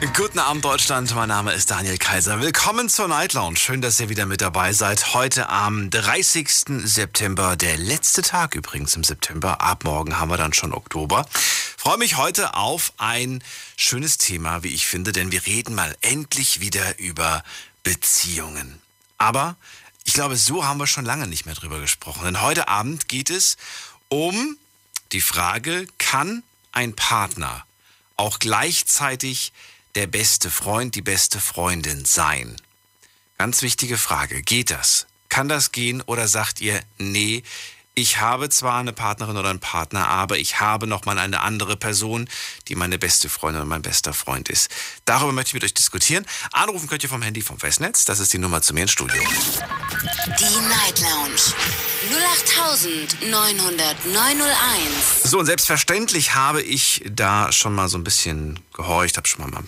Guten Abend Deutschland, mein Name ist Daniel Kaiser. Willkommen zur Night Lounge. Schön, dass ihr wieder mit dabei seid. Heute am 30. September, der letzte Tag übrigens im September. Ab morgen haben wir dann schon Oktober. Freue mich heute auf ein schönes Thema, wie ich finde, denn wir reden mal endlich wieder über Beziehungen. Aber ich glaube, so haben wir schon lange nicht mehr drüber gesprochen. Denn heute Abend geht es um die Frage, kann ein Partner auch gleichzeitig der beste Freund, die beste Freundin sein? Ganz wichtige Frage. Geht das? Kann das gehen oder sagt ihr, nee, ich habe zwar eine Partnerin oder einen Partner, aber ich habe noch mal eine andere Person, die meine beste Freundin und mein bester Freund ist. Darüber möchte ich mit euch diskutieren. Anrufen könnt ihr vom Handy vom Festnetz. Das ist die Nummer zu mir ins Studio. Die Night Lounge. 08901. So, und selbstverständlich habe ich da schon mal so ein bisschen gehorcht, habe schon mal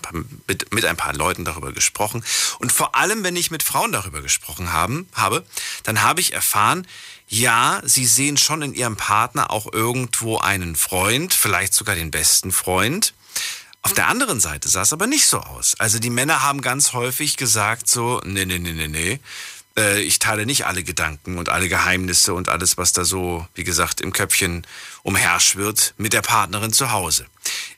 mit, mit ein paar Leuten darüber gesprochen. Und vor allem, wenn ich mit Frauen darüber gesprochen haben, habe, dann habe ich erfahren, ja, sie sehen schon in ihrem Partner auch irgendwo einen Freund, vielleicht sogar den besten Freund. Auf der anderen Seite sah es aber nicht so aus. Also die Männer haben ganz häufig gesagt so, nee, nee, nee, nee, nee. Äh, ich teile nicht alle Gedanken und alle Geheimnisse und alles, was da so, wie gesagt, im Köpfchen umherschwirrt, mit der Partnerin zu Hause.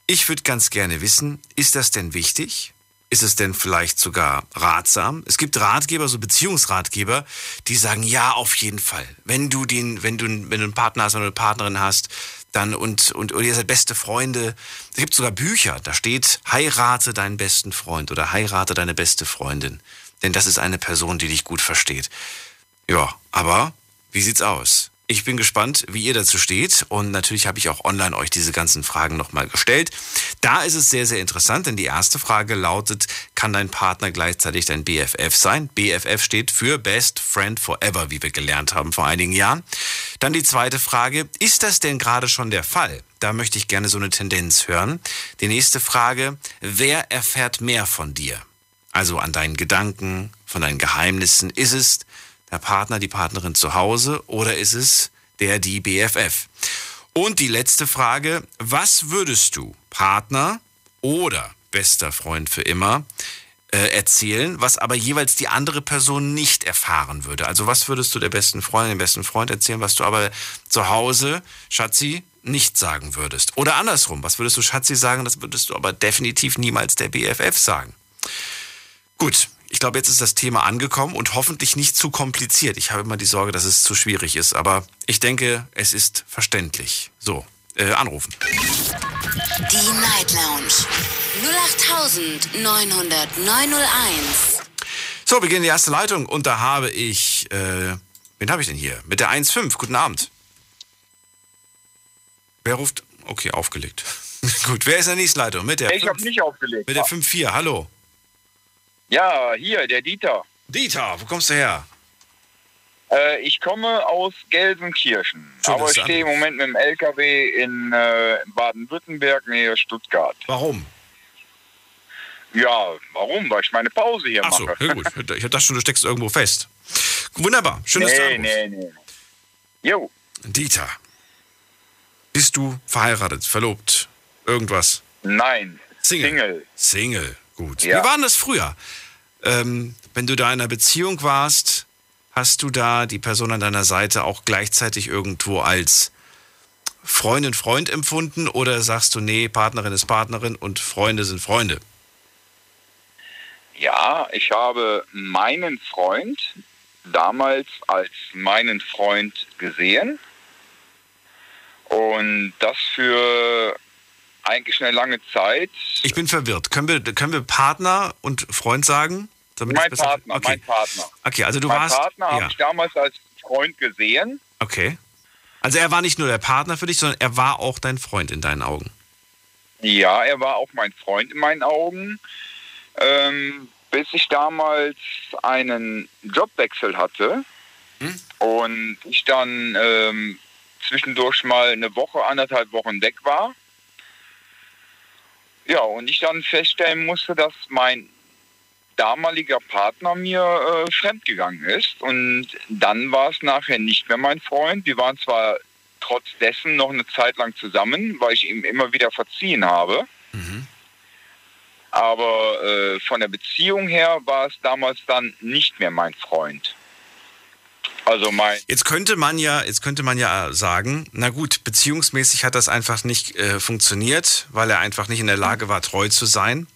Ich würde ganz gerne wissen, ist das denn wichtig? Ist es denn vielleicht sogar ratsam? Es gibt Ratgeber, so Beziehungsratgeber, die sagen, ja, auf jeden Fall. Wenn du den, wenn du, wenn du einen Partner hast oder eine Partnerin hast, dann und, und, oder ihr seid beste Freunde. Es gibt sogar Bücher, da steht, heirate deinen besten Freund oder heirate deine beste Freundin. Denn das ist eine Person, die dich gut versteht. Ja, aber wie sieht's aus? Ich bin gespannt, wie ihr dazu steht. Und natürlich habe ich auch online euch diese ganzen Fragen nochmal gestellt. Da ist es sehr, sehr interessant, denn die erste Frage lautet, kann dein Partner gleichzeitig dein BFF sein? BFF steht für Best Friend Forever, wie wir gelernt haben vor einigen Jahren. Dann die zweite Frage, ist das denn gerade schon der Fall? Da möchte ich gerne so eine Tendenz hören. Die nächste Frage, wer erfährt mehr von dir? Also an deinen Gedanken, von deinen Geheimnissen. Ist es der Partner, die Partnerin zu Hause oder ist es der, die BFF? Und die letzte Frage, was würdest du Partner oder bester Freund für immer äh, erzählen, was aber jeweils die andere Person nicht erfahren würde? Also was würdest du der besten Freundin, dem besten Freund erzählen, was du aber zu Hause, Schatzi, nicht sagen würdest? Oder andersrum, was würdest du Schatzi sagen, das würdest du aber definitiv niemals der BFF sagen? Gut, ich glaube, jetzt ist das Thema angekommen und hoffentlich nicht zu kompliziert. Ich habe immer die Sorge, dass es zu schwierig ist, aber ich denke, es ist verständlich. So, äh, anrufen. Die Night Lounge. 08901. So, wir gehen in die erste Leitung und da habe ich, äh, wen habe ich denn hier? Mit der 1.5. Guten Abend. Wer ruft? Okay, aufgelegt. Gut, wer ist in der nächsten Leitung? Mit der Ich habe nicht aufgelegt. Mit der 5.4. Hallo. Ja, hier, der Dieter. Dieter, wo kommst du her? Äh, ich komme aus Gelsenkirchen, Schön, aber ich stehe im Moment mit dem LKW in äh, Baden-Württemberg, nähe Stuttgart. Warum? Ja, warum? Weil ich meine Pause hier Ach so, mache. ja gut. Ich dachte schon, du steckst irgendwo fest. Wunderbar. Schön, dass du Nee, nee, nee. Jo, Dieter, bist du verheiratet, verlobt, irgendwas? nein. Single. Single. Single, gut. Ja. Wie war denn das früher? Ähm, wenn du da in einer Beziehung warst, hast du da die Person an deiner Seite auch gleichzeitig irgendwo als Freundin, Freund empfunden oder sagst du, nee, Partnerin ist Partnerin und Freunde sind Freunde? Ja, ich habe meinen Freund damals als meinen Freund gesehen. Und das für eigentlich eine lange Zeit. Ich bin verwirrt. Können wir, können wir Partner und Freund sagen? Mein Partner, okay. mein Partner. Okay, also du mein warst. Partner habe ja, ich damals als Freund gesehen. okay. Also er war nicht nur der Partner für dich, sondern er war auch dein Freund in deinen Augen. Ja, er war auch mein Freund in meinen Augen. Ähm, bis ich damals einen Jobwechsel hatte Hm? und ich dann ähm, zwischendurch mal eine Woche, anderthalb Wochen weg war. Ja, und ich dann feststellen musste, dass mein damaliger Partner mir äh, fremdgegangen ist. Und dann war es nachher nicht mehr mein Freund. Wir waren zwar trotz dessen noch eine Zeit lang zusammen, weil ich ihm immer wieder verziehen habe. Aber äh, von der Beziehung her war es damals dann nicht mehr mein Freund. Also mein. Jetzt könnte man ja, jetzt könnte man ja sagen, na gut, beziehungsmäßig hat das einfach nicht äh, funktioniert, weil er einfach nicht in der Lage war, treu zu sein.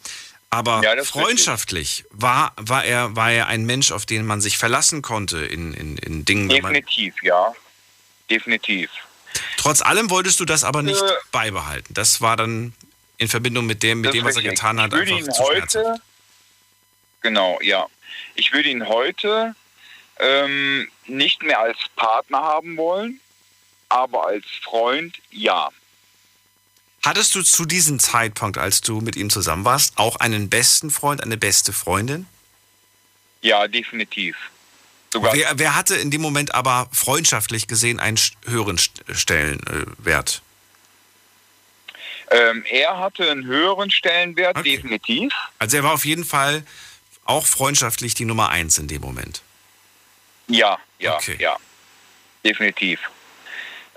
Aber Ja, freundschaftlich war, war, er, war er ein Mensch, auf den man sich verlassen konnte in, in, in Dingen. Definitiv, ja. Definitiv. trotz allem wolltest du das aber nicht Äh. beibehalten. Das war dann in Verbindung mit dem, mit dem, was er getan hat, ich würde einfach ihn zu heute, genau, ja. Ich würde ihn heute ähm, nicht mehr als Partner haben wollen, aber als Freund ja. Hattest du zu diesem Zeitpunkt, als du mit ihm zusammen warst, auch einen besten Freund, eine beste Freundin? Ja, definitiv. Wer, wer hatte in dem Moment aber freundschaftlich gesehen einen höheren St- Stellenwert? ähm, er hatte einen höheren Stellenwert, Okay. definitiv. Also er war auf jeden Fall auch freundschaftlich die Nummer eins in dem Moment. Ja, ja, Okay. ja. Definitiv.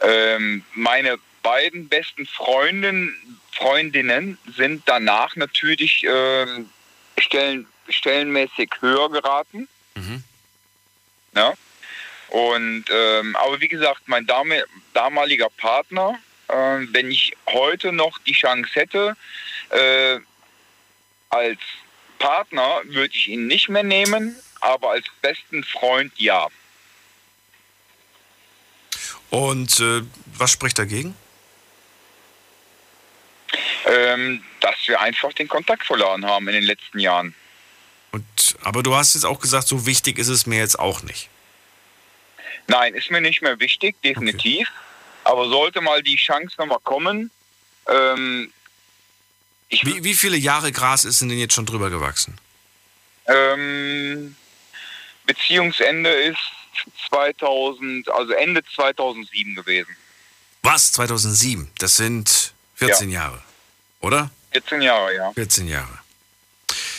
Ähm, meine beiden besten Freundinnen, Freundinnen sind danach natürlich ähm, stellen, stellenmäßig höher geraten. Mhm. Ja. Und ähm, aber wie gesagt, mein dame, damaliger Partner, äh, wenn ich heute noch die Chance hätte, äh, als Partner würde ich ihn nicht mehr nehmen, aber als besten Freund ja. Und äh, was spricht dagegen? Ähm, dass wir einfach den Kontakt verloren haben in den letzten Jahren. Und, aber du hast jetzt auch gesagt, so wichtig ist es mir jetzt auch nicht. Nein, ist mir nicht mehr wichtig, definitiv. Aber sollte mal die Chance nochmal kommen, ähm, ich, Wie, wie viele Jahre Gras ist denn jetzt schon drüber gewachsen? ähm, Beziehungsende ist 2000, also Ende 2007 gewesen. Was? 2007? Das sind 14 Jahre, oder? 14 Jahre, ja. 14 Jahre.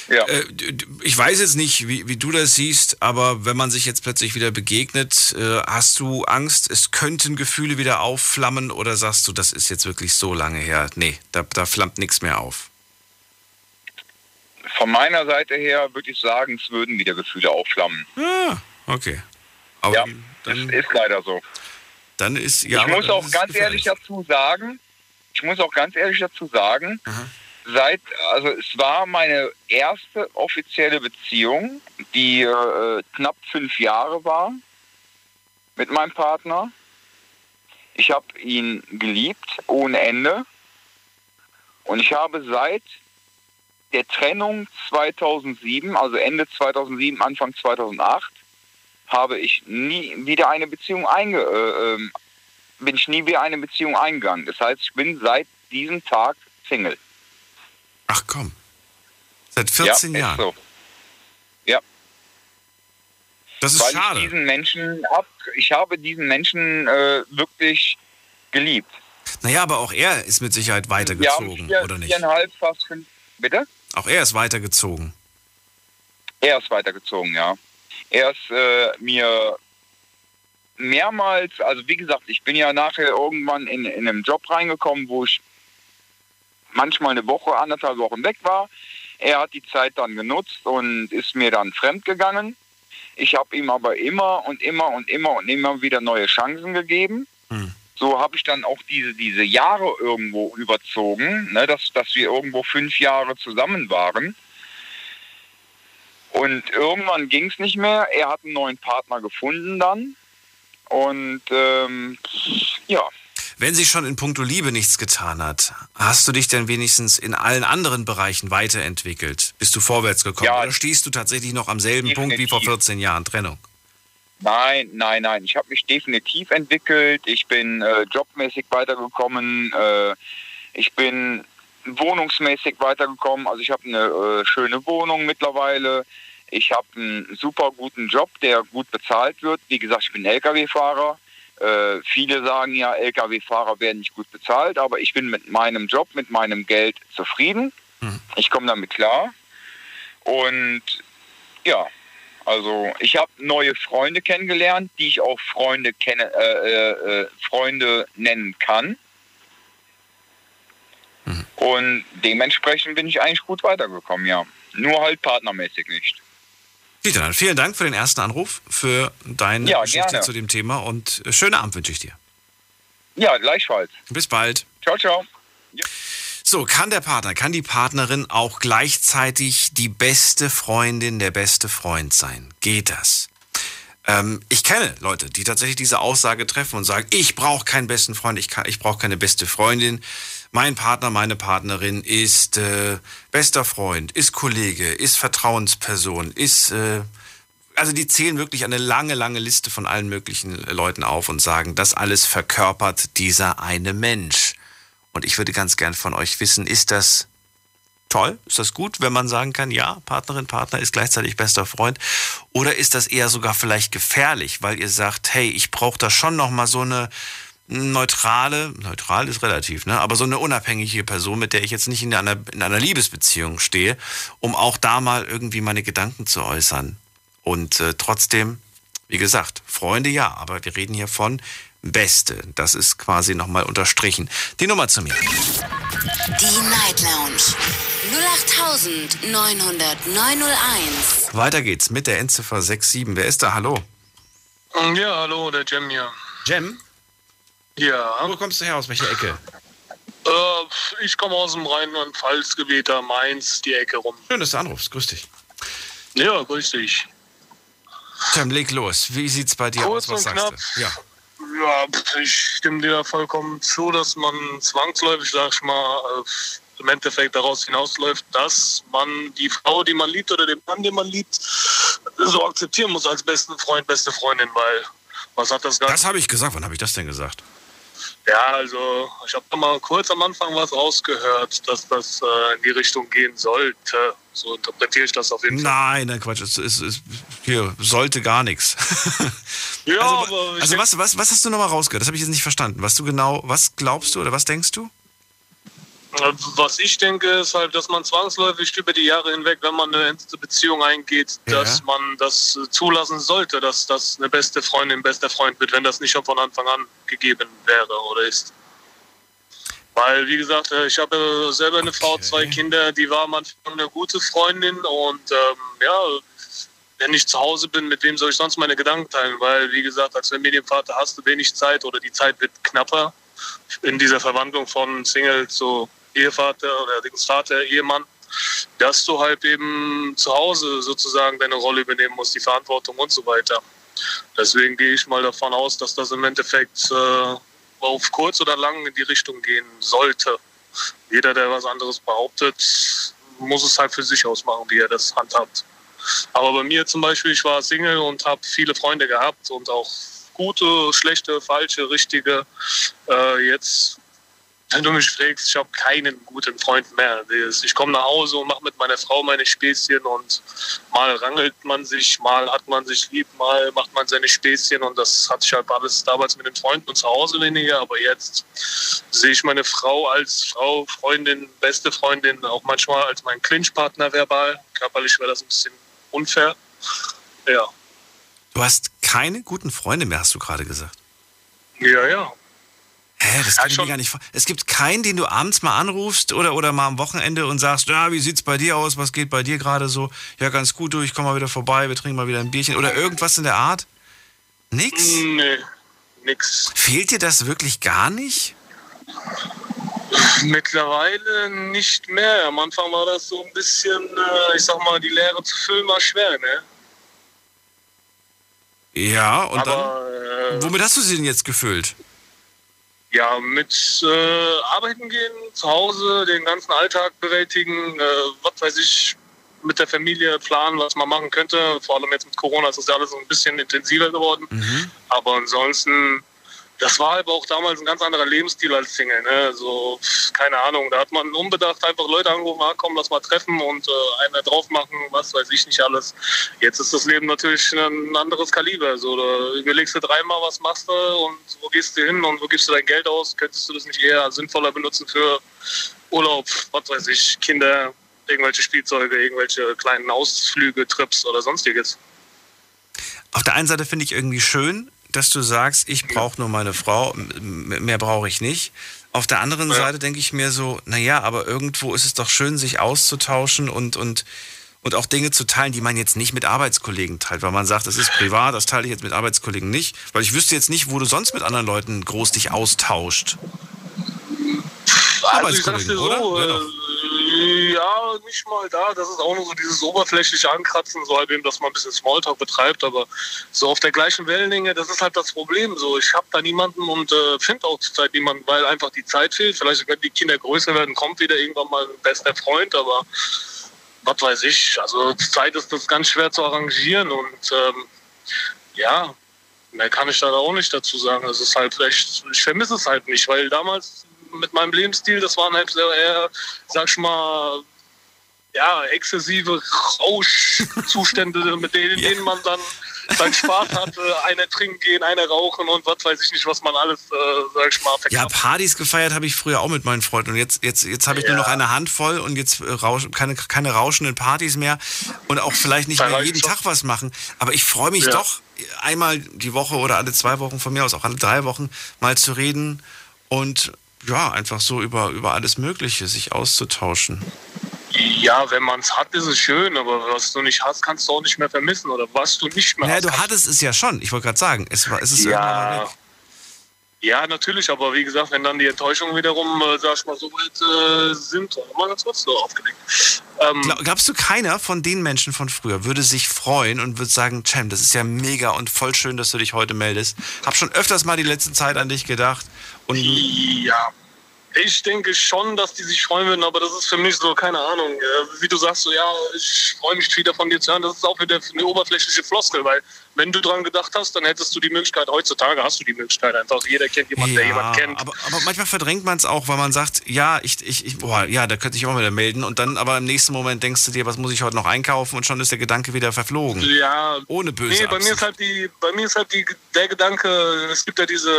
ja. Äh, ich weiß jetzt nicht, wie, wie du das siehst, aber wenn man sich jetzt plötzlich wieder begegnet, äh, hast du Angst, es könnten Gefühle wieder aufflammen oder sagst du, das ist jetzt wirklich so lange her? Nee, da, da flammt nichts mehr auf. Von meiner Seite her würde ich sagen, es würden wieder Gefühle aufflammen. Ah, okay. Aber Ja, das dann, ist leider so. dann ist ja. ich muss auch ganz ehrlich dazu sagen, ich muss auch ganz ehrlich dazu sagen, Aha. seit, also es war meine erste offizielle Beziehung, die äh, knapp fünf Jahre war mit meinem Partner. Ich habe ihn geliebt ohne Ende und ich habe seit der Trennung 2007, also Ende 2007, Anfang 2008, habe ich nie wieder eine Beziehung einge, äh, ähm, bin ich nie wieder eine Beziehung eingegangen. Das heißt, ich bin seit diesem Tag Single. Ach komm. Seit 14 ja, Jahren. So. Das ist Weil ich schade. diesen Menschen hab, ich habe diesen Menschen äh, wirklich geliebt. Naja, aber auch er ist mit Sicherheit weitergezogen, vier, oder nicht? viereinhalb, fast fünf. Bitte? Auch er ist weitergezogen. Er ist weitergezogen, ja. Er ist äh, mir mehrmals, also wie gesagt, ich bin ja nachher irgendwann in, in einen Job reingekommen, wo ich manchmal eine Woche, anderthalb Wochen weg war. Er hat die Zeit dann genutzt und ist mir dann fremd gegangen. Ich habe ihm aber immer und immer und immer und immer wieder neue Chancen gegeben. Hm. So habe ich dann auch diese, diese Jahre irgendwo überzogen, ne, dass, dass wir irgendwo fünf Jahre zusammen waren. Und irgendwann ging es nicht mehr. Er hat einen neuen Partner gefunden dann. Und ähm, ja, Wenn sich schon in puncto Liebe nichts getan hat, hast du dich denn wenigstens in allen anderen Bereichen weiterentwickelt? Bist du vorwärts gekommen? Ja. Oder stehst du tatsächlich noch am selben Punkt wie vor Definitiv. 14 Jahren Trennung? Nein, nein, nein. Ich habe mich definitiv entwickelt. Ich bin äh, jobmäßig weitergekommen. Äh, ich bin wohnungsmäßig weitergekommen. Also ich habe eine äh, schöne Wohnung mittlerweile. Ich habe einen super guten Job, der gut bezahlt wird. Wie gesagt, ich bin Lkw-Fahrer. Äh, viele sagen ja, Lkw-Fahrer werden nicht gut bezahlt, aber ich bin mit meinem Job, mit meinem Geld zufrieden. Mhm. Ich komme damit klar. Und Ja, also ich habe neue Freunde kennengelernt, die ich auch Freunde kenne, äh, äh, äh, Freunde nennen kann. Und dementsprechend bin ich eigentlich gut weitergekommen, ja. Nur halt partnermäßig nicht. Dieter, dann vielen Dank für den ersten Anruf, für deine Ja, Geschichte gerne. zu dem Thema und äh, schönen Abend wünsche ich dir. Ja, gleichfalls. Bis bald. Ciao, ciao. So, kann der Partner, kann die Partnerin auch gleichzeitig die beste Freundin, der beste Freund sein? Geht das? Ähm, ich kenne Leute, die tatsächlich diese Aussage treffen und sagen, ich brauche keinen besten Freund, ich, kann- ich brauche keine beste Freundin. Mein Partner, meine Partnerin ist äh, bester Freund, ist Kollege, ist Vertrauensperson, ist... Äh, also die zählen wirklich eine lange, lange Liste von allen möglichen Leuten auf und sagen, das alles verkörpert dieser eine Mensch. Und ich würde ganz gern von euch wissen, ist das toll? Ist das gut, wenn man sagen kann, ja, Partnerin, Partner ist gleichzeitig bester Freund? Oder ist das eher sogar vielleicht gefährlich, weil ihr sagt, hey, ich brauche da schon noch mal so eine neutrale, neutral ist relativ, ne? aber so eine unabhängige Person, mit der ich jetzt nicht in einer, in einer Liebesbeziehung stehe, um auch da mal irgendwie meine Gedanken zu äußern. Und äh, trotzdem, wie gesagt, Freunde ja, aber wir reden hier von Beste. Das ist quasi nochmal unterstrichen. Die Nummer zu mir. Die Night Lounge 0890901. Weiter geht's mit der Endziffer 67. Wer ist da? Hallo? Ja, hallo, der Jem hier. Jem? Ja, Wo kommst du her? Aus welcher Ecke? äh, ich komme aus dem Rheinland-Pfalz-Gebiet, da Mainz, die Ecke rum. Schön, dass du anrufst. Grüß dich. Ja, grüß dich. Jem, leg los. Wie sieht's bei dir Kurz aus? Was und sagst knapp. du? Ja. Ja, ich stimme dir vollkommen zu, dass man zwangsläufig, sag ich mal, im Endeffekt daraus hinausläuft, dass man die Frau, die man liebt oder den Mann, den man liebt, so akzeptieren muss als besten Freund, beste Freundin, weil was hat das Ganze? Das habe ich gesagt. Wann habe ich das denn gesagt? Ja, also ich habe mal kurz am Anfang was rausgehört, dass das äh, in die Richtung gehen sollte. So interpretiere ich das auf jeden Fall. Nein, nein, Quatsch. Es, es, es, hier sollte gar nichts. Ja, also, aber also was, was, was hast du nochmal rausgehört? Das habe ich jetzt nicht verstanden. Was du genau, was glaubst du oder was denkst du? Was ich denke, ist halt, dass man zwangsläufig über die Jahre hinweg, wenn man eine Beziehung eingeht, Ja. dass man das zulassen sollte, dass das eine beste Freundin, bester Freund wird, wenn das nicht schon von Anfang an gegeben wäre oder ist. Weil, wie gesagt, äh, ich habe selber eine Frau, zwei Kinder, die war am Anfang eine gute Freundin und ähm, ja, wenn ich zu Hause bin, mit wem soll ich sonst meine Gedanken teilen? Weil, wie gesagt, als Familienvater hast du wenig Zeit oder die Zeit wird knapper in dieser Verwandlung von Single zu Ehevater oder Vater, Ehemann, dass du halt eben zu Hause sozusagen deine Rolle übernehmen musst, die Verantwortung und so weiter. Deswegen gehe ich mal davon aus, dass das im Endeffekt äh, auf kurz oder lang in die Richtung gehen sollte. Jeder, der was anderes behauptet, muss es halt für sich ausmachen, wie er das handhabt. Aber bei mir zum Beispiel, ich war Single und habe viele Freunde gehabt und auch gute, schlechte, falsche, richtige. Äh, jetzt, wenn du mich fragst, ich habe keinen guten Freund mehr. Ich komme nach Hause und mache mit meiner Frau meine Späßchen und mal rangelt man sich, mal hat man sich lieb, mal macht man seine Späßchen und das hatte ich halt alles damals mit den Freunden und zu Hause weniger. Aber jetzt sehe ich meine Frau als Frau, Freundin, beste Freundin, auch manchmal als mein Clinchpartner verbal. Körperlich wäre das ein bisschen unfair. Ja, Du hast keine guten Freunde mehr, hast du gerade gesagt. ja, ja. Hä, das kann ich mir gar nicht vor. Es gibt keinen, den du abends mal anrufst oder, oder mal am Wochenende und sagst, ja, wie sieht's bei dir aus? Was geht bei dir gerade so? Ja, ganz gut, du, ich komm mal wieder vorbei, wir trinken mal wieder ein Bierchen oder irgendwas in der Art? Nix? Nee, nix. Fehlt dir das wirklich gar nicht? Mittlerweile nicht mehr. Am Anfang war das so ein bisschen, äh, ich sag mal, die Leere zu füllen war schwer, ne? Ja, und Aber dann, äh, womit hast du sie denn jetzt gefüllt? Ja, mit äh, arbeiten gehen, zu Hause, den ganzen Alltag bewältigen, äh, was weiß ich, mit der Familie planen, was man machen könnte. Vor allem jetzt mit Corona ist das ja alles so ein bisschen intensiver geworden. Mhm. Aber ansonsten, das war aber auch damals ein ganz anderer Lebensstil als Single. Ne? So, keine Ahnung, da hat man unbedacht einfach Leute angerufen, ah, komm, lass mal treffen und äh, einer drauf machen, was weiß ich nicht alles. Jetzt ist das Leben natürlich ein anderes Kaliber. So, da überlegst du dreimal, was machst du und wo gehst du hin und wo gibst du dein Geld aus? Könntest du das nicht eher sinnvoller benutzen für Urlaub, was weiß ich, Kinder, irgendwelche Spielzeuge, irgendwelche kleinen Ausflüge, Trips oder sonstiges. Auf der einen Seite finde ich irgendwie schön, dass du sagst, ich brauche nur meine Frau, mehr brauche ich nicht. Auf der anderen ja. Seite denke ich mir so, naja, aber irgendwo ist es doch schön, sich auszutauschen und, und, und auch Dinge zu teilen, die man jetzt nicht mit Arbeitskollegen teilt, weil man sagt, das ist privat, das teile ich jetzt mit Arbeitskollegen nicht, weil ich wüsste jetzt nicht, wo du sonst mit anderen Leuten groß dich austauscht. Also ich sag's dir so, oder? Äh, ja, nicht mal da. Das ist auch nur so dieses oberflächliche Ankratzen, so halt eben, dass man ein bisschen Smalltalk betreibt, aber so auf der gleichen Wellenlänge, das ist halt das Problem. So, ich habe da niemanden und äh, finde auch zurzeit niemanden, weil einfach die Zeit fehlt. Vielleicht, wenn die Kinder größer werden, kommt wieder irgendwann mal ein bester Freund, aber was weiß ich. Also Zeit ist das ganz schwer zu arrangieren und ähm, ja, mehr kann ich da auch nicht dazu sagen. Es ist halt echt, ich vermisse es halt nicht, weil damals mit meinem Lebensstil, das waren halt eher, sag ich mal, ja, exzessive Rauschzustände, mit denen, ja. denen man dann seinen Spaß hatte, einer trinken gehen, einer rauchen und was weiß ich nicht, was man alles, äh, sag ich mal, verkauft. Ja, Partys gefeiert habe ich früher auch mit meinen Freunden und jetzt, jetzt, jetzt habe ich ja. nur noch eine Handvoll und jetzt äh, rausch, keine, keine rauschenden Partys mehr und auch vielleicht nicht mehr jeden Tag was machen. Aber ich freue mich ja. doch, einmal die Woche oder alle zwei Wochen von mir aus, auch alle drei Wochen, mal zu reden und ja, einfach so über, über alles Mögliche sich auszutauschen. Ja, wenn man es hat, ist es schön, aber was du nicht hast, kannst du auch nicht mehr vermissen oder was du nicht mehr naja, hast. du hattest es ja schon. Ich wollte gerade sagen, es, war, es ist ja, ja, natürlich, aber wie gesagt, wenn dann die Enttäuschungen wiederum, äh, sag ich mal, so weit äh, sind, dann ganz kurz so aufgelegt. Ähm, Glaub, glaubst du, keiner von den Menschen von früher würde sich freuen und würde sagen, Cem, das ist ja mega und voll schön, dass du dich heute meldest. Hab schon öfters mal die letzte Zeit an dich gedacht. Und ja, ich denke schon, dass die sich freuen würden, aber das ist für mich so, keine Ahnung. Wie du sagst, so, ja, ich freue mich wieder von dir zu hören. Das ist auch wieder eine oberflächliche Floskel, weil wenn du dran gedacht hast, dann hättest du die Möglichkeit, heutzutage hast du die Möglichkeit einfach. Jeder kennt jemanden, ja, der jemanden kennt. Aber, aber manchmal verdrängt man es auch, weil man sagt, ja, ich, ich, ich boah, ja, da könnte ich auch wieder melden. Und dann aber im nächsten Moment denkst du dir, was muss ich heute noch einkaufen? Und schon ist der Gedanke wieder verflogen. Ja. Ohne böse nee, bei mir ist halt die, bei mir ist halt die, der Gedanke, es gibt ja diese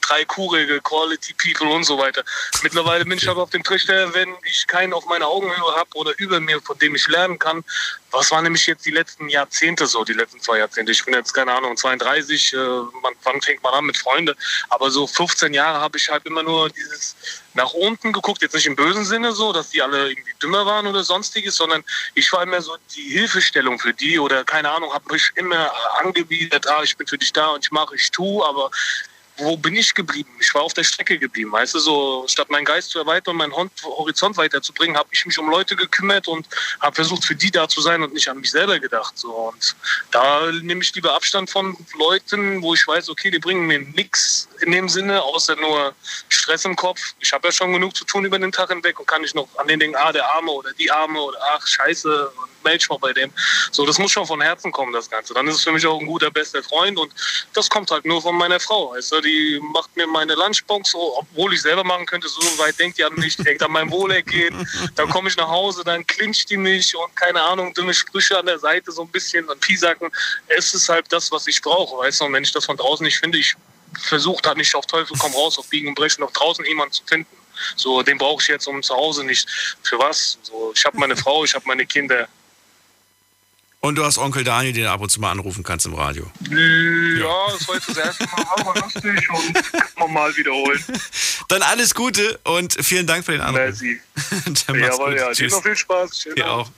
drei Kuhregel, Quality People und so weiter. Mittlerweile bin ich aber auf dem Trichter, wenn ich keinen auf meiner Augenhöhe habe oder über mir, von dem ich lernen kann. Was war nämlich jetzt die letzten Jahrzehnte so, die letzten zwei Jahrzehnte? Ich bin jetzt, keine Ahnung, 32, äh, man, wann fängt man an mit Freunden? Aber so 15 Jahre habe ich halt immer nur dieses nach unten geguckt, jetzt nicht im bösen Sinne so, dass die alle irgendwie dümmer waren oder sonstiges, sondern ich war immer so die Hilfestellung für die oder keine Ahnung, habe mich immer angebietet, ah, ich bin für dich da und ich mache, ich tue, aber wo bin ich geblieben? Ich war auf der Strecke geblieben. Weißt du, so statt meinen Geist zu erweitern meinen Horizont weiterzubringen, habe ich mich um Leute gekümmert und habe versucht, für die da zu sein und nicht an mich selber gedacht. So. Und da nehme ich lieber Abstand von Leuten, wo ich weiß, okay, die bringen mir nichts in dem Sinne, außer nur Stress im Kopf. Ich habe ja schon genug zu tun über den Tag hinweg und kann ich noch an den denken, ah, der Arme oder die Arme oder ach, scheiße. Melde mal bei dem. So, das muss schon von Herzen kommen, das Ganze. Dann ist es für mich auch ein guter, bester Freund und das kommt halt nur von meiner Frau. Weißt? Die macht mir meine Lunchbox, obwohl ich selber machen könnte, so weit denkt die an mich, denkt an mein Wohlergehen. Dann komme ich nach Hause, dann clincht die mich und keine Ahnung, dumme Sprüche an der Seite so ein bisschen und Piesacken. Es ist halt das, was ich brauche, weißt du? Und wenn ich das von draußen nicht finde, ich versuche halt nicht auf Teufel komm raus, auf Biegen und Brechen, noch draußen jemanden zu finden. So, den brauche ich jetzt um zu Hause nicht. Für was? So, ich habe meine Frau, ich habe meine Kinder. Und du hast Onkel Daniel, den du ab und zu mal anrufen kannst im Radio. Ja, das war jetzt das erste Mal, aber lustig und kann man mal wiederholen. Dann alles Gute und vielen Dank für den Anruf. Merci. Jawohl, ja. Dir noch viel Spaß. Dir auch.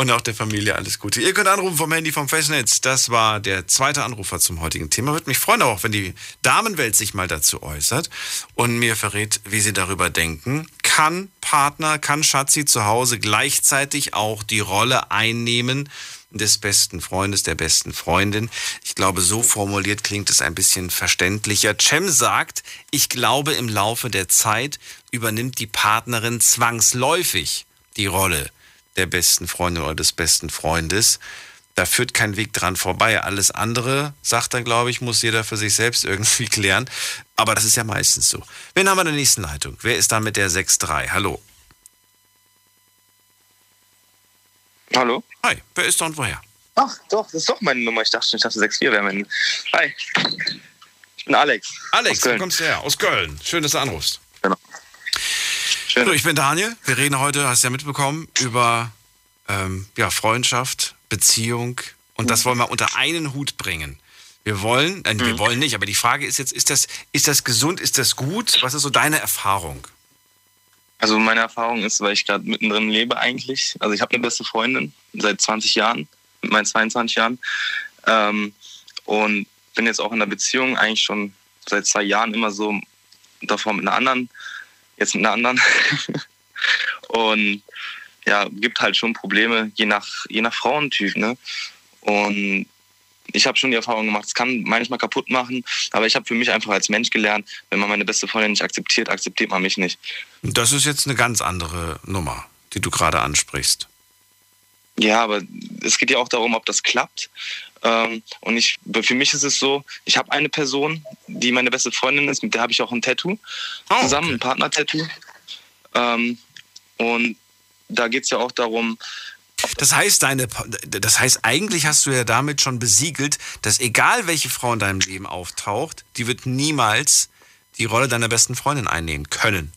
Und auch der Familie alles Gute. Ihr könnt anrufen vom Handy vom Festnetz. Das war der zweite Anrufer zum heutigen Thema. Würde mich freuen auch, wenn die Damenwelt sich mal dazu äußert und mir verrät, wie sie darüber denken. Kann Partner, kann Schatzi zu Hause gleichzeitig auch die Rolle einnehmen des besten Freundes, der besten Freundin? Ich glaube, so formuliert klingt es ein bisschen verständlicher. Cem sagt, ich glaube, im Laufe der Zeit übernimmt die Partnerin zwangsläufig die Rolle der besten Freundin oder des besten Freundes. Da führt kein Weg dran vorbei. Alles andere, sagt er, glaube ich, muss jeder für sich selbst irgendwie klären. Aber das ist ja meistens so. Wen haben wir in der nächsten Leitung? Wer ist da mit der 6.3? Hallo. Hallo? Hi, wer ist da und woher? Ach, doch, das ist doch meine Nummer. Ich dachte, ich dachte 6.4 wäre meine. Hi. Ich bin Alex. Alex, wo kommst du her? Aus Köln. Schön, dass du anrufst. Genau. So, ich bin Daniel. Wir reden heute, hast du ja mitbekommen, über ähm, ja, Freundschaft, Beziehung und das wollen wir unter einen Hut bringen. Wir wollen, äh, wir wollen nicht, aber die Frage ist jetzt, ist das, ist das gesund, ist das gut? Was ist so deine Erfahrung? Also meine Erfahrung ist, weil ich gerade mittendrin lebe eigentlich. Also ich habe eine beste Freundin seit 20 Jahren, mit meinen 22 Jahren. Ähm, und bin jetzt auch in einer Beziehung eigentlich schon seit zwei Jahren immer so davor mit einer anderen, jetzt mit einer anderen. und ja, gibt halt schon Probleme, je nach, je nach Frauentyp. Ne? Und ich habe schon die Erfahrung gemacht, es kann manchmal kaputt machen, aber ich habe für mich einfach als Mensch gelernt, wenn man meine beste Freundin nicht akzeptiert, akzeptiert man mich nicht. Das ist jetzt eine ganz andere Nummer, die du gerade ansprichst. Ja, aber es geht ja auch darum, ob das klappt. Ähm, und ich, für mich ist es so, ich habe eine Person, die meine beste Freundin ist, mit der habe ich auch ein Tattoo Oh, zusammen, okay. ein Partner-Tattoo. Ähm, und da geht es ja auch darum, Das heißt, deine, das heißt, eigentlich hast du ja damit schon besiegelt, dass egal welche Frau in deinem Leben auftaucht, die wird niemals die Rolle deiner besten Freundin einnehmen können.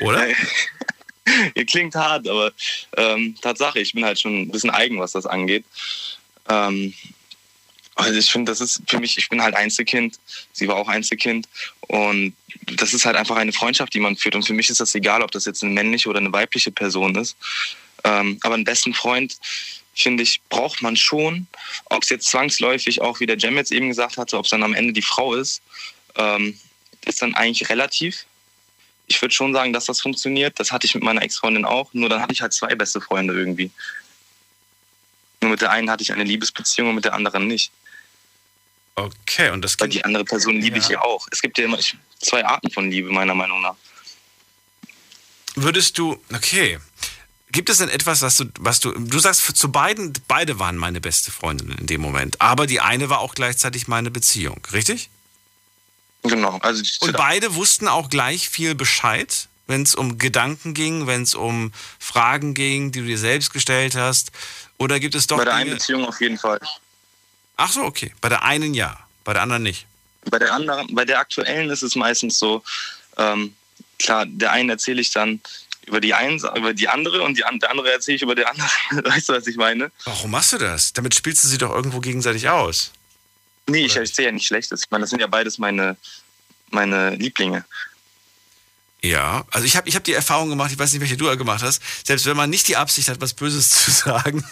Oder? Ihr klingt hart, aber ähm, Tatsache, ich bin halt schon ein bisschen eigen, was das angeht. Ähm, also ich finde, das ist für mich, ich bin halt Einzelkind, sie war auch Einzelkind und das ist halt einfach eine Freundschaft, die man führt und für mich ist das egal, ob das jetzt eine männliche oder eine weibliche Person ist. Ähm, aber einen besten Freund, finde ich, braucht man schon. Ob es jetzt zwangsläufig auch, wie der Jem jetzt eben gesagt hatte, ob es dann am Ende die Frau ist, ähm, ist dann eigentlich relativ. Ich würde schon sagen, dass das funktioniert. Das hatte ich mit meiner Ex-Freundin auch. Nur dann hatte ich halt zwei beste Freunde irgendwie. Nur mit der einen hatte ich eine Liebesbeziehung und mit der anderen nicht. Okay, und das geht. die andere Person liebe ich ja auch. Es gibt ja immer zwei Arten von Liebe, meiner Meinung nach. Würdest du, okay. Gibt es denn etwas, was du, was du, du sagst für- zu beiden, beide waren meine beste Freundin in dem Moment, aber die eine war auch gleichzeitig meine Beziehung, richtig? Genau. Also Und beide wussten auch gleich viel Bescheid, wenn es um Gedanken ging, wenn es um Fragen ging, die du dir selbst gestellt hast. Oder gibt es doch bei der einen Beziehung auf jeden Fall. Ach so, okay. Bei der einen ja, bei der anderen nicht. Bei der anderen, bei der aktuellen ist es meistens so, ähm, klar, der einen erzähle ich dann über die einen, über die andere und die, der andere erzähle ich über die andere. weißt du, was ich meine? Warum machst du das? Damit spielst du sie doch irgendwo gegenseitig aus. Nee, ich erzähle ja nicht Schlechtes. Ich meine, das sind ja beides meine, meine Lieblinge. Ja, also ich habe ich hab die Erfahrung gemacht, ich weiß nicht, welche du gemacht hast, selbst wenn man nicht die Absicht hat, was Böses zu sagen,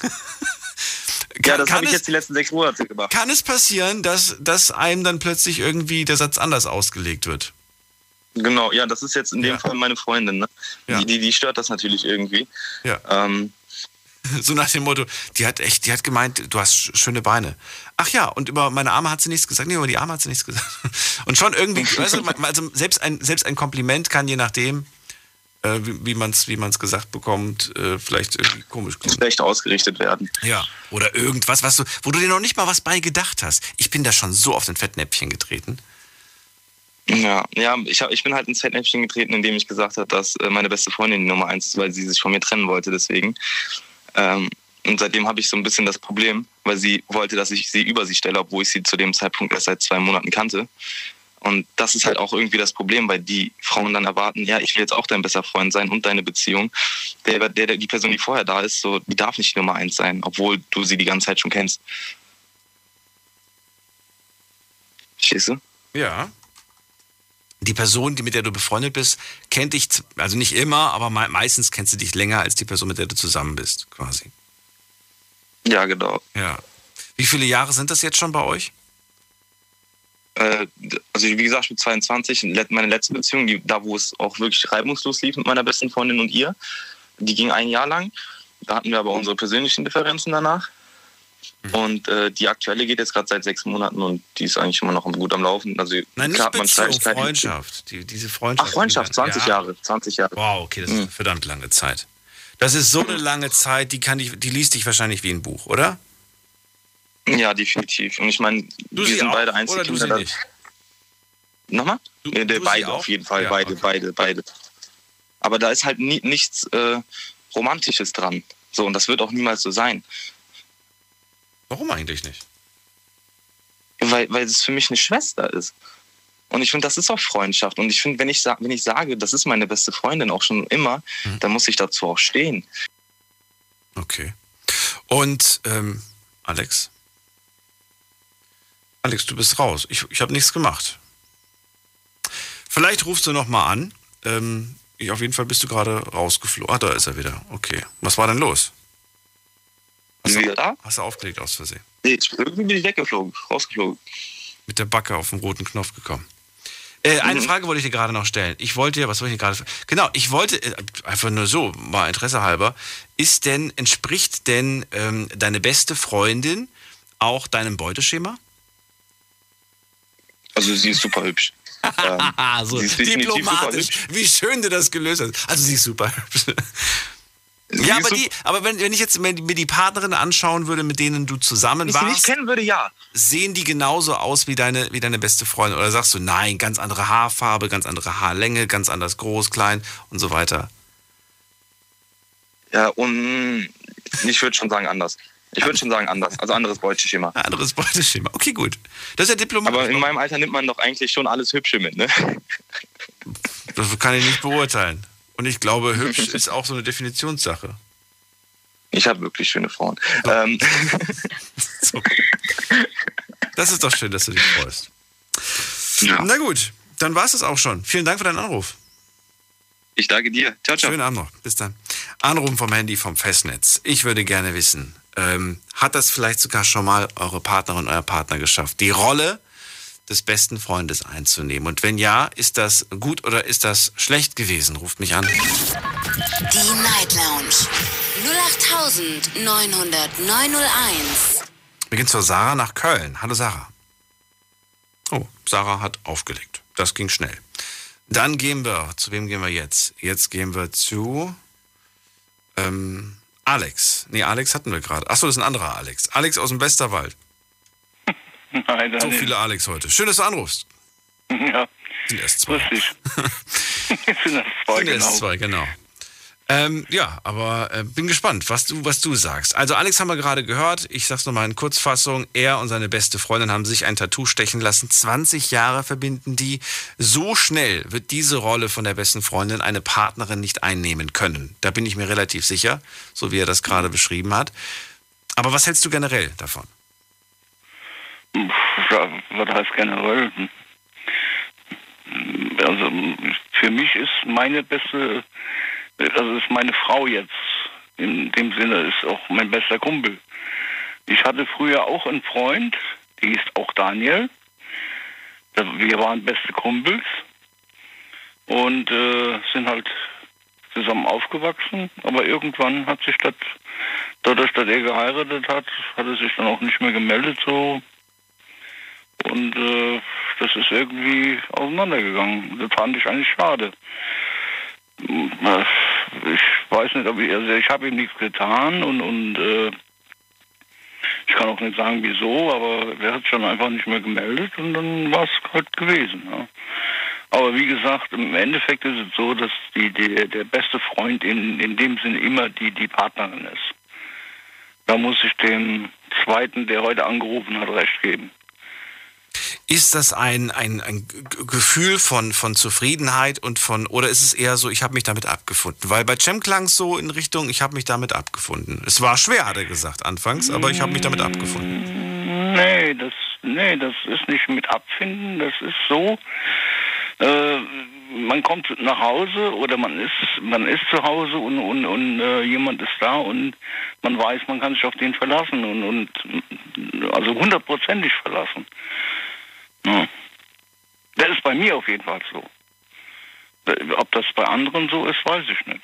Ja, das kann, habe ich es, jetzt die letzten sechs Monate gemacht. kann es passieren, dass, dass einem dann plötzlich irgendwie der Satz anders ausgelegt wird. Genau, ja, das ist jetzt in dem Ja. Fall meine Freundin. Ne? Ja. Die, die, die stört das natürlich irgendwie. Ja. Ähm, So nach dem Motto, die hat echt, die hat gemeint, du hast sch- schöne Beine. Ach ja, und über meine Arme hat sie nichts gesagt. Nee, über die Arme hat sie nichts gesagt. Und schon irgendwie, weißt du, also selbst ein, selbst ein Kompliment kann je nachdem, äh, wie, wie man es wie man's gesagt bekommt, äh, vielleicht irgendwie komisch klingen. schlecht ausgerichtet werden. Ja. Oder irgendwas, was du, wo du dir noch nicht mal was bei gedacht hast. Ich bin da schon so auf den Fettnäpfchen getreten. Ja, ja ich, hab, ich bin halt ins Fettnäpfchen getreten, indem ich gesagt habe, dass äh, meine beste Freundin die Nummer eins ist, weil sie sich von mir trennen wollte deswegen. Ähm, und seitdem habe ich so ein bisschen das Problem, weil sie wollte, dass ich sie über sie stelle, obwohl ich sie zu dem Zeitpunkt erst seit zwei Monaten kannte. Und das ist halt auch irgendwie das Problem, weil die Frauen dann erwarten, ja, ich will jetzt auch dein bester Freund sein und deine Beziehung. Der, der, die Person, die vorher da ist, so, die darf nicht die Nummer eins sein, obwohl du sie die ganze Zeit schon kennst. Verstehst du? Ja. Die Person, die mit der du befreundet bist, kennt dich, also nicht immer, aber me meistens kennst du dich länger als die Person, mit der du zusammen bist, quasi. Ja, genau. Ja. Wie viele Jahre sind das jetzt schon bei euch? Äh, also wie gesagt, ich bin 22. Let- Meine letzte Beziehung, die, da wo es auch wirklich reibungslos lief mit meiner besten Freundin und ihr, die ging ein Jahr lang. Da hatten wir aber unsere persönlichen Differenzen danach. Und äh, die aktuelle geht jetzt gerade seit sechs Monaten und die ist eigentlich immer noch gut am Laufen. Also Nein, klar hat man Streitigkeiten. Freundschaft. Die, diese Freundschaft. Ach, Freundschaft, 20 Ja. Jahre. 20 Jahre. Wow, okay, das ist eine verdammt lange Zeit. Das ist so eine lange Zeit, die kann ich, die liest dich wahrscheinlich wie ein Buch, oder? Ja, definitiv. Und ich meine, wir sind auch, beide oder Einzelkinder. nicht? Nochmal? Du- nee, du beide auf jeden Fall. Ja, beide, okay. beide, beide. Aber da ist halt nie, nichts äh, Romantisches dran. So, und das wird auch niemals so sein. Warum eigentlich nicht? Weil, weil es für mich eine Schwester ist. Und ich finde, das ist auch Freundschaft. Und ich finde, wenn ich, wenn ich sage, das ist meine beste Freundin auch schon immer, Mhm. dann muss ich dazu auch stehen. Okay. Und ähm, Alex? Alex, du bist raus. Ich, ich habe nichts gemacht. Vielleicht rufst du noch mal an. Ähm, ich, auf jeden Fall bist du gerade rausgeflogen. Ah, da ist er wieder. Okay. Was war denn los? Hast du, wieder da? hast du aufgelegt aus Versehen? Nee, ich, irgendwie bin ich weggeflogen, rausgeflogen. Mit der Backe auf den roten Knopf gekommen. Äh, eine Frage wollte ich dir gerade noch stellen. Ich wollte ja, was wollte ich gerade? Genau, ich wollte äh, einfach nur so, mal Interesse halber, ist denn, entspricht denn ähm, deine beste Freundin auch deinem Beuteschema? Also sie ist super hübsch. ähm, so sie ist definitiv super diplomatisch. hübsch. Wie schön du das gelöst hast. Also sie ist super hübsch. Ja, aber, die, aber wenn, wenn ich jetzt mir die Partnerin anschauen würde, mit denen du zusammen ich warst, kennen würde, ja. sehen die genauso aus wie deine, wie deine beste Freundin? Oder sagst du, nein, ganz andere Haarfarbe, ganz andere Haarlänge, ganz anders groß, klein und so weiter? Ja, und ich würde schon sagen anders. Ich würde schon sagen anders. Also anderes Beuteschema. Anderes Beuteschema. Okay, gut. Das ist ja diplomatisch. Aber in meinem Alter nimmt man doch eigentlich schon alles Hübsche mit, ne? das kann ich nicht beurteilen. Und ich glaube, hübsch ist auch so eine Definitionssache. Ich habe wirklich schöne Frauen. Ähm, So. Das ist doch schön, dass du dich freust. ja. Na gut, dann war es das auch schon. Vielen Dank für deinen Anruf. Ich danke dir. Ciao, ciao. Schönen Abend noch. Bis dann. Anrufen vom Handy vom Festnetz. Ich würde gerne wissen, ähm, hat das vielleicht sogar schon mal eure Partnerin, euer Partner geschafft, die Rolle des besten Freundes einzunehmen? Und wenn ja, ist das gut oder ist das schlecht gewesen? Ruft mich an. Die Night Lounge 0890901. Wir gehen zur Sarah nach Köln. Hallo Sarah. Oh, Sarah hat aufgelegt. Das ging schnell. Dann gehen wir, zu wem gehen wir jetzt? Jetzt gehen wir zu ähm, Alex. Nee, Alex hatten wir gerade. Achso, das ist ein anderer Alex. Alex aus dem Westerwald. Nein, So viele Alex heute. Schön, dass du anrufst. Ja, Sind erst zwei. richtig. Sind das zwei, Sind genau. erst zwei, genau. Ähm, ja, aber äh, bin gespannt, was du, was du sagst. Also Alex haben wir gerade gehört. Ich sag's nochmal in Kurzfassung. Er und seine beste Freundin haben sich ein Tattoo stechen lassen. 20 Jahre verbinden die. So schnell wird diese Rolle von der besten Freundin eine Partnerin nicht einnehmen können. Da bin ich mir relativ sicher, so wie er das gerade beschrieben hat. Aber was hältst du generell davon? Was heißt generell? Also für mich ist meine beste, also ist meine Frau jetzt in dem Sinne ist auch mein bester Kumpel. Ich hatte früher auch einen Freund, der hieß auch Daniel. Da- Wir waren beste Kumpels und äh, sind halt zusammen aufgewachsen. Aber irgendwann hat sich das, dadurch, dass er geheiratet hat, hat er sich dann auch nicht mehr gemeldet so und äh, das ist irgendwie auseinandergegangen. Das fand ich eigentlich schade. Äh, Ich weiß nicht, ob ich, also ich habe ihm nichts getan und, und äh, ich kann auch nicht sagen wieso, aber er hat sich dann einfach nicht mehr gemeldet und dann war es halt gewesen. Ja. Aber wie gesagt, im Endeffekt ist es so, dass die, die, der beste Freund in, in dem Sinne immer die, die Partnerin ist. Da muss ich dem zweiten, der heute angerufen hat, recht geben. Ist das ein, ein, ein Gefühl von, von Zufriedenheit und von, oder ist es eher so, ich habe mich damit abgefunden? Weil bei Cem klang es so in Richtung, ich habe mich damit abgefunden. Es war schwer, hat er gesagt anfangs, aber ich habe mich damit abgefunden. Nee, das, nee, das ist nicht mit Abfinden. Das ist so, äh, man kommt nach Hause oder man ist, man ist zu Hause und, und, und äh, jemand ist da und man weiß, man kann sich auf den verlassen und, und also hundertprozentig verlassen. Ja. Das ist bei mir auf jeden Fall so. Ob das bei anderen so ist, weiß ich nicht.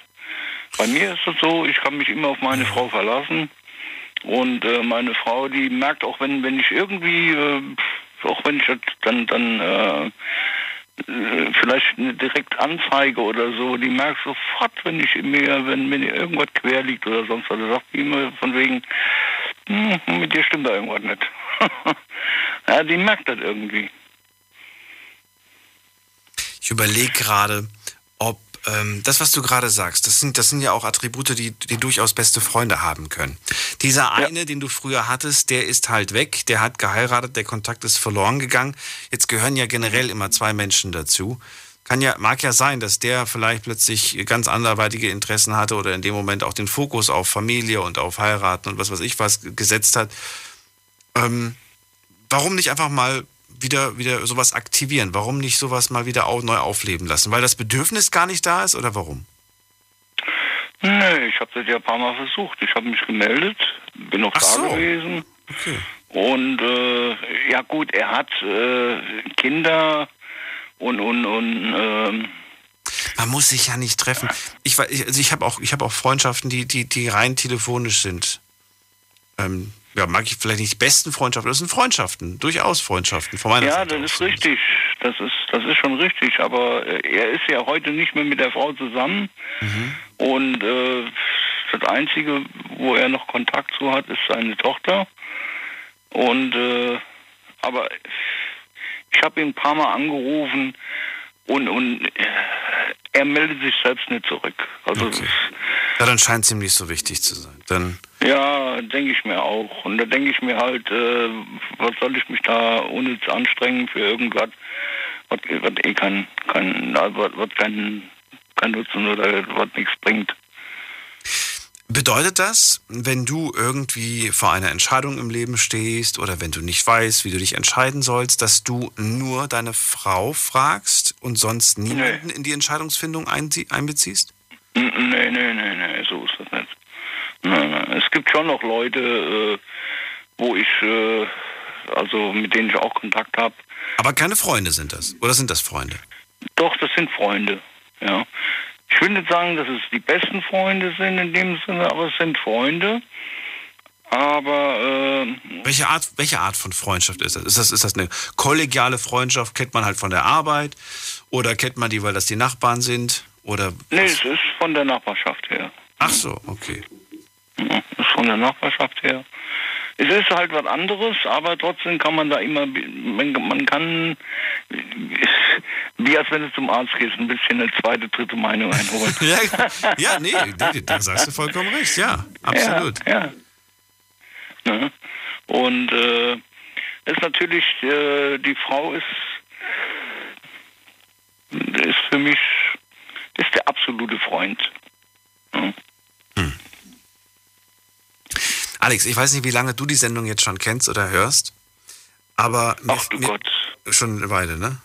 Bei mir ist es so, ich kann mich immer auf meine Frau verlassen. Und äh, meine Frau, die merkt auch, wenn, wenn ich irgendwie, äh, auch wenn ich dann, dann äh, äh, vielleicht direkt Anzeige oder so, die merkt sofort, wenn ich mir, wenn mir irgendwas quer liegt oder sonst was, sagt die immer von wegen, hm, mit dir stimmt da irgendwas nicht. ja, die merkt das irgendwie. Ich überlege gerade, ob ähm, das, was du gerade sagst, das sind, das sind ja auch Attribute, die, die durchaus beste Freunde haben können. Dieser eine, den du früher hattest, der ist halt weg, der hat geheiratet, der Kontakt ist verloren gegangen. Jetzt gehören ja generell immer zwei Menschen dazu. Kann ja, mag ja sein, dass der vielleicht plötzlich ganz anderweitige Interessen hatte oder in dem Moment auch den Fokus auf Familie und auf Heiraten und was weiß ich was gesetzt hat. Ähm, warum nicht einfach mal wieder, wieder sowas aktivieren? Warum nicht sowas mal wieder au neu aufleben lassen? Weil das Bedürfnis gar nicht da ist oder warum? Nee, ich habe das ja ein paar Mal versucht. Ich habe mich gemeldet, bin auch Ach da so. gewesen. Okay. Und äh, ja gut, er hat äh, Kinder und und und ähm, Man muss sich ja nicht treffen. Ich, also ich habe auch, ich hab auch Freundschaften, die, die, die rein telefonisch sind. Ähm, ja, mag ich vielleicht nicht die besten Freundschaften, das sind Freundschaften, durchaus Freundschaften von meiner ja, Seite das ist richtig. Das ist das ist schon richtig. Aber äh, er ist ja heute nicht mehr mit der Frau zusammen. Und äh, das Einzige, wo er noch Kontakt zu hat, ist seine Tochter. Und äh, aber ich habe ihn ein paar Mal angerufen und und äh, er meldet sich selbst nicht zurück. Also Okay. Ja, dann scheint es ihm nicht so wichtig zu sein. Dann, ja, denke ich mir auch. Und da denke ich mir halt, äh, was soll ich mich da unnütz anstrengen für irgendwas, was, was eh kein, kein, was, was kein, kein Nutzen oder was nichts bringt. Bedeutet das, wenn du irgendwie vor einer Entscheidung im Leben stehst oder wenn du nicht weißt, wie du dich entscheiden sollst, dass du nur deine Frau fragst und sonst niemanden in die Entscheidungsfindung einbeziehst? Nee, nee, nee, nee, so ist das nicht. Nein, nein. Es gibt schon noch Leute, äh, wo ich, äh, also mit denen ich auch Kontakt habe. Aber keine Freunde sind das. Oder sind das Freunde? Doch, das sind Freunde, ja. Ich will nicht sagen, dass es die besten Freunde sind in dem Sinne, aber es sind Freunde. Aber äh, Welche Art, welche Art von Freundschaft ist das? Ist das, ist das eine kollegiale Freundschaft? Kennt man halt von der Arbeit? Oder kennt man die, weil das die Nachbarn sind? Oder nee, was? es ist von der Nachbarschaft her. Ach so, okay. Ja, es ist von der Nachbarschaft her. Es ist halt was anderes, aber trotzdem kann man da immer, man, man kann, wie als wenn du zum Arzt gehst, ein bisschen eine zweite, dritte Meinung einholen. ja, ja, nee, da sagst du vollkommen recht. Ja, absolut. Ja. ja. Ne? Und äh, ist natürlich, äh, die Frau ist, ist für mich, ist der absolute Freund. Ja. Alex, ich weiß nicht, wie lange du die Sendung jetzt schon kennst oder hörst, aber mir, Ach du mir, Gott. schon eine Weile, ne?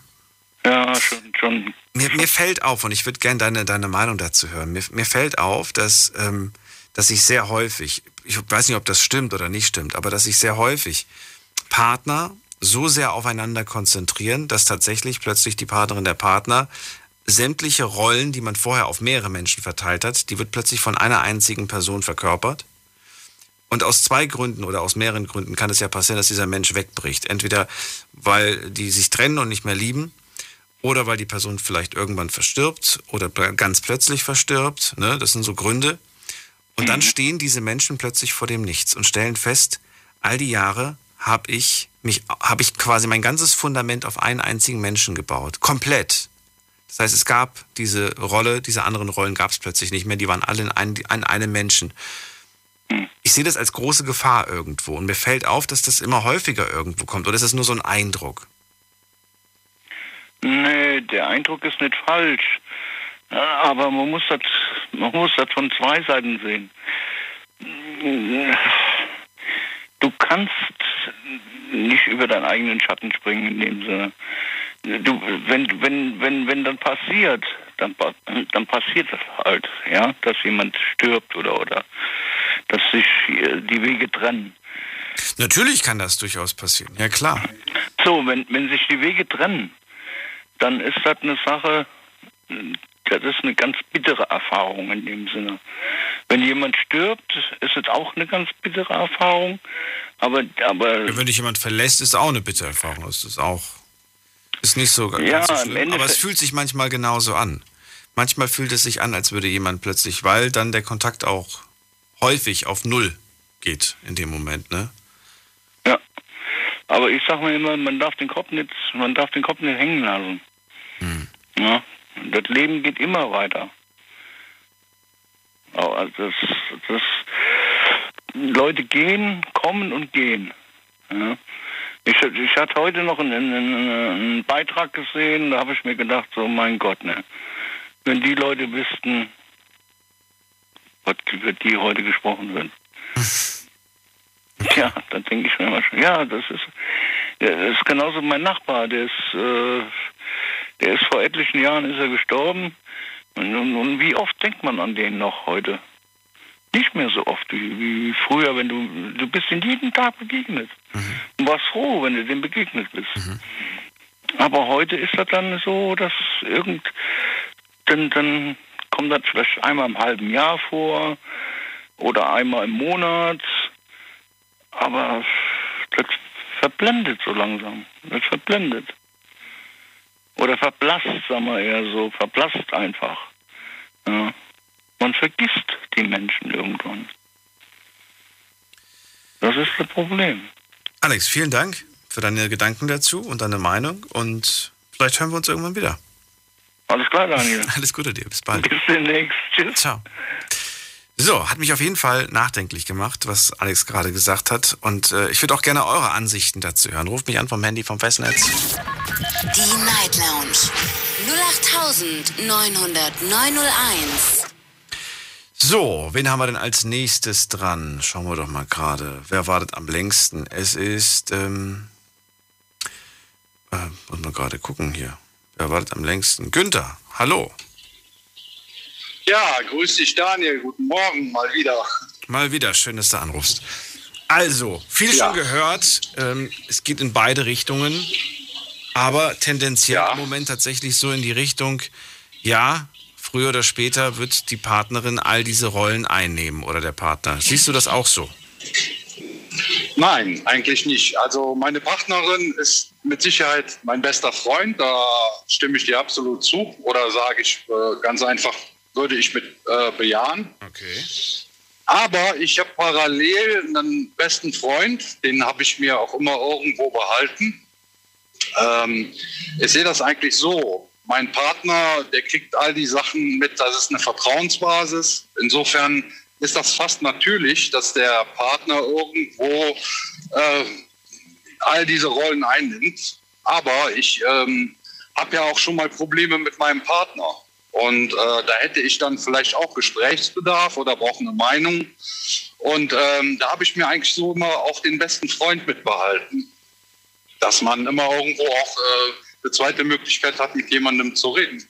Ja, schon, schon. Mir, mir fällt auf, und ich würde gerne deine, deine Meinung dazu hören, mir, mir fällt auf, dass, ähm, dass ich sehr häufig, ich weiß nicht, ob das stimmt oder nicht stimmt, aber dass ich sehr häufig Partner so sehr aufeinander konzentrieren, dass tatsächlich plötzlich die Partnerin der Partner sämtliche Rollen, die man vorher auf mehrere Menschen verteilt hat, die wird plötzlich von einer einzigen Person verkörpert. Und aus zwei Gründen oder aus mehreren Gründen kann es ja passieren, dass dieser Mensch wegbricht. Entweder weil die sich trennen und nicht mehr lieben, oder weil die Person vielleicht irgendwann verstirbt oder ganz plötzlich verstirbt. Ne? Das sind so Gründe. Und dann stehen diese Menschen plötzlich vor dem Nichts und stellen fest, all die Jahre habe ich mich, habe ich quasi mein ganzes Fundament auf einen einzigen Menschen gebaut. Komplett. Das heißt, es gab diese Rolle, diese anderen Rollen gab es plötzlich nicht mehr. Die waren alle in, ein, in einem Menschen. Ich sehe das als große Gefahr irgendwo. Und mir fällt auf, dass das immer häufiger irgendwo kommt. Oder ist das nur so ein Eindruck? Nee, der Eindruck ist nicht falsch. Aber man muss das, man muss das von zwei Seiten sehen. Du kannst nicht über deinen eigenen Schatten springen in dem Sinne. Du, wenn, wenn, wenn, wenn dann passiert, dann, dann passiert das halt, ja, dass jemand stirbt oder, oder dass sich die Wege trennen. Natürlich kann das durchaus passieren. Ja, klar. So, wenn, wenn sich die Wege trennen, dann ist das eine Sache, das ist eine ganz bittere Erfahrung in dem Sinne. Wenn jemand stirbt, ist es auch eine ganz bittere Erfahrung, aber, aber Wenn dich jemand verlässt, ist auch eine bittere Erfahrung. Ist auch. Ist nicht so ganz Ja, so im schlimm. Aber es fühlt sich manchmal genauso an. Manchmal fühlt es sich an, als würde jemand plötzlich, weil dann der Kontakt auch häufig auf Null geht in dem Moment, ne? ja. Aber ich sag mal immer, man darf den Kopf nicht, man darf den Kopf nicht hängen lassen. Ja. Das Leben geht immer weiter. Also das, das, Leute gehen, kommen und gehen. Ja. Ich, ich hatte heute noch einen, einen, einen Beitrag gesehen, da habe ich mir gedacht, so mein Gott, ne. Wenn die Leute wüssten, über die heute gesprochen wird. ja, dann denke ich mir immer schon, ja, das ist, ja, das ist genauso mein Nachbar, der ist, äh, der ist vor etlichen Jahren ist er gestorben. Und, und, und, wie oft denkt man an den noch heute? Nicht mehr so oft wie, wie früher, wenn du, du bist in jedem Tag begegnet. Mhm. Und warst froh, wenn du dem begegnet bist. Mhm. Aber heute ist das dann so, dass irgend, dann, dann kommt das vielleicht einmal im halben Jahr vor oder einmal im Monat. Aber das verblendet so langsam. Das verblendet. Oder verblasst, sagen wir eher so, verblasst einfach. Ja. Man vergisst die Menschen irgendwann. Das ist das Problem. Alex, vielen Dank für deine Gedanken dazu und deine Meinung und vielleicht hören wir uns irgendwann wieder. Alles klar, Daniel. Alles Gute dir, bis bald. Bis demnächst. Tschüss. Ciao. So, hat mich auf jeden Fall nachdenklich gemacht, was Alex gerade gesagt hat. Und äh, ich würde auch gerne eure Ansichten dazu hören. Ruft mich an vom Handy vom Festnetz. Die Night Lounge 0890901. So, wen haben wir denn als nächstes dran? Schauen wir doch mal gerade. Wer wartet am längsten? Es ist, ähm, äh, muss man gerade gucken hier. Wer wartet am längsten? Günther, hallo. Ja, grüß dich Daniel, guten Morgen mal wieder. Mal wieder, schön, dass du anrufst. Also, viel ja. schon gehört. Ähm, es geht in beide Richtungen, aber tendenziell ja. im Moment tatsächlich so in die Richtung, ja, früher oder später wird die Partnerin all diese Rollen einnehmen oder der Partner. Siehst du das auch so? Nein, eigentlich nicht. Also meine Partnerin ist mit Sicherheit mein bester Freund, da stimme ich dir absolut zu. Oder sage ich äh, ganz einfach, würde ich mit äh, bejahen. Okay. Aber ich habe parallel einen besten Freund, den habe ich mir auch immer irgendwo behalten. Ähm, ich sehe das eigentlich so. Mein Partner, der kriegt all die Sachen mit, das ist eine Vertrauensbasis. Insofern ist das fast natürlich, dass der Partner irgendwo äh, all diese Rollen einnimmt. Aber ich ähm, habe ja auch schon mal Probleme mit meinem Partner. Und äh, da hätte ich dann vielleicht auch Gesprächsbedarf oder brauche eine Meinung. Und ähm, da habe ich mir eigentlich so immer auch den besten Freund mitbehalten. Dass man immer irgendwo auch äh, eine zweite Möglichkeit hat, mit jemandem zu reden.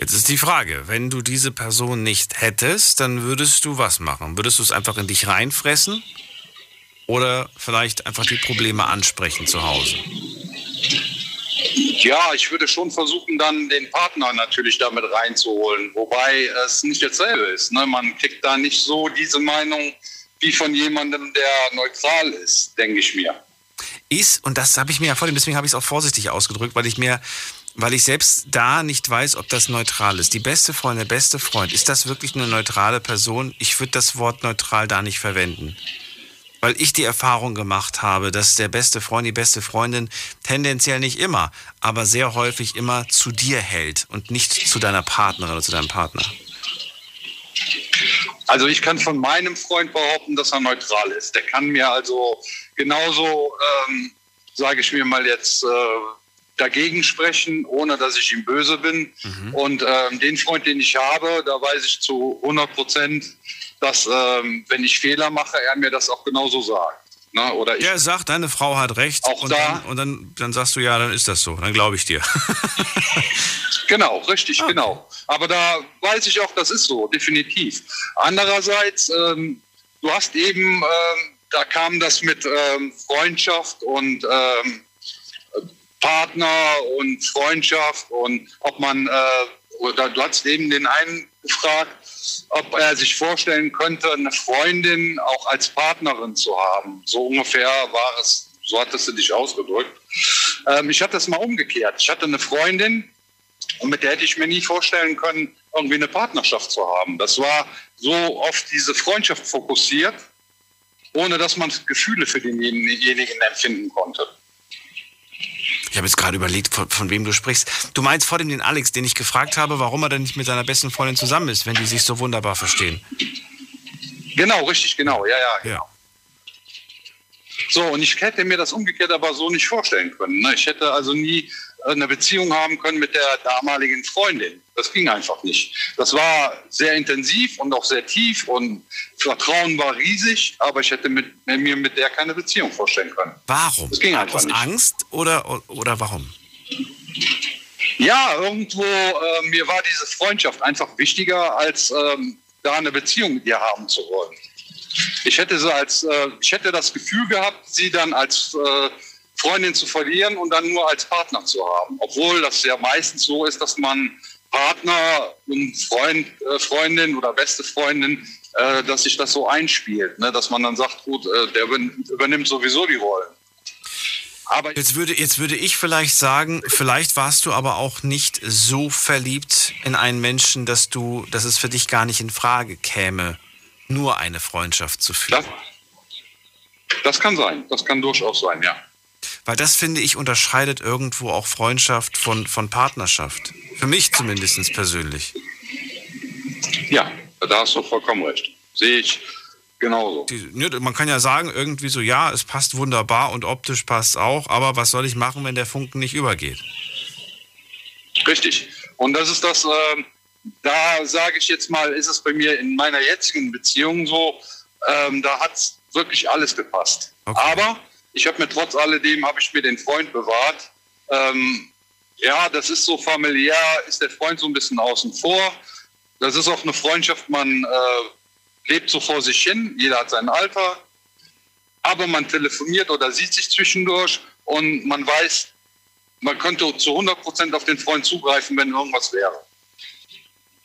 Jetzt ist die Frage, wenn du diese Person nicht hättest, dann würdest du was machen? Würdest du es einfach in dich reinfressen? Oder vielleicht einfach die Probleme ansprechen zu Hause? Ja, ich würde schon versuchen, dann den Partner natürlich damit reinzuholen. Wobei es nicht dasselbe ist. Ne? Man kriegt da nicht so diese Meinung wie von jemandem, der neutral ist, denke ich mir. Ist, und das habe ich mir ja vorhin, deswegen habe ich es auch vorsichtig ausgedrückt, weil ich mir, weil ich selbst da nicht weiß, ob das neutral ist. Die beste Freundin, der beste Freund, ist das wirklich eine neutrale Person? Ich würde das Wort neutral da nicht verwenden weil ich die Erfahrung gemacht habe, dass der beste Freund, die beste Freundin tendenziell nicht immer, aber sehr häufig immer zu dir hält und nicht zu deiner Partnerin oder zu deinem Partner. Also ich kann von meinem Freund behaupten, dass er neutral ist. Der kann mir also genauso, ähm, sage ich mir mal jetzt, äh, dagegen sprechen, ohne dass ich ihm böse bin. Mhm. Und ähm, den Freund, den ich habe, da weiß ich zu 100 Prozent, dass ähm, wenn ich Fehler mache, er mir das auch genauso sagt. Ne? Oder ich, ja, er sagt, deine Frau hat recht. Auch und da. Dann, und dann, dann sagst du, ja, dann ist das so. Dann glaube ich dir. genau, richtig, ah. genau. Aber da weiß ich auch, das ist so, definitiv. Andererseits, ähm, du hast eben, ähm, da kam das mit ähm, Freundschaft und ähm, Partner und Freundschaft und ob man, äh, oder du hast eben den einen gefragt, ob er sich vorstellen könnte, eine Freundin auch als Partnerin zu haben. So ungefähr war es, so hattest du dich ausgedrückt. Ähm, ich hatte es mal umgekehrt. Ich hatte eine Freundin und mit der hätte ich mir nie vorstellen können, irgendwie eine Partnerschaft zu haben. Das war so oft diese Freundschaft fokussiert, ohne dass man Gefühle für denjenigen empfinden konnte. Ich habe jetzt gerade überlegt, von, von, wem du sprichst. Du meinst vor dem den Alex, den ich gefragt habe, warum er denn nicht mit seiner besten Freundin zusammen ist, wenn die sich so wunderbar verstehen. Genau, richtig, genau, ja, ja. Ja. So, und ich hätte mir das umgekehrt aber so nicht vorstellen können. Ne? Ich hätte also nie eine Beziehung haben können mit der damaligen Freundin. Das ging einfach nicht. Das war sehr intensiv und auch sehr tief und Vertrauen war riesig, aber ich hätte mit, mir mit der keine Beziehung vorstellen können. Warum? Das ging einfach Aus nicht. Angst oder, oder warum? Ja, irgendwo, äh, mir war diese Freundschaft einfach wichtiger, als ähm, da eine Beziehung mit ihr haben zu wollen. Ich hätte sie als, äh, ich hätte das Gefühl gehabt, sie dann als äh, Freundin zu verlieren und dann nur als Partner zu haben. Obwohl das ja meistens so ist, dass man Partner und Freund, äh, Freundin oder beste Freundin, äh, dass sich das so einspielt, ne? dass man dann sagt, gut, äh, der übernimmt sowieso die Rollen. Aber jetzt würde, jetzt würde ich vielleicht sagen, vielleicht warst du aber auch nicht so verliebt in einen Menschen, dass du, dass es für dich gar nicht in Frage käme, nur eine Freundschaft zu führen. Das, das kann sein, das kann durchaus sein, ja. Weil das, finde ich, unterscheidet irgendwo auch Freundschaft von, von Partnerschaft. Für mich zumindest persönlich. Ja, da hast du vollkommen recht. Sehe ich genauso. Die, man kann ja sagen, irgendwie so, ja, es passt wunderbar und optisch passt auch, aber was soll ich machen, wenn der Funken nicht übergeht? Richtig. Und das ist das, äh, da sage ich jetzt mal, ist es bei mir in meiner jetzigen Beziehung so, ähm, da hat es wirklich alles gepasst. Okay. Aber ich habe mir trotz alledem, habe ich mir den Freund bewahrt. Ähm, ja, das ist so familiär, ist der Freund so ein bisschen außen vor. Das ist auch eine Freundschaft, man äh, lebt so vor sich hin, jeder hat sein Alter, aber man telefoniert oder sieht sich zwischendurch und man weiß, man könnte zu 100 Prozent auf den Freund zugreifen, wenn irgendwas wäre.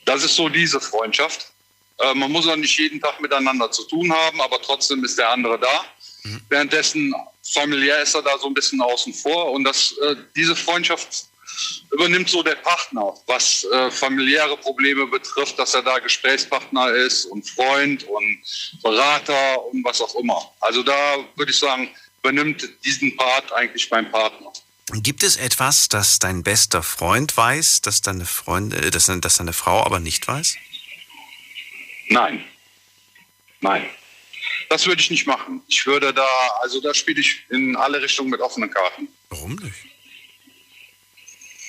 Das ist so diese Freundschaft. Äh, man muss auch nicht jeden Tag miteinander zu tun haben, aber trotzdem ist der andere da. Mhm. Währenddessen familiär ist er da so ein bisschen außen vor und das, äh, diese Freundschaft übernimmt so der Partner, was äh, familiäre Probleme betrifft, dass er da Gesprächspartner ist und Freund und Berater und was auch immer. Also da würde ich sagen, übernimmt diesen Part eigentlich mein Partner. Gibt es etwas, das dein bester Freund weiß, das deine, Freunde, äh, das, das deine Frau aber nicht weiß? Nein. Nein. Das würde ich nicht machen. Ich würde da, also da spiele ich in alle Richtungen mit offenen Karten. Warum nicht?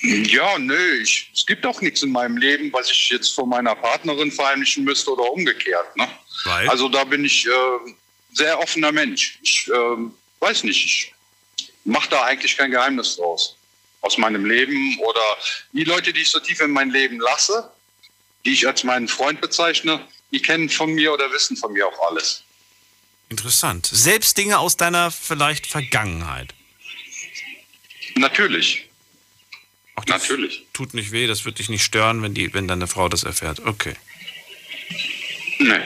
Ja, nö, ich, es gibt auch nichts in meinem Leben, was ich jetzt vor meiner Partnerin verheimlichen müsste oder umgekehrt. Ne? Weil? Also da bin ich äh, sehr offener Mensch. Ich äh, weiß nicht, ich mache da eigentlich kein Geheimnis draus. Aus meinem Leben oder die Leute, die ich so tief in mein Leben lasse, die ich als meinen Freund bezeichne, die kennen von mir oder wissen von mir auch alles. Interessant. Selbst Dinge aus deiner vielleicht Vergangenheit. Natürlich. Auch Natürlich. Tut nicht weh, das wird dich nicht stören, wenn, die, wenn deine Frau das erfährt. Okay. Nee.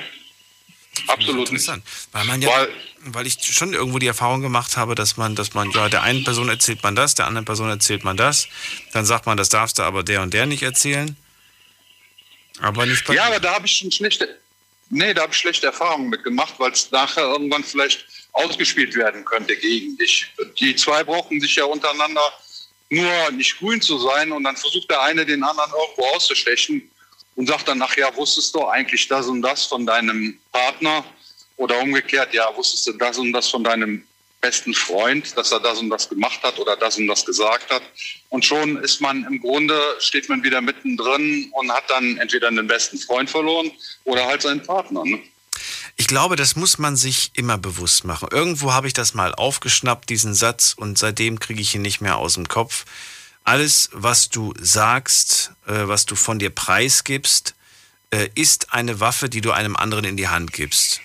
Absolut interessant. Weil man ja, weil, weil, ich schon irgendwo die Erfahrung gemacht habe, dass man, dass man, ja, der einen Person erzählt man das, der anderen Person erzählt man das. Dann sagt man, das darfst du aber der und der nicht erzählen. Aber nicht bei Ja, aber da habe ich schon schlechte, Nee, da habe ich schlechte Erfahrungen mitgemacht, weil es nachher irgendwann vielleicht ausgespielt werden könnte gegen dich. Die zwei brauchen sich ja untereinander nur nicht grün zu sein und dann versucht der eine den anderen irgendwo auszustechen und sagt dann, ach ja, wusstest du eigentlich das und das von deinem Partner? Oder umgekehrt, ja, wusstest du das und das von deinem besten Freund, dass er das und das gemacht hat oder das und das gesagt hat. Und schon ist man im Grunde, steht man wieder mittendrin und hat dann entweder einen besten Freund verloren oder halt seinen Partner. Ne? Ich glaube, das muss man sich immer bewusst machen. Irgendwo habe ich das mal aufgeschnappt, diesen Satz, und seitdem kriege ich ihn nicht mehr aus dem Kopf. Alles, was du sagst, äh, was du von dir preisgibst, äh, ist eine Waffe, die du einem anderen in die Hand gibst.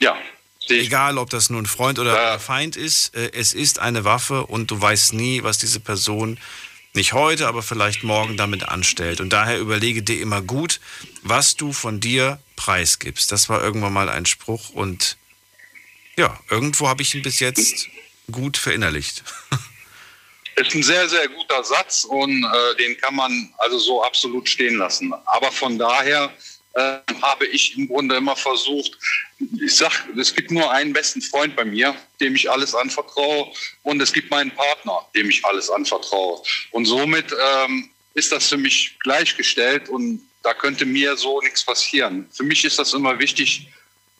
Ja, Egal, ob das nun Freund oder ja. Feind ist, äh, es ist eine Waffe und du weißt nie, was diese Person nicht heute, aber vielleicht morgen damit anstellt. Und daher überlege dir immer gut, was du von dir preisgibst. Das war irgendwann mal ein Spruch und ja, irgendwo habe ich ihn bis jetzt gut verinnerlicht. Ist ein sehr, sehr guter Satz und äh, den kann man also so absolut stehen lassen. Aber von daher äh, habe ich im Grunde immer versucht, ich sag, es gibt nur einen besten Freund bei mir, dem ich alles anvertraue. Und es gibt meinen Partner, dem ich alles anvertraue. Und somit ähm, ist das für mich gleichgestellt und da könnte mir so nichts passieren. Für mich ist das immer wichtig,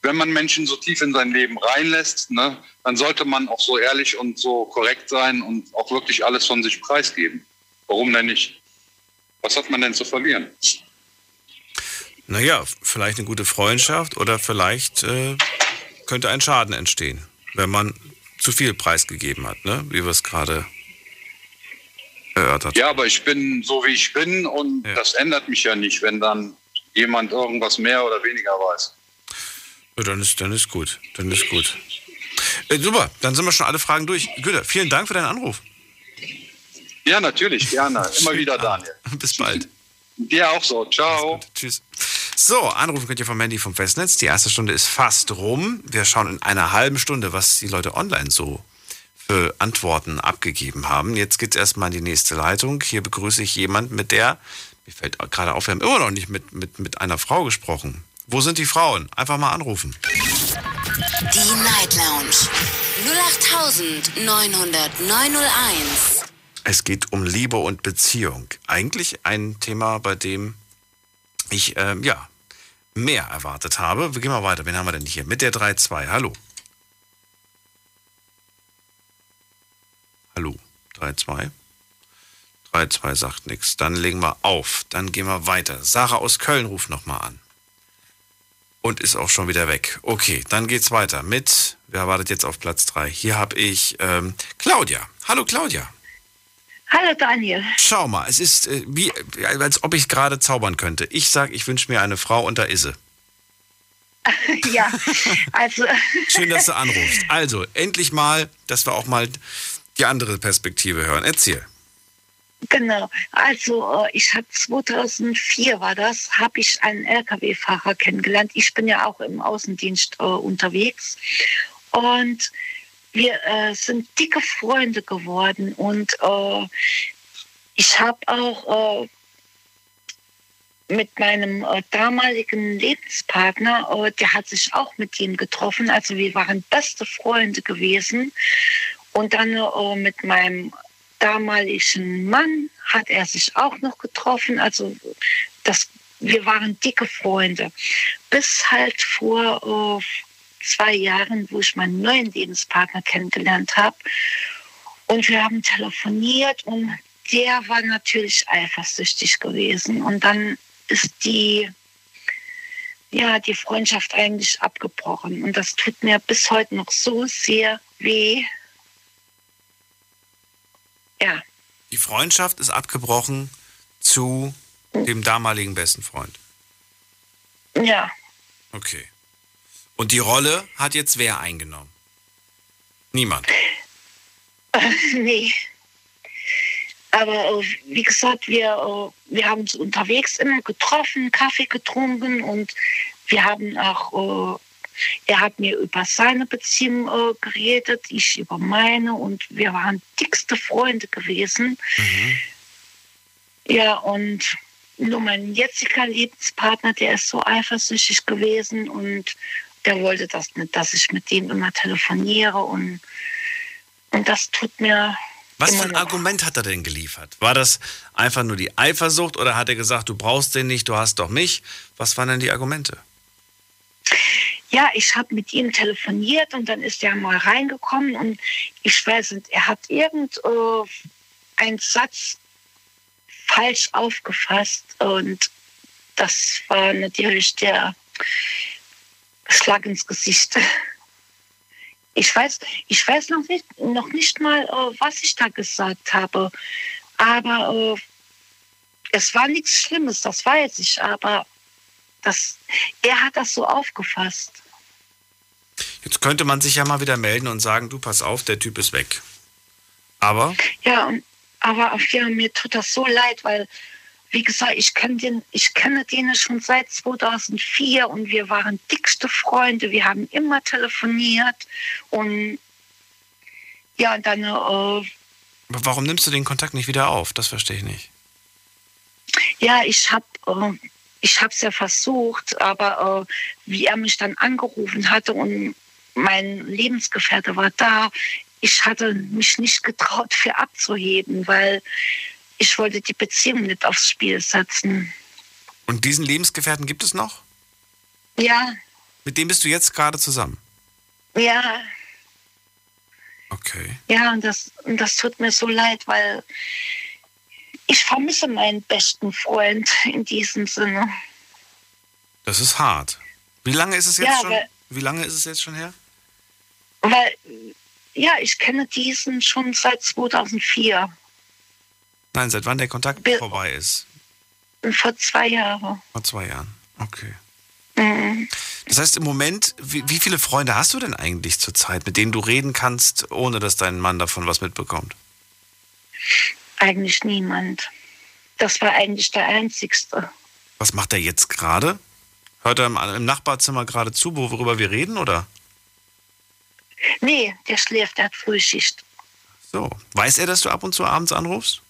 wenn man Menschen so tief in sein Leben reinlässt, ne, dann sollte man auch so ehrlich und so korrekt sein und auch wirklich alles von sich preisgeben. Warum denn nicht? Was hat man denn zu verlieren? Naja, vielleicht eine gute Freundschaft oder vielleicht äh, könnte ein Schaden entstehen, wenn man zu viel preisgegeben hat, ne? wie wir es gerade erörtert Ja, aber ich bin so, wie ich bin und Ja. das ändert mich ja nicht, wenn dann jemand irgendwas mehr oder weniger weiß. Ja, dann ist, dann ist gut. Dann ist gut. Äh, super, dann sind wir schon alle Fragen durch. Güter, vielen Dank für deinen Anruf. Ja, natürlich, gerne. Immer wieder, Daniel. Bis bald. Dir auch so. Ciao. Tschüss. So, anrufen könnt ihr vom Handy vom Festnetz. Die erste Stunde ist fast rum. Wir schauen in einer halben Stunde, was die Leute online so für Antworten abgegeben haben. Jetzt geht's erstmal in die nächste Leitung. Hier begrüße ich jemanden, mit der, mir fällt gerade auf, wir haben immer noch nicht mit, mit, mit einer Frau gesprochen. Wo sind die Frauen? Einfach mal anrufen. Die Night Lounge 08901. Es geht um Liebe und Beziehung. Eigentlich ein Thema, bei dem ich ähm, ja mehr erwartet habe. Wir gehen mal weiter. Wen haben wir denn hier? Mit der 3-2. Hallo. Hallo. 3-2. 3-2 sagt nichts. Dann legen wir auf. Dann gehen wir weiter. Sarah aus Köln ruft nochmal an. Und ist auch schon wieder weg. Okay, dann geht's weiter mit, wer wartet jetzt auf Platz 3? Hier habe ich ähm, Claudia. Hallo Claudia. Hallo Daniel. Schau mal, es ist äh, wie, als ob ich gerade zaubern könnte. Ich sag, ich wünsche mir eine Frau und da ist sie. ja, also Schön, dass du anrufst. Also, endlich mal, dass wir auch mal die andere Perspektive hören. Erzähl. genau. Also äh, ich habe 2004 war das, habe ich einen LKW-Fahrer kennengelernt. Ich bin ja auch im Außendienst äh, unterwegs und wir äh, sind dicke Freunde geworden und äh, ich habe auch äh, mit meinem äh, damaligen Lebenspartner, äh, der hat sich auch mit ihm getroffen. Also wir waren beste Freunde gewesen. Und dann mit meinem damaligen Mann hat er sich auch noch getroffen. Also das, wir waren dicke Freunde. Bis halt vor äh, zwei Jahren, wo ich meinen neuen Lebenspartner kennengelernt habe. Und wir haben telefoniert und der war natürlich eifersüchtig gewesen. Und dann ist die, ja, die Freundschaft eigentlich abgebrochen. Und das tut mir bis heute noch so sehr weh. Ja, Die Freundschaft ist abgebrochen zu dem damaligen besten Freund. ja. Okay. Und die Rolle hat jetzt wer eingenommen? Niemand. nee. Aber äh, wie gesagt, wir, äh, wir haben uns unterwegs immer getroffen, Kaffee getrunken und wir haben auch, äh, er hat mir über seine Beziehung äh, geredet, ich über meine und wir waren dickste Freunde gewesen. Ja, und nur mein jetziger Lebenspartner, der ist so eifersüchtig gewesen und der wollte das nicht, dass ich mit dem immer telefoniere und, und das tut mir Was für ein noch. Argument hat er denn geliefert? War das einfach nur die Eifersucht oder hat er gesagt, du brauchst den nicht, du hast doch mich? Was waren denn die Argumente? Ja, ich habe mit ihm telefoniert und dann ist er mal reingekommen und ich weiß nicht, er hat irgend äh, einen Satz falsch aufgefasst und das war natürlich der Schlag ins Gesicht. Ich weiß, ich weiß noch nicht, noch nicht mal, äh, was ich da gesagt habe, aber äh, es war nichts Schlimmes, das weiß ich, aber das, er hat das so aufgefasst. Jetzt könnte man sich ja mal wieder melden und sagen, du pass auf, der Typ ist weg. Aber Ja, aber ja, mir tut das so leid, weil, wie gesagt, ich kenne den, ich kenne den schon seit 2004 und wir waren dickste Freunde. Wir haben immer telefoniert und ja, und dann, äh, warum nimmst du den Kontakt nicht wieder auf? Das verstehe ich nicht. ja, ich habe, äh, ich habe es ja versucht, aber äh, wie er mich dann angerufen hatte und mein Lebensgefährte war da, ich hatte mich nicht getraut, für abzuheben, weil ich wollte die Beziehung nicht aufs Spiel setzen. Und diesen Lebensgefährten gibt es noch? Ja. Mit dem bist du jetzt gerade zusammen? Ja. Okay. Ja, und das, und das tut mir so leid, weil ich vermisse meinen besten Freund in diesem Sinne. Das ist hart. Wie lange ist es jetzt Ja, schon? weil- Wie lange ist es jetzt schon her? Weil, ja, ich kenne diesen schon seit 2004, Nein, seit wann der Kontakt Wir- vorbei ist? vor zwei Jahren. Vor zwei Jahren. Okay. Mhm. Das heißt, im Moment, wie, wie viele Freunde hast du denn eigentlich zurzeit, mit denen du reden kannst, ohne dass dein Mann davon was mitbekommt? Eigentlich niemand. Das war eigentlich der einzigste. Was macht er jetzt gerade? Hört er im, im Nachbarzimmer gerade zu, worüber wir reden, oder? Nee, der schläft, der hat Frühschicht. So. Weiß er, dass du ab und zu abends anrufst?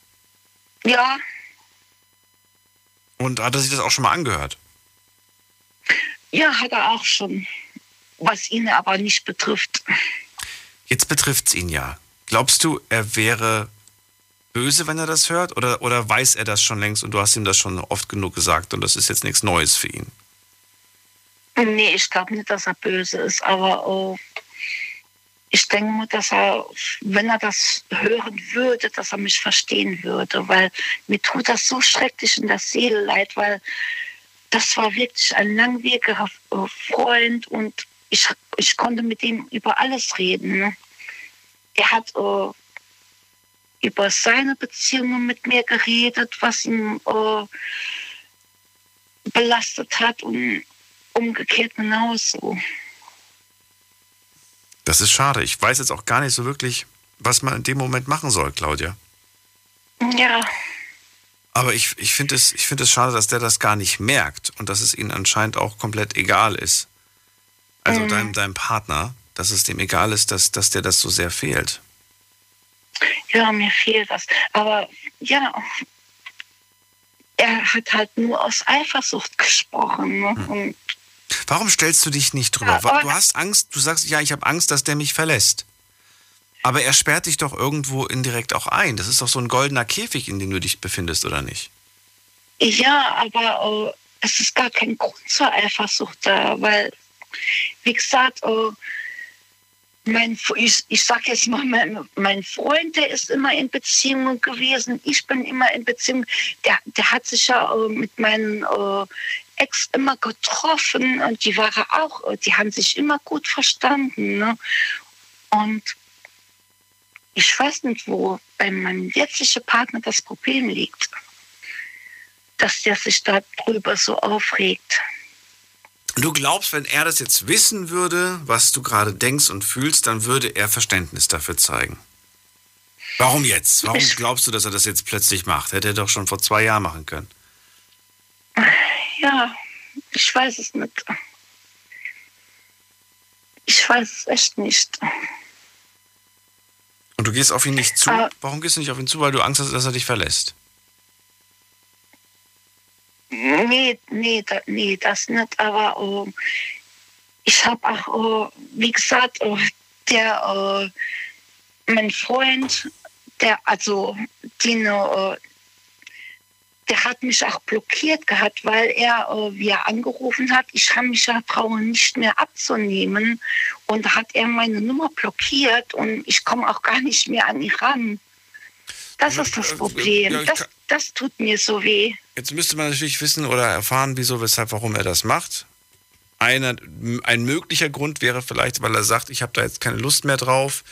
Ja, Und hat er sich das auch schon mal angehört? ja, hat er auch schon. Was ihn aber nicht betrifft. Jetzt betrifft es ihn ja. Glaubst du, er wäre böse, wenn er das hört? Oder, oder weiß er das schon längst und du hast ihm das schon oft genug gesagt und das ist jetzt nichts Neues für ihn? Nee, ich glaube nicht, dass er böse ist, aber äh, ich denke mal, dass er, wenn er das hören würde, dass er mich verstehen würde, weil mir tut das so schrecklich in der Seele leid, weil das war wirklich ein langwieriger Freund und ich, ich konnte mit ihm über alles reden. Ne? Er hat äh, über seine Beziehungen mit mir geredet, was ihn äh, belastet hat und umgekehrt genauso. Das ist schade. Ich weiß jetzt auch gar nicht so wirklich, was man in dem Moment machen soll, Claudia. Ja, Aber ich, ich finde es, ich find es schade, dass der das gar nicht merkt und dass es ihm anscheinend auch komplett egal ist. Also Mhm. deinem, deinem Partner, dass es dem egal ist, dass, dass dir das so sehr fehlt. ja, mir fehlt das. Aber ja, er hat halt nur aus Eifersucht gesprochen. Ne? Und Warum stellst du dich nicht drüber? Ja, du hast Angst, du sagst, ja, ich habe Angst, dass der mich verlässt. Aber er sperrt dich doch irgendwo indirekt auch ein. Das ist doch so ein goldener Käfig, in dem du dich befindest, oder nicht? ja, aber äh, es ist gar kein Grund zur Eifersucht da, weil, wie gesagt, äh, mein, ich, ich sag jetzt mal, mein, mein Freund, der ist immer in Beziehungen gewesen. Ich bin immer in Beziehungen. Der, der hat sich ja äh, mit meinen äh, Ex immer getroffen und die waren auch, die haben sich immer gut verstanden. Ne? Und ich weiß nicht, wo bei meinem jetzigen Partner das Problem liegt, dass der sich darüber so aufregt. Du glaubst, wenn er das jetzt wissen würde, was du gerade denkst und fühlst, dann würde er Verständnis dafür zeigen. Warum jetzt? Warum Ich- glaubst du, dass er das jetzt plötzlich macht? Hätte er doch schon vor zwei Jahren machen können. Ja, ich weiß es nicht. Ich weiß es echt nicht. Und du gehst auf ihn nicht zu? Ah. Warum gehst du nicht auf ihn zu? Weil du Angst hast, dass er dich verlässt. Nee, nee, da, nee, das nicht. Aber äh, ich habe auch, äh, wie gesagt, äh, der, äh, mein Freund, der, also, den, äh, der hat mich auch blockiert gehabt, weil er, äh, wie er angerufen hat, ich habe mich ja trauen, nicht mehr abzunehmen. Und da hat er meine Nummer blockiert und ich komme auch gar nicht mehr an ihn ran. Das ist das Äh, Problem. ja, Das, das tut mir so weh. Jetzt müsste man natürlich wissen oder erfahren, wieso, weshalb, warum er das macht. Einer, ein möglicher Grund wäre vielleicht, weil er sagt, ich habe da jetzt keine Lust mehr drauf.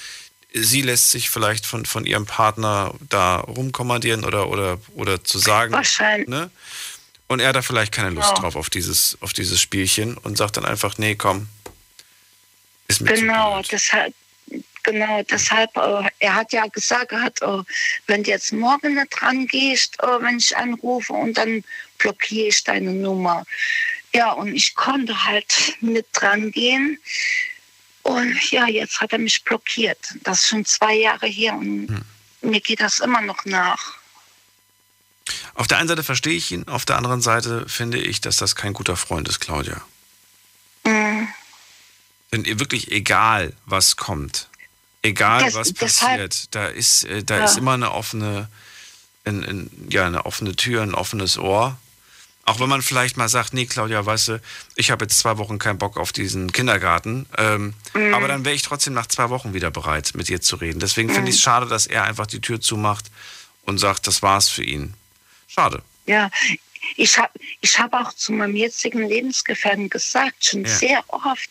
Sie lässt sich vielleicht von, von ihrem Partner da rumkommandieren oder, oder, oder zu sagen. Wahrscheinlich. Ne? Und er hat da vielleicht keine Lust Ja. drauf auf dieses, auf dieses Spielchen und sagt dann einfach, nee, komm. Ist mir Genau, deshalb, genau, deshalb, äh, er hat ja gesagt, er hat, äh, wenn du jetzt morgen nicht dran gehst, äh, wenn ich anrufe und dann blockiere ich deine Nummer. Ja, und ich konnte halt nicht dran gehen. Und ja, jetzt hat er mich blockiert. Das ist schon zwei Jahre her und Hm. mir geht das immer noch nach. Auf der einen Seite verstehe ich ihn, auf der anderen Seite finde ich, dass das kein guter Freund ist, Claudia. Mhm. Denn ihr wirklich egal, was kommt, egal Das- was deshalb- passiert, da ist, äh, da Ja. ist immer eine offene, ein, ein, ja, eine offene Tür, ein offenes Ohr. Auch wenn man vielleicht mal sagt, nee, Claudia, weißt du, ich habe jetzt zwei Wochen keinen Bock auf diesen Kindergarten, ähm, Mhm. aber dann wäre ich trotzdem nach zwei Wochen wieder bereit, mit dir zu reden. Deswegen finde Mhm. ich es schade, dass er einfach die Tür zumacht und sagt, das war's für ihn. Schade. Ja, ich habe ich hab auch zu meinem jetzigen Lebensgefährten gesagt, schon Ja. sehr oft,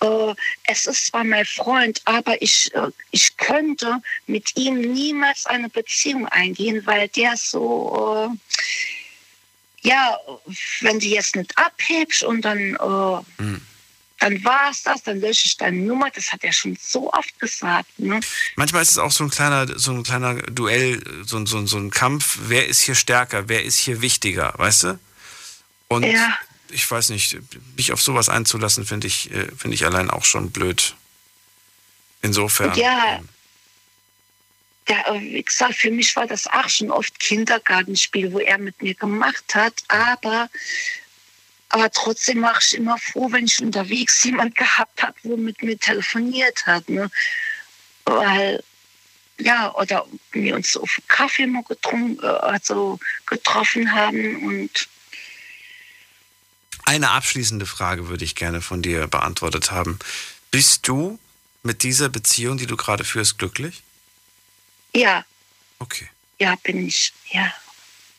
äh, es ist zwar mein Freund, aber ich, äh, ich könnte mit ihm niemals eine Beziehung eingehen, weil der so, äh, ja, wenn du jetzt nicht abhebst und dann, äh, Hm. dann war es das, dann lösche ich deine Nummer, das hat er schon so oft gesagt. Ne? Manchmal ist es auch so ein kleiner, so ein kleiner Duell, so, ein- so, so ein Kampf, wer ist hier stärker, wer ist hier wichtiger, weißt du? Und Ja. ich weiß nicht, mich auf sowas einzulassen, finde ich, äh, finde ich allein auch schon blöd. Insofern. Ja, ja, äh, wie gesagt, für mich war das auch schon oft Kindergartenspiel, wo er mit mir gemacht hat. Aber, aber trotzdem war ich immer froh, wenn ich unterwegs jemand gehabt habe, wo mit mir telefoniert hat. Ne? Weil, ja, oder wir uns auf Kaffee mal getrunken, äh, also getroffen haben und Eine abschließende Frage würde ich gerne von dir beantwortet haben. Bist du mit dieser Beziehung, die du gerade führst, glücklich? Ja, Okay. ja, bin ich, ja.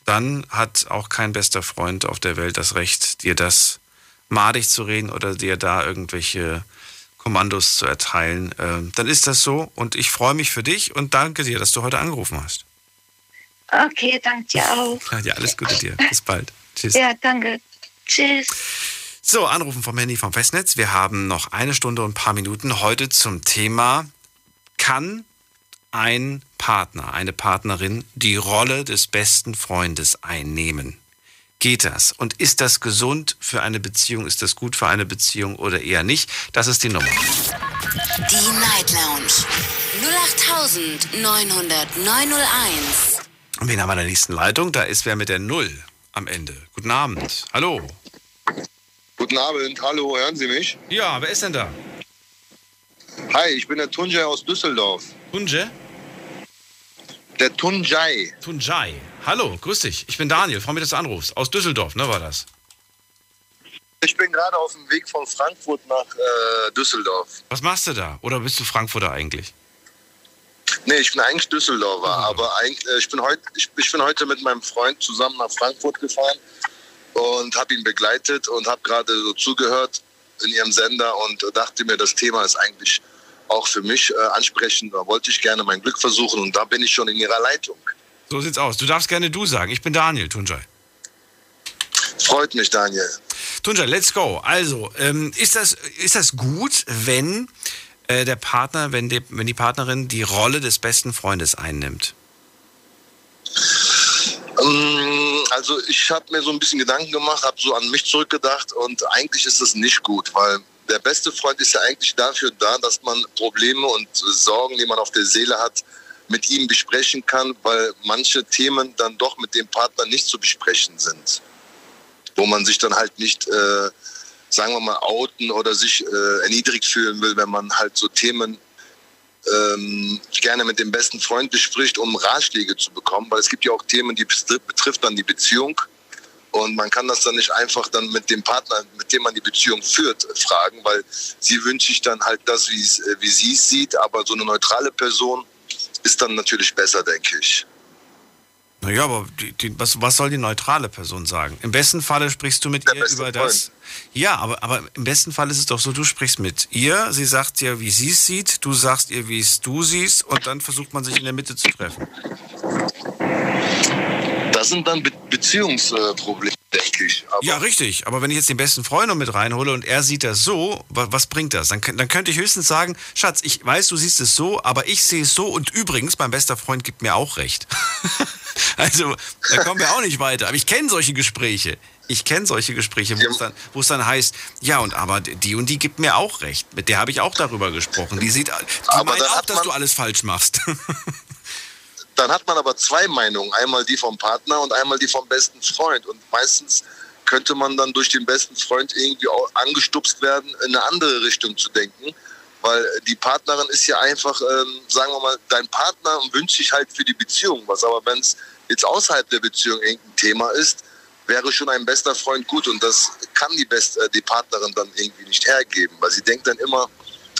Dann hat auch kein bester Freund auf der Welt das Recht, dir das madig zu reden oder dir da irgendwelche Kommandos zu erteilen. Ähm, dann ist das so und ich freue mich für dich und danke dir, dass du heute angerufen hast. Okay, danke dir auch. Ja, alles Gute dir. Bis bald. Tschüss. Ja, danke. Tschüss. So, Anrufen vom Handy vom Festnetz. Wir haben noch eine Stunde und ein paar Minuten heute zum Thema, kann ein Partner, eine Partnerin die Rolle des besten Freundes einnehmen? Geht das? Und ist das gesund für eine Beziehung? Ist das gut für eine Beziehung oder eher nicht? Das ist die Nummer. Die Night Lounge 0890901. Und wen haben wir in der nächsten Leitung? Da ist wer mit der Null am Ende. Guten Abend. Hallo. Guten Abend, hallo, hören Sie mich? Ja, wer ist denn da? Hi, ich bin der Tunjai aus Düsseldorf. Tunje? Der Tunjai. Tunjai. Hallo, grüß dich. Ich bin Daniel. Freue mich, dass du anrufst. Aus Düsseldorf, ne, war das? Ich bin gerade auf dem Weg von Frankfurt nach äh, Düsseldorf. Was machst du da? Oder bist du Frankfurter eigentlich? Nee, ich bin eigentlich Düsseldorfer, aber eigentlich, äh, ich, bin heut, ich, ich bin heute mit meinem Freund zusammen nach Frankfurt gefahren und habe ihn begleitet und habe gerade so zugehört in ihrem Sender und dachte mir, das Thema ist eigentlich auch für mich äh, ansprechend. Da wollte ich gerne mein Glück versuchen und da bin ich schon in ihrer Leitung. So sieht's aus. Du darfst gerne du sagen. Ich bin Daniel, Tunjai. Freut mich, Daniel. Tunjai, let's go. Also, ähm, ist, das, ist das gut, wenn äh, der Partner, wenn die, wenn die Partnerin die Rolle des besten Freundes einnimmt? Ähm, Also ich habe mir so ein bisschen Gedanken gemacht, habe so an mich zurückgedacht und eigentlich ist das nicht gut, weil der beste Freund ist ja eigentlich dafür da, dass man Probleme und Sorgen, die man auf der Seele hat, mit ihm besprechen kann, weil manche Themen dann doch mit dem Partner nicht zu besprechen sind. Wo man sich dann halt nicht, äh, sagen wir mal, outen oder sich äh, erniedrigt fühlen will, wenn man halt so Themen ähm, gerne mit dem besten Freund bespricht, um Ratschläge zu bekommen, weil es gibt ja auch Themen, die betri- betrifft dann die Beziehung und man kann das dann nicht einfach dann mit dem Partner, mit dem man die Beziehung führt, fragen, weil sie wünscht sich dann halt das, wie äh, wie sie es sieht, aber so eine neutrale Person ist dann natürlich besser, denke ich. Naja, aber die, die, was, was soll die neutrale Person sagen? Im besten Falle sprichst du mit ihr über das. Ja, aber, aber im besten Fall ist es doch so, du sprichst mit ihr, sie sagt dir, wie sie es sieht, du sagst ihr, wie es du siehst und dann versucht man sich in der Mitte zu treffen. Das sind dann Be Beziehungsprobleme, denke ich. Aber Ja, richtig. Aber wenn ich jetzt den besten Freund noch mit reinhole und er sieht das so, wa- was bringt das? Dann, dann könnte ich höchstens sagen, Schatz, ich weiß, du siehst es so, aber ich sehe es so und übrigens, mein bester Freund gibt mir auch recht. also, da kommen wir auch nicht weiter. Aber ich kenne solche Gespräche. Ich kenne solche Gespräche, wo es, dann, wo es dann heißt, ja, und aber die und die gibt mir auch recht. Mit der habe ich auch darüber gesprochen. Die sieht, die Aber meint auch, dass du alles falsch machst. dann hat man aber zwei Meinungen. Einmal die vom Partner und einmal die vom besten Freund. Und meistens könnte man dann durch den besten Freund irgendwie auch angestupst werden, in eine andere Richtung zu denken. Weil die Partnerin ist ja einfach, ähm, sagen wir mal, dein Partner wünscht sich halt für die Beziehung was. Aber wenn es jetzt außerhalb der Beziehung irgendein Thema ist, wäre schon ein bester Freund gut. Und das kann die, Best, äh, die Partnerin dann irgendwie nicht hergeben, weil sie denkt dann immer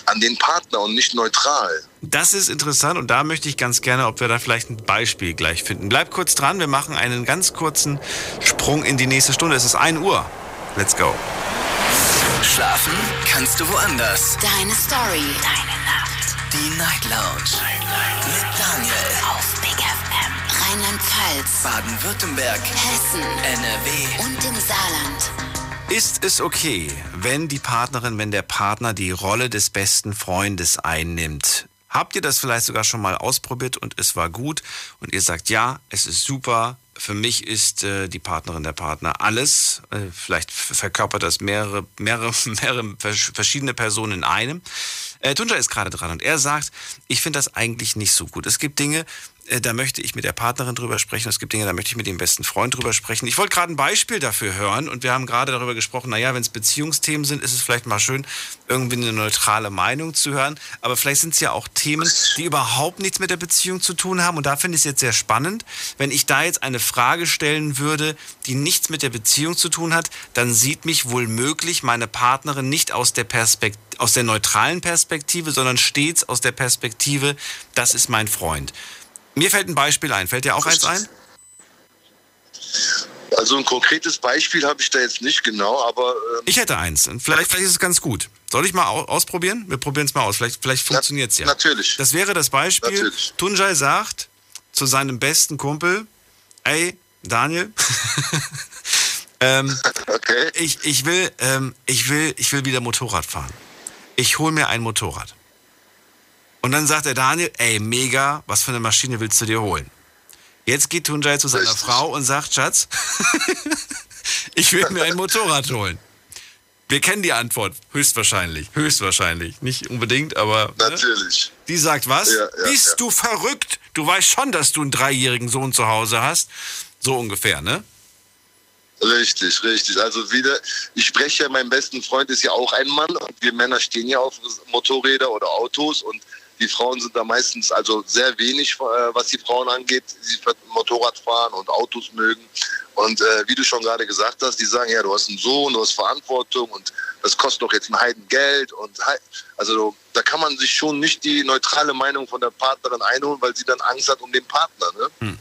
an den Partner und nicht neutral. Das ist interessant und da möchte ich ganz gerne, ob wir da vielleicht ein Beispiel gleich finden. Bleib kurz dran, wir machen einen ganz kurzen Sprung in die nächste Stunde. Es ist 1 Uhr. Let's go. Schlafen kannst du woanders. Deine Story. Deine Nacht. Die Night Lounge. Mit Daniel. Auf Big FM. Rheinland-Pfalz. Baden-Württemberg. Hessen. NRW. Und im Saarland. Ist es okay, wenn die Partnerin, wenn der Partner die Rolle des besten Freundes einnimmt? Habt ihr das vielleicht sogar schon mal ausprobiert und es war gut und ihr sagt, ja, es ist super, für mich ist äh, die Partnerin der Partner alles. Äh, vielleicht verkörpert das mehrere, mehrere, mehrere verschiedene Personen in einem. Äh, Tunja ist gerade dran und er sagt, ich finde das eigentlich nicht so gut. Es gibt Dinge, da möchte ich mit der Partnerin drüber sprechen. Es gibt Dinge, da möchte ich mit dem besten Freund drüber sprechen. Ich wollte gerade ein Beispiel dafür hören und wir haben gerade darüber gesprochen, naja, wenn es Beziehungsthemen sind, ist es vielleicht mal schön, irgendwie eine neutrale Meinung zu hören. Aber vielleicht sind es ja auch Themen, die überhaupt nichts mit der Beziehung zu tun haben. Und da finde ich es jetzt sehr spannend. Wenn ich da jetzt eine Frage stellen würde, die nichts mit der Beziehung zu tun hat, dann sieht mich wohl möglich meine Partnerin nicht aus der Perspektive aus der neutralen Perspektive, sondern stets aus der Perspektive, das ist mein Freund. Mir fällt ein Beispiel ein. Fällt dir auch eins ein? Also ein konkretes Beispiel habe ich da jetzt nicht genau, aber... Ähm ich hätte eins. Vielleicht, vielleicht ist es ganz gut. Soll ich mal ausprobieren? Wir probieren es mal aus. Vielleicht, vielleicht funktioniert es ja. Natürlich. Das wäre das Beispiel. Natürlich. Tunjai sagt zu seinem besten Kumpel, ey, Daniel, ähm, okay. ich, ich, will, ähm, ich, will, ich will wieder Motorrad fahren. Ich hole mir ein Motorrad. Und dann sagt der Daniel, ey, mega, was für eine Maschine willst du dir holen? Jetzt geht Tunjai zu seiner Richtig. Frau und sagt, Schatz, ich will mir ein Motorrad holen. Wir kennen die Antwort, höchstwahrscheinlich, höchstwahrscheinlich, nicht unbedingt, aber ne? natürlich. Ne? Die sagt was? Ja, ja, Bist ja. du verrückt? Du weißt schon, dass du einen dreijährigen Sohn zu Hause hast. So ungefähr, ne? Richtig, richtig. Also wieder, ich spreche ja, mein besten Freund ist ja auch ein Mann und wir Männer stehen ja auf Motorräder oder Autos und die Frauen sind da meistens also sehr wenig, äh, was die Frauen angeht, die Motorrad fahren und Autos mögen. Und äh, wie du schon gerade gesagt hast, die sagen, ja, du hast einen Sohn, du hast Verantwortung und das kostet doch jetzt ein Heidengeld. Und also da kann man sich schon nicht die neutrale Meinung von der Partnerin einholen, weil sie dann Angst hat um den Partner. Ne? Hm.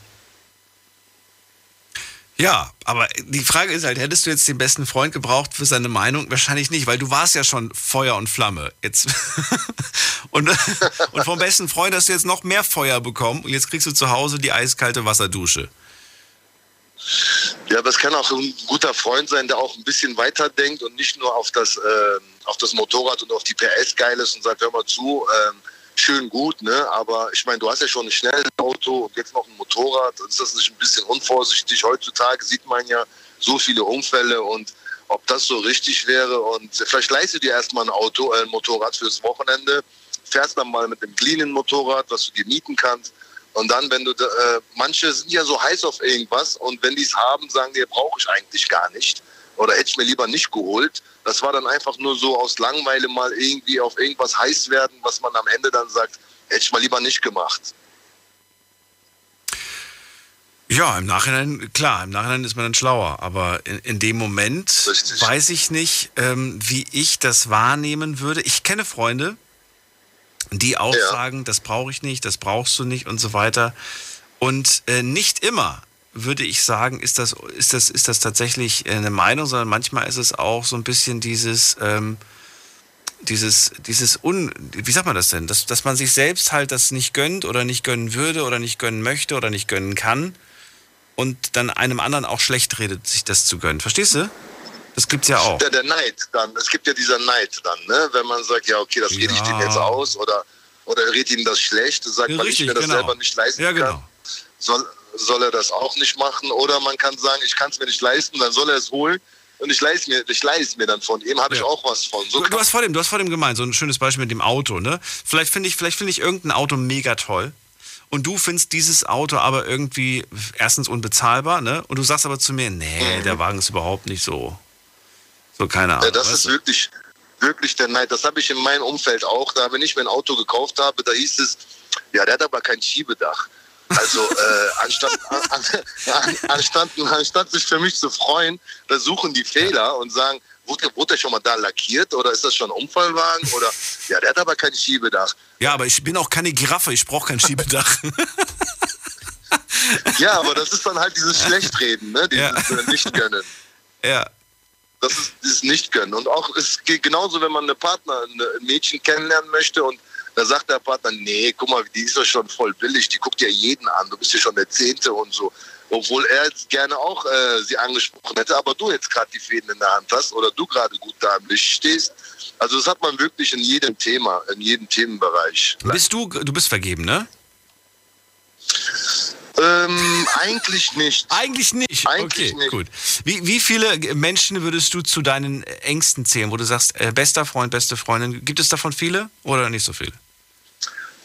Ja, aber die Frage ist halt, hättest du jetzt den besten Freund gebraucht für seine Meinung? Wahrscheinlich nicht, weil du warst ja schon Feuer und Flamme. Jetzt und, und vom besten Freund hast du jetzt noch mehr Feuer bekommen und jetzt kriegst du zu Hause die eiskalte Wasserdusche. Ja, das kann auch ein guter Freund sein, der auch ein bisschen weiter denkt und nicht nur auf das, äh, auf das Motorrad und auf die PS geil ist und sagt, hör mal zu, äh, schön gut, ne? Aber ich meine, du hast ja schon ein schnelles Auto und jetzt noch ein Motorrad. Ist das nicht ein bisschen unvorsichtig? Heutzutage sieht man ja so viele Unfälle und ob das so richtig wäre. Und vielleicht leistest du dir erstmal ein Auto, äh, ein Motorrad fürs Wochenende, fährst dann mal mit einem cleanen Motorrad, was du dir mieten kannst. Und dann, wenn du, äh, manche sind ja so heiß auf irgendwas und wenn die es haben, sagen die, brauche ich eigentlich gar nicht oder hätte ich mir lieber nicht geholt. Das war dann einfach nur so aus Langweile mal irgendwie auf irgendwas heiß werden, was man am Ende dann sagt, hätte ich mal lieber nicht gemacht. Ja, im Nachhinein, klar, im Nachhinein ist man dann schlauer. Aber in, in dem Moment Richtig. weiß ich nicht, ähm, wie ich das wahrnehmen würde. Ich kenne Freunde, die auch ja. sagen, das brauche ich nicht, das brauchst du nicht und so weiter. Und äh, nicht immer würde ich sagen, ist das, ist das, ist das tatsächlich eine Meinung, sondern manchmal ist es auch so ein bisschen dieses, ähm, dieses, dieses Un, wie sagt man das denn? Dass, dass man sich selbst halt das nicht gönnt oder nicht gönnen würde oder nicht gönnen möchte oder nicht gönnen kann und dann einem anderen auch schlecht redet, sich das zu gönnen. Verstehst du? Das gibt's ja auch. Der, der Neid dann. Es gibt ja dieser Neid dann, ne? Wenn man sagt, ja, okay, das rede ja. ich dem jetzt aus oder, oder redet ihm das schlecht, sagt, ja, weil ich mir das genau. selber nicht leisten ja, genau. kann. Soll, soll er das auch nicht machen. Oder man kann sagen, ich kann es mir nicht leisten, dann soll er es holen. Und ich leiste mir, ich leiste mir dann von ihm, habe ja. ich auch was von. So du, du, hast vor dem, du hast vor dem gemeint, so ein schönes Beispiel mit dem Auto, ne? Vielleicht finde ich, vielleicht finde ich irgendein Auto mega toll. und du findest dieses Auto aber irgendwie erstens unbezahlbar, ne? Und du sagst aber zu mir, nee, der Wagen ist überhaupt nicht so, so keine Ahnung. Ja, das ist du? wirklich, wirklich der Neid. Das habe ich in meinem Umfeld auch. Da, wenn ich mir ein Auto gekauft habe, da hieß es, ja, der hat aber kein Schiebedach. Also äh, anstatt, an, an, anstatt, anstatt sich für mich zu freuen, da suchen die Fehler und sagen, wurde, wurde der schon mal da lackiert oder ist das schon ein Unfallwagen? Oder ja, der hat aber kein Schiebedach. Ja, aber ich bin auch keine Giraffe, ich brauche kein Schiebedach. Ja, aber das ist dann halt dieses Schlechtreden, ne? dieses äh, Nicht-Gönnen. ja. Das ist dieses Nicht-Gönnen. Und auch es geht genauso, wenn man eine Partner, ein Mädchen kennenlernen möchte und da sagt der Partner, nee, guck mal, die ist ja schon voll billig, die guckt ja jeden an, du bist ja schon der Zehnte und so. Obwohl er jetzt gerne auch äh, sie angesprochen hätte, aber du jetzt gerade die Fäden in der Hand hast oder du gerade gut da im Licht stehst. Also das hat man wirklich in jedem Thema, in jedem Themenbereich. Bist du, du bist vergeben, ne? Ähm, eigentlich nicht. Eigentlich nicht. Eigentlich okay, nicht. gut. Wie, wie viele Menschen würdest du zu deinen Ängsten zählen, wo du sagst, äh, bester Freund, beste Freundin? Gibt es davon viele oder nicht so viele?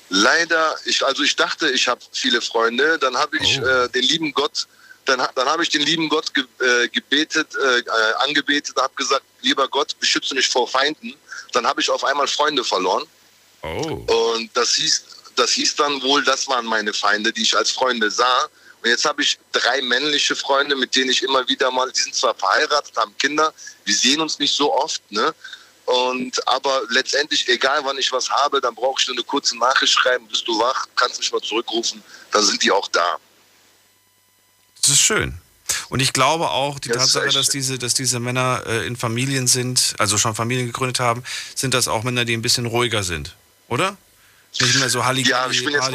Leider, ich, also ich dachte, ich habe viele Freunde. Dann habe ich Oh. äh, den lieben Gott, dann, dann habe ich den lieben Gott ge, äh, gebetet, äh, äh, angebetet, habe gesagt, lieber Gott, beschütze mich vor Feinden. Dann habe ich auf einmal Freunde verloren. Oh. Und das hieß, das hieß dann wohl, das waren meine Feinde, die ich als Freunde sah. Und jetzt habe ich drei männliche Freunde, mit denen ich immer wieder mal, die sind zwar verheiratet, haben Kinder, wir sehen uns nicht so oft, ne? Und aber letztendlich, egal wann ich was habe, dann brauche ich nur eine kurze Nachricht schreiben, bist du wach, kannst mich mal zurückrufen, dann sind die auch da. Das ist schön. Und ich glaube auch, die Das Tatsache, dass diese, dass diese Männer äh, in Familien sind, also schon Familien gegründet haben, sind das auch Männer, die ein bisschen ruhiger sind, oder? Nicht mehr so Halligalli, Ja, ich bin jetzt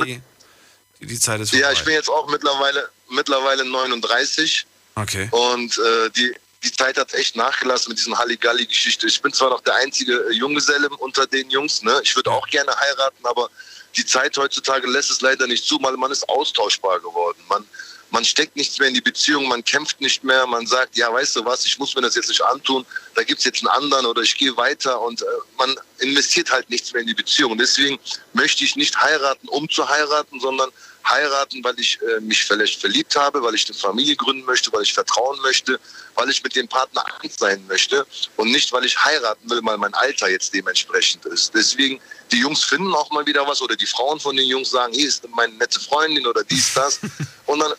die Zeit ist vorbei. Ja, ich bin jetzt auch mittlerweile, mittlerweile 39 okay. Und äh, die, die Zeit hat echt nachgelassen mit diesen Halligalli-Geschichte. Ich bin zwar noch der einzige äh, Junggeselle unter den Jungs, ne? Ich würde auch gerne heiraten, aber die Zeit heutzutage lässt es leider nicht zu, weil man ist austauschbar geworden. Man, man steckt nichts mehr in die Beziehung, man kämpft nicht mehr, man sagt, ja, weißt du was, ich muss mir das jetzt nicht antun, da gibt's jetzt einen anderen oder ich gehe weiter und äh, man investiert halt nichts mehr in die Beziehung. Deswegen möchte ich nicht heiraten, um zu heiraten, sondern heiraten, weil ich äh, mich vielleicht verliebt habe, weil ich eine Familie gründen möchte, weil ich vertrauen möchte, weil ich mit dem Partner eins sein möchte und nicht, weil ich heiraten will, weil mein Alter jetzt dementsprechend ist. Deswegen, die Jungs finden auch mal wieder was oder die Frauen von den Jungs sagen, hier ist meine nette Freundin oder dies, das. und dann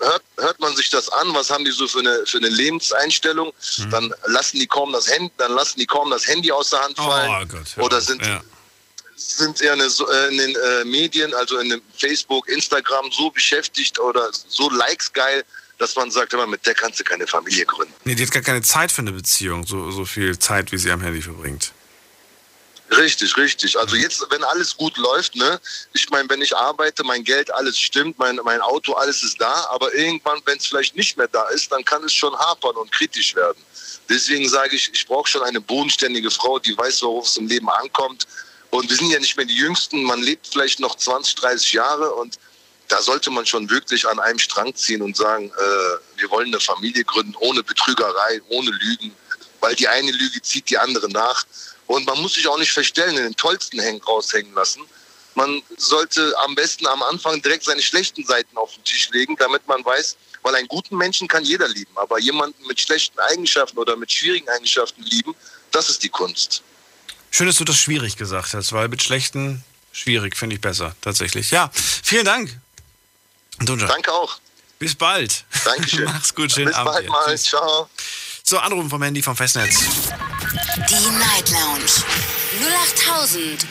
hört, hört man sich das an, was haben die so für eine, für eine Lebenseinstellung, dann lassen die kaum das Handy, dann lassen die kaum das Handy aus der Hand fallen Oh Gott. hör oder sind Ja. sind eher eine, äh, in den äh, Medien, also in Facebook, Instagram so beschäftigt oder so Likes geil, dass man sagt, mal, mit der kannst du keine Familie gründen. Nee, die hat gar keine Zeit für eine Beziehung, so, so viel Zeit, wie sie am Handy verbringt. Richtig, richtig. Also jetzt, wenn alles gut läuft, ne, ich meine, wenn ich arbeite, mein Geld, alles stimmt, mein, mein Auto, alles ist da, aber irgendwann, wenn es vielleicht nicht mehr da ist, dann kann es schon hapern und kritisch werden. Deswegen sage ich, ich brauche schon eine bodenständige Frau, die weiß, worauf es im Leben ankommt. Und wir sind ja nicht mehr die Jüngsten, man lebt vielleicht noch 20, 30 Jahre und da sollte man schon wirklich an einem Strang ziehen und sagen, äh, wir wollen eine Familie gründen, ohne Betrügerei, ohne Lügen, weil die eine Lüge zieht die andere nach. Und man muss sich auch nicht verstellen, in den tollsten Hängen raushängen lassen. Man sollte am besten am Anfang direkt seine schlechten Seiten auf den Tisch legen, damit man weiß, weil einen guten Menschen kann jeder lieben, aber jemanden mit schlechten Eigenschaften oder mit schwierigen Eigenschaften lieben, das ist die Kunst. Schön, dass du das schwierig gesagt hast, weil mit schlechten schwierig finde ich besser, tatsächlich. Ja, vielen Dank. Dunja. Danke auch. Bis bald. Dankeschön. Mach's gut, schönen Bis Abend. bald dir. mal. Ciao. So, Anrufen vom Handy vom Festnetz. Die Night Lounge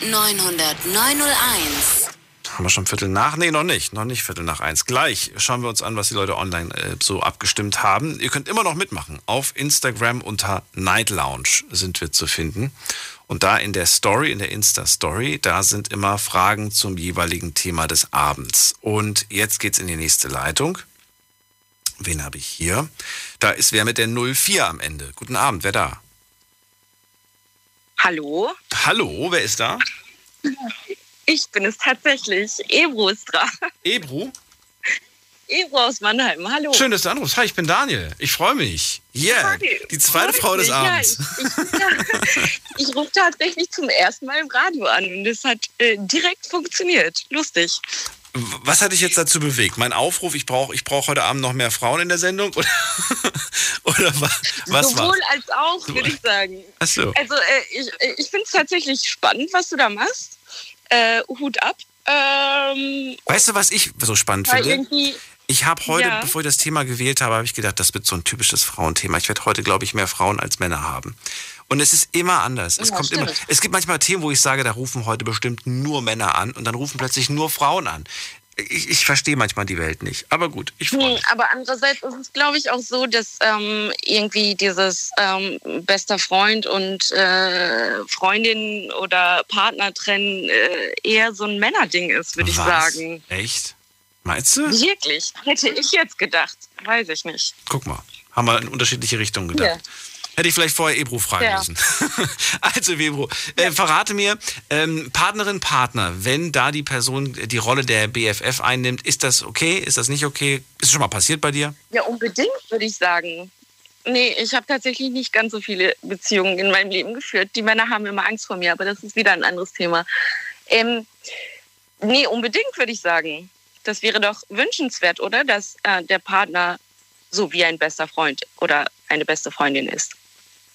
0890901. Haben wir schon Viertel nach? Nee, noch nicht. Noch nicht Viertel nach eins. Gleich schauen wir uns an, was die Leute online äh, so abgestimmt haben. Ihr könnt immer noch mitmachen. Auf Instagram unter Night Lounge sind wir zu finden. Und da in der Story, in der Insta-Story, da sind immer Fragen zum jeweiligen Thema des Abends. Und jetzt geht's in die nächste Leitung. Wen habe ich hier? Da ist wer mit der 04 am Ende. Guten Abend, wer da? Hallo, Hallo, wer ist da? ich bin es tatsächlich. Ebro ist dran. Ebru? Ebro aus Mannheim, hallo. Schön, dass du anrufst. Hi, ich bin Daniel. Ich freue mich. Yeah, Hi, die zweite freut Frau des mich. Ja, Abends. ich, ich, ja, ich rufe tatsächlich zum ersten Mal im Radio an und es hat äh, direkt funktioniert. Lustig. Was hat dich jetzt dazu bewegt? Mein Aufruf, ich brauche ich brauch heute Abend noch mehr Frauen in der Sendung? Oder, oder was, was Sowohl war's? als auch, würde ich sagen. Ach so. Also äh, ich, ich finde es tatsächlich spannend, was du da machst. Äh, Hut ab. Ähm, Weißt du, was ich so spannend finde? Ich habe heute, Ja. bevor ich das Thema gewählt habe, habe ich gedacht, das wird so ein typisches Frauenthema. Ich werde heute, glaube ich, mehr Frauen als Männer haben. Und es ist immer anders. Es Ja, kommt immer. stimmt. Es gibt manchmal Themen, wo ich sage, da rufen heute bestimmt nur Männer an und dann rufen plötzlich nur Frauen an. Ich, ich verstehe manchmal die Welt nicht. Aber gut, ich freue mich. aber andererseits ist es, glaube ich, auch so, dass ähm, irgendwie dieses ähm, bester Freund und äh, Freundin oder Partner trennen äh, eher so ein Männerding ist, würde ich sagen. Echt? Meinst du? Wirklich? Hätte ich jetzt gedacht. Weiß ich nicht. Guck mal, haben wir in unterschiedliche Richtungen gedacht. Ja. Hätte ich vielleicht vorher Ebro fragen Ja. müssen. also, Ebro, äh, verrate mir, ähm, Partnerin, Partner, wenn da die Person die Rolle der BFF einnimmt, ist das okay? Ist das nicht okay? Ist es schon mal passiert bei dir? Ja, unbedingt, würde ich sagen. Nee, ich habe tatsächlich nicht ganz so viele Beziehungen in meinem Leben geführt. Die Männer haben immer Angst vor mir, aber das ist wieder ein anderes Thema. Ähm, nee, unbedingt, würde ich sagen. Das wäre doch wünschenswert, oder? Dass äh, der Partner so wie ein bester Freund oder eine beste Freundin ist.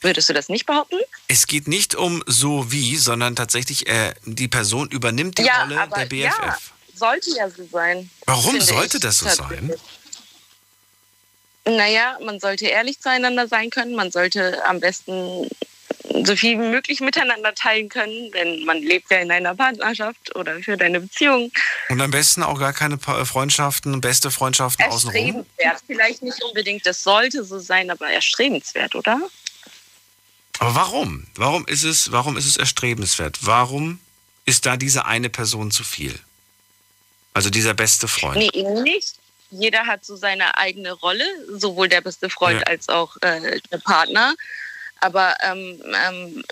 Würdest du das nicht behaupten? Es geht nicht um so wie, sondern tatsächlich, äh, die Person übernimmt die ja, Rolle aber der BFF. ja, sollte ja so sein. Warum sollte ich das so sein? Naja, man sollte ehrlich zueinander sein können. Man sollte am besten so viel wie möglich miteinander teilen können, denn man lebt ja in einer Partnerschaft oder für deine Beziehung. Und am besten auch gar keine Freundschaften, beste Freundschaften außenrum. Erstrebenswert. Vielleicht nicht unbedingt, das sollte so sein, aber erstrebenswert, oder? Aber warum? Warum ist es, warum ist es erstrebenswert? Warum ist da diese eine Person zu viel? Also dieser beste Freund. Nee, eben nicht. Jeder hat so seine eigene Rolle, sowohl der beste Freund Ja. als auch äh, der Partner. Aber ähm, ähm,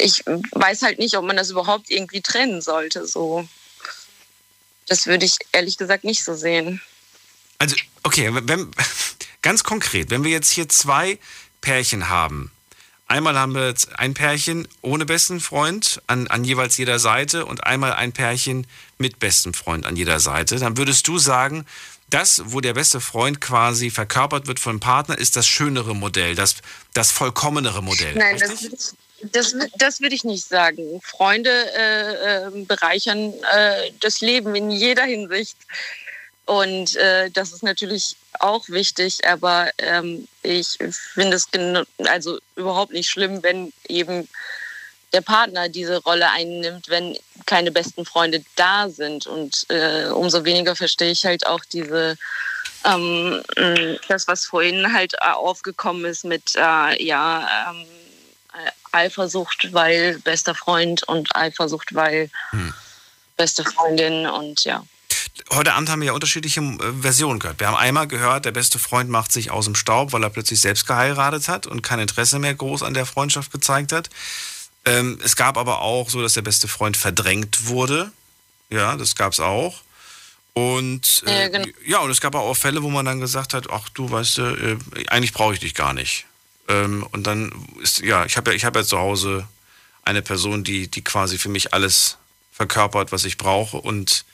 ich weiß halt nicht, ob man das überhaupt irgendwie trennen sollte. So. Das würde ich ehrlich gesagt nicht so sehen. Also, okay, wenn, ganz konkret, wenn wir jetzt hier zwei Pärchen haben. Einmal haben wir jetzt ein Pärchen ohne besten Freund an, an jeweils jeder Seite und einmal ein Pärchen mit bestem Freund an jeder Seite. Dann würdest du sagen, das, wo der beste Freund quasi verkörpert wird vom Partner, ist das schönere Modell, das, das vollkommenere Modell. Nein, das, das, das würde ich nicht sagen. Freunde äh, äh, bereichern äh, das Leben in jeder Hinsicht. Und äh, das ist natürlich auch wichtig, aber ähm, ich finde es also überhaupt nicht schlimm, wenn eben der Partner diese Rolle einnimmt, wenn keine besten Freunde da sind. Und äh, umso weniger verstehe ich halt auch diese ähm, das, was vorhin halt äh, aufgekommen ist mit äh, ja ähm, äh, Eifersucht, weil bester Freund und Eifersucht, weil beste Freundin und ja. Heute Abend haben wir ja unterschiedliche äh, Versionen gehört. Wir haben einmal gehört, der beste Freund macht sich aus dem Staub, weil er plötzlich selbst geheiratet hat und kein Interesse mehr groß an der Freundschaft gezeigt hat. Ähm, es gab aber auch so, dass der beste Freund verdrängt wurde. Ja, das gab es auch. Und äh, Ja, genau. ja, und es gab auch Fälle, wo man dann gesagt hat, ach du weißt du, äh, eigentlich brauche ich dich gar nicht. Ähm, und dann ist, ja, ich habe ja, ich habe ja zu Hause eine Person, die, die quasi für mich alles verkörpert, was ich brauche und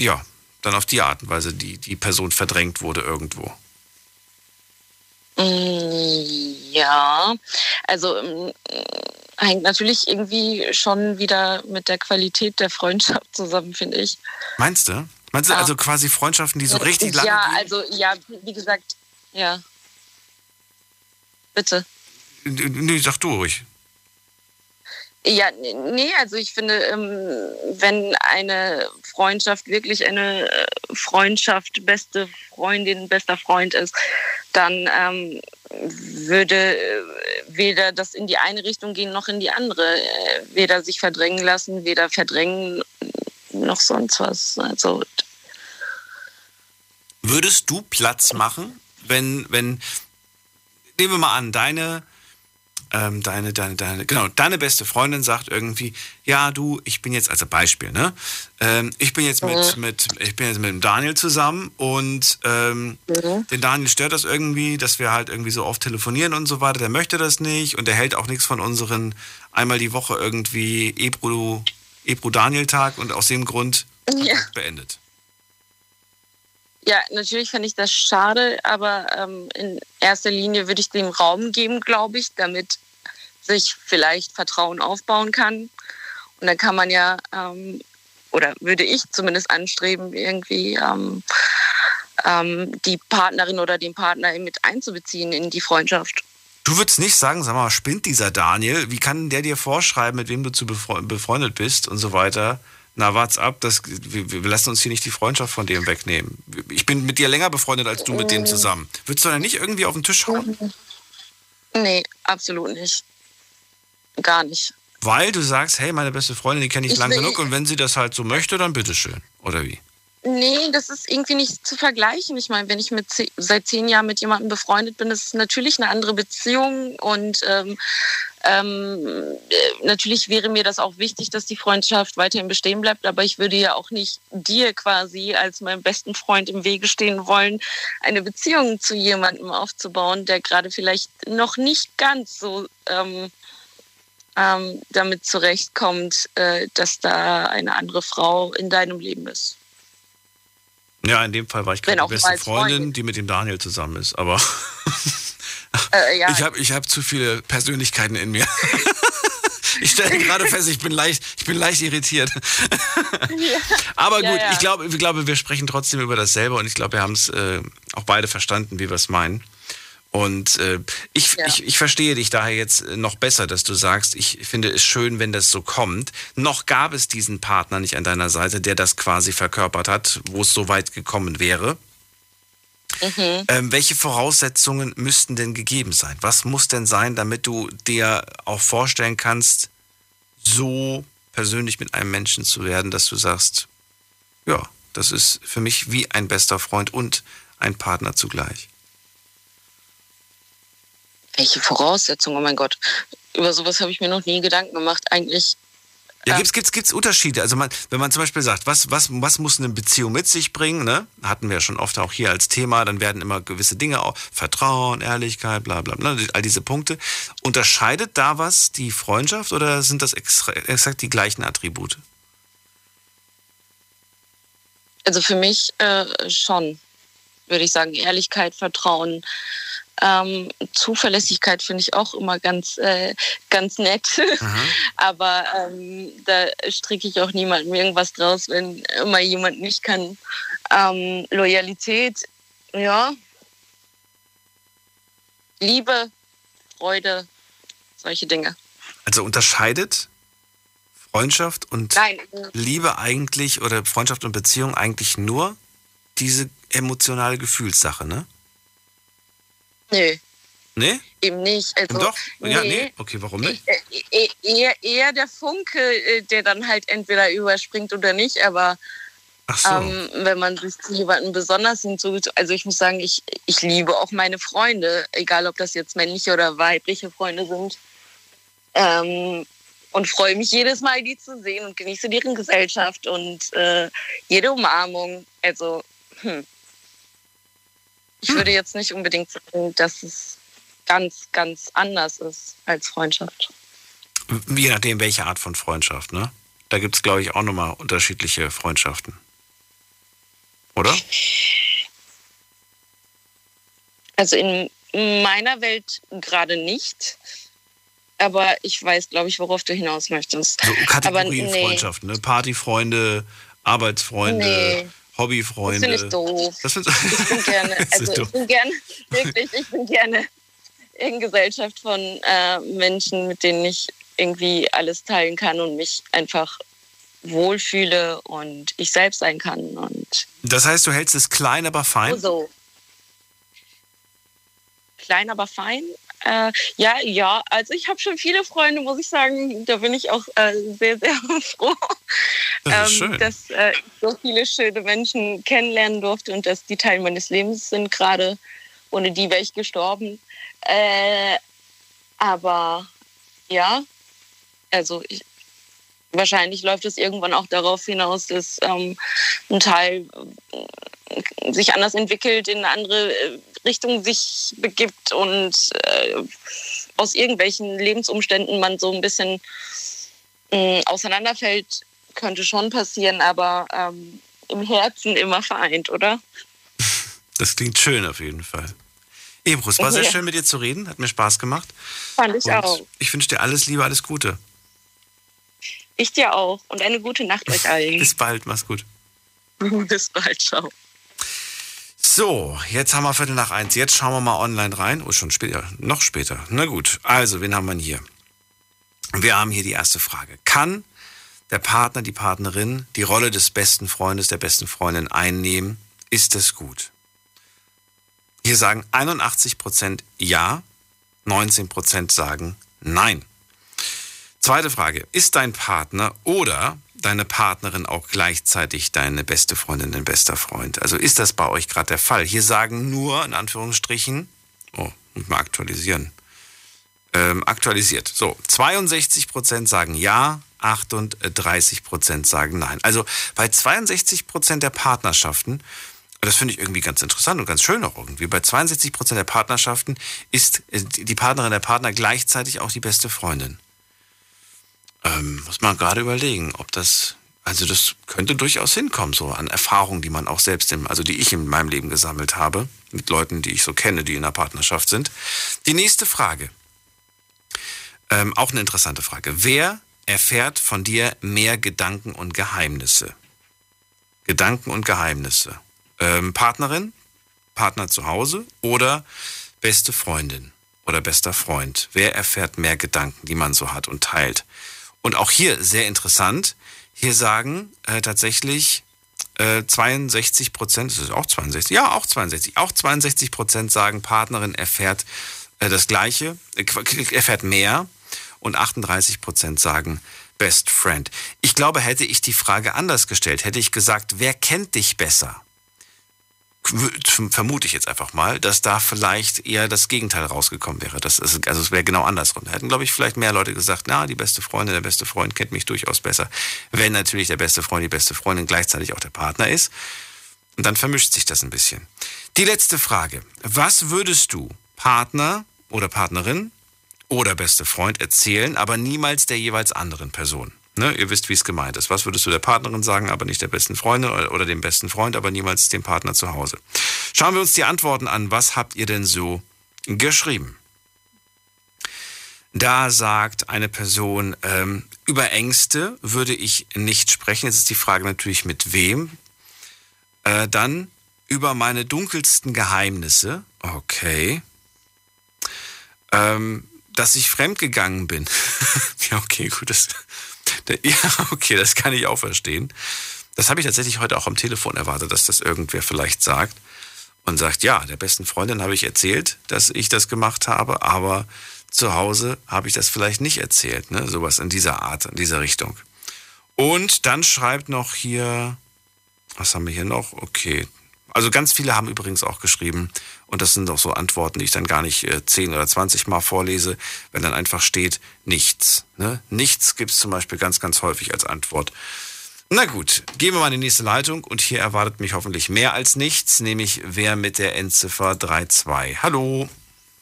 ja, dann auf die Art und Weise die, die Person verdrängt wurde irgendwo. Mm, Ja, also mm, hängt natürlich irgendwie schon wieder mit der Qualität der Freundschaft zusammen, finde ich. Meinst du? Meinst du also quasi Freundschaften, die so richtig lange Ja, gehen? also ja, wie gesagt, ja. Bitte. Nee, sag du ruhig. Ja, nee, also ich finde, ähm, wenn eine Freundschaft wirklich eine äh, Freundschaft, beste Freundin, bester Freund ist, dann ähm, würde äh, weder das in die eine Richtung gehen noch in die andere. Äh, Weder sich verdrängen lassen, weder verdrängen noch sonst was. Also Würdest du Platz machen, wenn, wenn, nehmen wir mal an, deine, ähm, deine, deine, deine, genau, deine beste Freundin sagt irgendwie, ja, du, ich bin jetzt, also Beispiel, ne? Ähm, ich bin jetzt mit, Mhm. mit, ich bin jetzt mit dem Daniel zusammen und ähm, den Daniel stört das irgendwie, dass wir halt irgendwie so oft telefonieren und so weiter. Der möchte das nicht und der hält auch nichts von unseren einmal die Woche irgendwie Ebru, Ebru Daniel Tag und aus dem Grund Ja. beendet. Ja, natürlich fände ich das schade, aber ähm, in erster Linie würde ich dem Raum geben, glaube ich, damit sich vielleicht Vertrauen aufbauen kann. Und dann kann man ja, ähm, oder würde ich zumindest anstreben, irgendwie ähm, ähm, die Partnerin oder den Partner mit einzubeziehen in die Freundschaft. Du würdest nicht sagen, sag mal, spinnt dieser Daniel? Wie kann der dir vorschreiben, mit wem du zu befre befreundet bist und so weiter? Na, wart's ab, das, wir, wir lassen uns hier nicht die Freundschaft von dem wegnehmen. Ich bin mit dir länger befreundet als du mit dem zusammen. Würdest du dann nicht irgendwie auf den Tisch hauen? Nee, absolut nicht. Gar nicht. Weil du sagst, hey, meine beste Freundin, die kenne ich, Ich lang genug und wenn sie das halt so möchte, dann bitteschön. Oder wie? Nee, das ist irgendwie nicht zu vergleichen. Ich meine, wenn ich mit ze- seit zehn Jahren mit jemandem befreundet bin, ist natürlich eine andere Beziehung und ähm, ähm, äh, natürlich wäre mir das auch wichtig, dass die Freundschaft weiterhin bestehen bleibt, aber ich würde ja auch nicht dir quasi als meinem besten Freund im Wege stehen wollen, eine Beziehung zu jemandem aufzubauen, der gerade vielleicht noch nicht ganz so ähm, ähm, damit zurechtkommt, äh, dass da eine andere Frau in deinem Leben ist. Ja, in dem Fall war ich gerade die beste Freundin, Freundin. die mit dem Daniel zusammen ist. Aber Äh, ja, ich habe ich hab zu viele Persönlichkeiten in mir. Ich stelle gerade fest, ich bin leicht, ich bin leicht irritiert. Aber gut, ja. ich glaube, ich glaube, wir sprechen trotzdem über dasselbe und ich glaube, wir haben es äh, auch beide verstanden, wie wir es meinen. Und äh, ich, Ja. ich, ich verstehe dich daher jetzt noch besser, dass du sagst, ich finde es schön, wenn das so kommt. Noch gab es diesen Partner nicht an deiner Seite, der das quasi verkörpert hat, wo es so weit gekommen wäre. Mhm. Ähm, welche Voraussetzungen müssten denn gegeben sein? Was muss denn sein, damit du dir auch vorstellen kannst, so persönlich mit einem Menschen zu werden, dass du sagst, ja, das ist für mich wie ein bester Freund und ein Partner zugleich. Welche Voraussetzungen, oh mein Gott. Über sowas habe ich mir noch nie Gedanken gemacht. Eigentlich, Ja, Ja. gibt's, gibt's, gibt's Unterschiede? Also man, wenn man zum Beispiel sagt, was, was, was muss eine Beziehung mit sich bringen, ne? Hatten wir ja schon oft auch hier als Thema, dann werden immer gewisse Dinge auch, Vertrauen, Ehrlichkeit, bla bla bla, all diese Punkte. Unterscheidet da was die Freundschaft oder sind das extra, exakt die gleichen Attribute? also für mich äh, schon, würde ich sagen. Ehrlichkeit, Vertrauen, ähm, Zuverlässigkeit finde ich auch immer ganz, äh, ganz nett. Aber ähm, da stricke ich auch niemandem irgendwas draus, wenn immer jemand nicht kann. Ähm, Loyalität, ja. Liebe, Freude, solche Dinge. Also unterscheidet Freundschaft und Nein, Liebe eigentlich oder Freundschaft und Beziehung eigentlich nur diese emotionale Gefühlssache, ne? Nö, Ne? eben nicht. Also, Doch? Ja, nee. nee? Okay, warum nicht? Äh, eh- eher, eher der Funke, äh, der dann halt entweder überspringt oder nicht, aber so. ähm, wenn man sich zu jemandem besonders hinzugezogen, also ich muss sagen, ich, ich liebe auch meine Freunde, egal ob das jetzt männliche oder weibliche Freunde sind. Ähm, und freue mich jedes Mal, die zu sehen und genieße deren Gesellschaft und äh, jede Umarmung. Also, hm. Ich würde jetzt nicht unbedingt sagen, dass es ganz, ganz anders ist als Freundschaft. Je nachdem, welche Art von Freundschaft, ne? Da gibt es, glaube ich, auch nochmal unterschiedliche Freundschaften. Oder? Also in meiner Welt gerade nicht. Aber ich weiß, glaube ich, worauf du hinaus möchtest. So Aber Kategorien nee. Freundschaften, ne? Partyfreunde, Arbeitsfreunde, Nee. Hobbyfreunde. Das finde ich doof. Das Ich bin gerne, also ich bin gerne, wirklich, ich bin gerne in Gesellschaft von äh, Menschen, mit denen ich irgendwie alles teilen kann und mich einfach wohlfühle und ich selbst sein kann. Und Das heißt, du hältst es klein, aber fein? so. Klein, aber fein. Äh, ja, ja, also ich habe schon viele Freunde, muss ich sagen. Da bin ich auch äh, sehr, sehr froh, Das ähm, dass äh, ich so viele schöne Menschen kennenlernen durfte und dass die Teil meines Lebens sind gerade. Ohne die wäre ich gestorben. Äh, aber ja, also ich, wahrscheinlich läuft es irgendwann auch darauf hinaus, dass ähm, ein Teil äh, sich anders entwickelt, in eine andere äh, Richtung sich begibt und äh, aus irgendwelchen Lebensumständen man so ein bisschen mh, auseinanderfällt, könnte schon passieren, aber ähm, im Herzen immer vereint, oder? Das klingt schön auf jeden Fall. Ebro, es war sehr Ja. schön mit dir zu reden, hat mir Spaß gemacht. Fand ich Und auch. ich wünsche dir alles Liebe, alles Gute. Ich dir auch. Und eine gute Nacht euch allen. Bis bald, mach's gut. Bis bald, ciao. So, jetzt haben wir Viertel nach eins. Jetzt schauen wir mal online rein. Oh, schon später, noch später. Na gut, also, wen haben wir hier? Wir haben hier die erste Frage. Kann der Partner, die Partnerin die Rolle des besten Freundes, der besten Freundin einnehmen? Ist das gut? Hier sagen 81% ja, 19% sagen nein. Zweite Frage. Ist dein Partner oder deine Partnerin auch gleichzeitig deine beste Freundin, dein bester Freund? Also ist das bei euch gerade der Fall? Hier sagen nur, in Anführungsstrichen, oh, muss mal aktualisieren. Ähm, aktualisiert. So, 62% sagen ja, 38% sagen nein. Also bei 62% der Partnerschaften, das finde ich irgendwie ganz interessant und ganz schön auch irgendwie, bei 62% der Partnerschaften ist äh, die Partnerin der Partner gleichzeitig auch die beste Freundin. Ähm, muss man gerade überlegen, ob das, also das könnte durchaus hinkommen, so an Erfahrungen, die man auch selbst, im, also die ich in meinem Leben gesammelt habe, mit Leuten, die ich so kenne, die in einer Partnerschaft sind. Die nächste Frage, ähm, auch eine interessante Frage. Wer erfährt von dir mehr Gedanken und Geheimnisse? Gedanken und Geheimnisse. Ähm, Partnerin, Partner zu Hause oder beste Freundin oder bester Freund? Wer erfährt mehr Gedanken, die man so hat und teilt? Und auch hier sehr interessant. Hier sagen äh, tatsächlich äh, 62 Prozent, das ist auch 62, ja auch 62, auch 62 Prozent sagen, Partnerin erfährt äh, das Gleiche, äh, erfährt mehr und 38 Prozent sagen Best Friend. Ich glaube, hätte ich die Frage anders gestellt, hätte ich gesagt, wer kennt dich besser? Vermute ich jetzt einfach mal, dass da vielleicht eher das Gegenteil rausgekommen wäre. Das ist, also es wäre genau andersrum. Da hätten, glaube ich, vielleicht mehr Leute gesagt, na, die beste Freundin, der beste Freund kennt mich durchaus besser. Wenn natürlich der beste Freund, die beste Freundin gleichzeitig auch der Partner ist. Und dann vermischt sich das ein bisschen. Die letzte Frage. Was würdest du Partner oder Partnerin oder beste Freund erzählen, aber niemals der jeweils anderen Person? Ne, ihr wisst, wie es gemeint ist. Was würdest du der Partnerin sagen, aber nicht der besten Freundin oder, dem besten Freund, aber niemals dem Partner zu Hause? Schauen wir uns die Antworten an. Was habt ihr denn so geschrieben? Da sagt eine Person, ähm, über Ängste würde ich nicht sprechen. Jetzt ist die Frage natürlich mit wem. Äh, dann über meine dunkelsten Geheimnisse. Okay. Ähm, dass ich fremdgegangen bin. ja, okay, gut. Das, da- ja, okay, das kann ich auch verstehen. Das habe ich tatsächlich heute auch am Telefon erwartet, dass das irgendwer vielleicht sagt und sagt, ja, der besten Freundin habe ich erzählt, dass ich das gemacht habe, aber zu Hause habe ich das vielleicht nicht erzählt, ne? Sowas in dieser Art, in dieser Richtung. Und dann schreibt noch hier, was haben wir hier noch? Okay. Also ganz viele haben übrigens auch geschrieben, und das sind auch so Antworten, die ich dann gar nicht äh, 10 oder 20 Mal vorlese, wenn dann einfach steht, nichts. Ne? Nichts gibt es zum Beispiel ganz, ganz häufig als Antwort. Na gut, gehen wir mal in die nächste Leitung und hier erwartet mich hoffentlich mehr als nichts, nämlich wer mit der Endziffer 32. Hallo,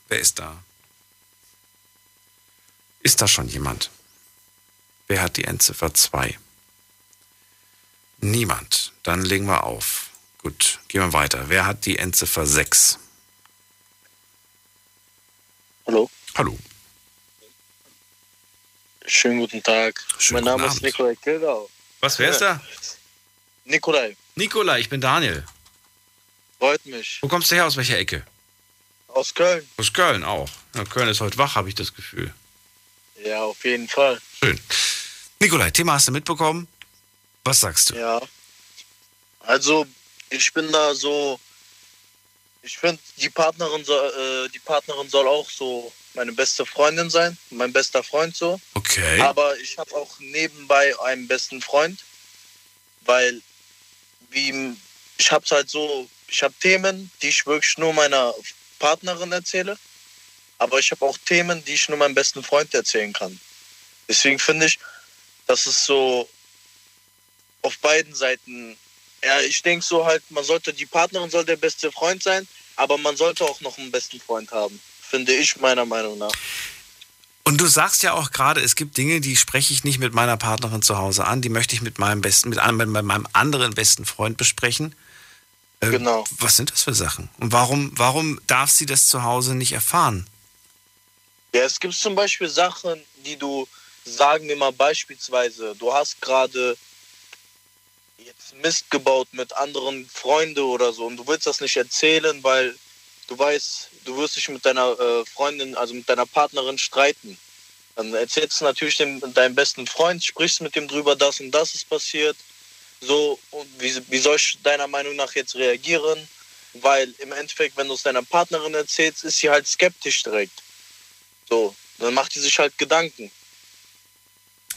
wer ist da? Ist da schon jemand? Wer hat die Endziffer 2? Niemand. Dann legen wir auf. Gut, gehen wir weiter. Wer hat die Endziffer 6? Hallo. Hallo. Schönen guten Tag. Schönen mein Name guten ist Abend. Nikolai Kildau. Was, wer ist da? Nikolai, Nikola, ich bin Daniel. freut mich. Wo kommst du her? Aus welcher Ecke? Aus Köln. Aus Köln auch. Ja, Köln ist heute wach, habe ich das Gefühl. Ja, auf jeden Fall. Schön. Nikolai, Thema hast du mitbekommen? Was sagst du? Ja. Also, ich bin da so. Ich finde, die Partnerin soll, äh, die Partnerin soll auch so meine beste Freundin sein, mein bester Freund so. Okay. Aber ich habe auch nebenbei einen besten Freund, weil wie ich habe halt so, ich habe Themen, die ich wirklich nur meiner Partnerin erzähle, aber ich habe auch Themen, die ich nur meinem besten Freund erzählen kann. Deswegen finde ich, dass es so auf beiden Seiten, ja, ich denke so halt, man sollte, die Partnerin soll der beste Freund sein, aber man sollte auch noch einen besten Freund haben, finde ich meiner Meinung nach. Und du sagst ja auch gerade, es gibt Dinge, die spreche ich nicht mit meiner Partnerin zu Hause an, die möchte ich mit meinem besten, mit einem, mit meinem anderen besten Freund besprechen. Ähm, Genau. Was sind das für Sachen? Und warum, warum darf sie das zu Hause nicht erfahren? Ja, es gibt zum Beispiel Sachen, die du, sagen wir mal beispielsweise, du hast gerade jetzt Mist gebaut mit anderen Freunden oder so und du willst das nicht erzählen, weil du weißt, du wirst dich mit deiner äh, Freundin, also mit deiner Partnerin streiten. Dann erzählst du natürlich dem, deinem besten Freund, sprichst mit dem drüber, das und das ist passiert. So, und wie, wie soll ich deiner Meinung nach jetzt reagieren? Weil im Endeffekt, wenn du es deiner Partnerin erzählst, ist sie halt skeptisch direkt. So, dann macht die sich halt Gedanken.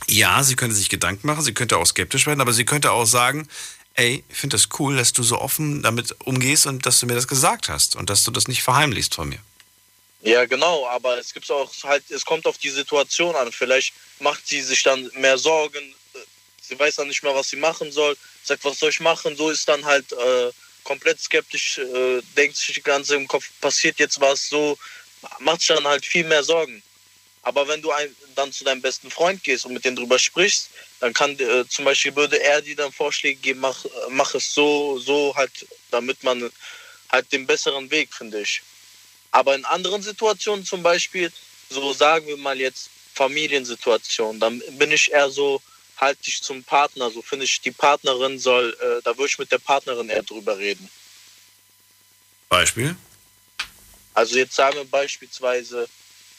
Ja, sie könnte sich Gedanken machen, sie könnte auch skeptisch werden, aber sie könnte auch sagen, ey, ich finde das cool, dass du so offen damit umgehst und dass du mir das gesagt hast und dass du das nicht verheimlichst von mir. Ja, genau, aber es gibt auch halt, es kommt auf die Situation an. Vielleicht macht sie sich dann mehr Sorgen, sie weiß dann nicht mehr, was sie machen soll, sagt, was soll ich machen, so ist dann halt äh, komplett skeptisch, äh, denkt sich die ganze im Kopf, passiert jetzt was, so macht sich dann halt viel mehr Sorgen. Aber wenn du ein, dann zu deinem besten Freund gehst und mit dem drüber sprichst, dann kann äh, zum Beispiel würde er dir dann Vorschläge geben, mach, mach es so, so halt, damit man halt den besseren Weg, finde ich. Aber in anderen Situationen zum Beispiel, so sagen wir mal jetzt Familiensituationen, dann bin ich eher so, halt dich zum Partner, so finde ich, die Partnerin soll, äh, da würde ich mit der Partnerin eher drüber reden. Beispiel? Also jetzt sagen wir beispielsweise,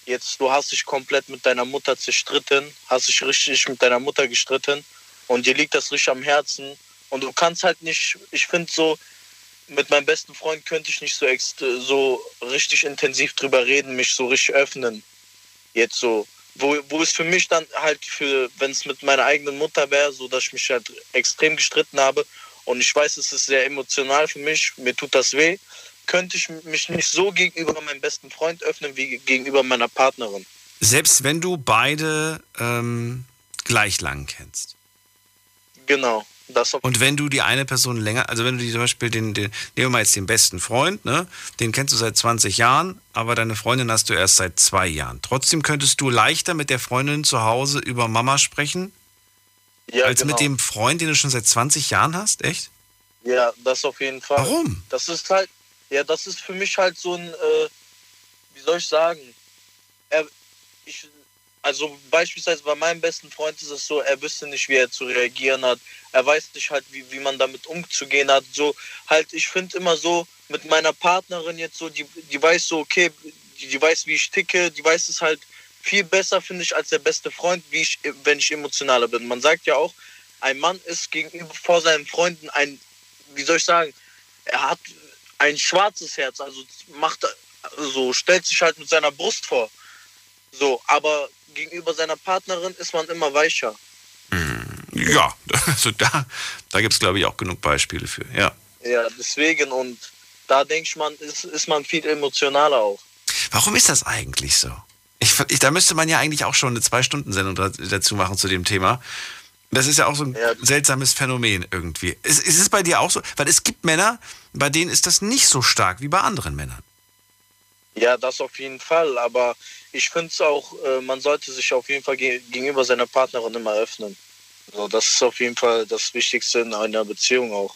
jetzt du hast dich komplett mit deiner Mutter zerstritten, hast dich richtig mit deiner Mutter gestritten und dir liegt das richtig am Herzen. Und du kannst halt nicht, ich finde so, mit meinem besten Freund könnte ich nicht so, so richtig intensiv drüber reden, mich so richtig öffnen. Jetzt so, wo, wo es für mich dann halt wenn es mit meiner eigenen Mutter wäre, so dass ich mich halt extrem gestritten habe. Und ich weiß, es ist sehr emotional für mich, mir tut das weh, könnte ich mich nicht so gegenüber meinem besten Freund öffnen wie gegenüber meiner Partnerin. Selbst wenn du beide ähm, gleich lang kennst. Genau. Das Und wenn du die eine Person länger, also wenn du die zum Beispiel den, den, nehmen wir mal jetzt den besten Freund, ne? Den kennst du seit 20 Jahren, aber deine Freundin hast du erst seit zwei Jahren. Trotzdem könntest du leichter mit der Freundin zu Hause über Mama sprechen, ja, als genau. mit dem Freund, den du schon seit 20 Jahren hast, echt? Ja, das auf jeden Fall. Warum? Das ist halt, ja, das ist für mich halt so ein, äh, wie soll ich sagen, er, ich, also beispielsweise bei meinem besten Freund ist es so, er wüsste nicht, wie er zu reagieren hat. Er weiß nicht halt, wie, wie man damit umzugehen hat. So halt, ich finde immer so, mit meiner Partnerin jetzt so, die, die weiß so, okay, die, die weiß, wie ich ticke, die weiß es halt viel besser, finde ich, als der beste Freund, wie ich, wenn ich emotionaler bin. Man sagt ja auch, ein Mann ist gegenüber vor seinen Freunden ein, wie soll ich sagen, er hat ein schwarzes Herz, also macht so stellt sich halt mit seiner Brust vor. So, aber gegenüber seiner Partnerin ist man immer weicher. Ja, also da, da gibt es, glaube ich, auch genug Beispiele für, ja. Ja, deswegen und da denke ich, man ist, ist man viel emotionaler auch. Warum ist das eigentlich so? Ich, ich, da müsste man ja eigentlich auch schon eine Zwei-Stunden-Sendung da- dazu machen zu dem Thema. Das ist ja auch so ein seltsames Phänomen irgendwie. Ist, ist es bei dir auch so? Weil es gibt Männer, bei denen ist das nicht so stark wie bei anderen Männern. Ja, das auf jeden Fall. Aber ich finde es auch, äh, man sollte sich auf jeden Fall ge gegenüber seiner Partnerin immer öffnen. So, das ist auf jeden Fall das Wichtigste in einer Beziehung auch.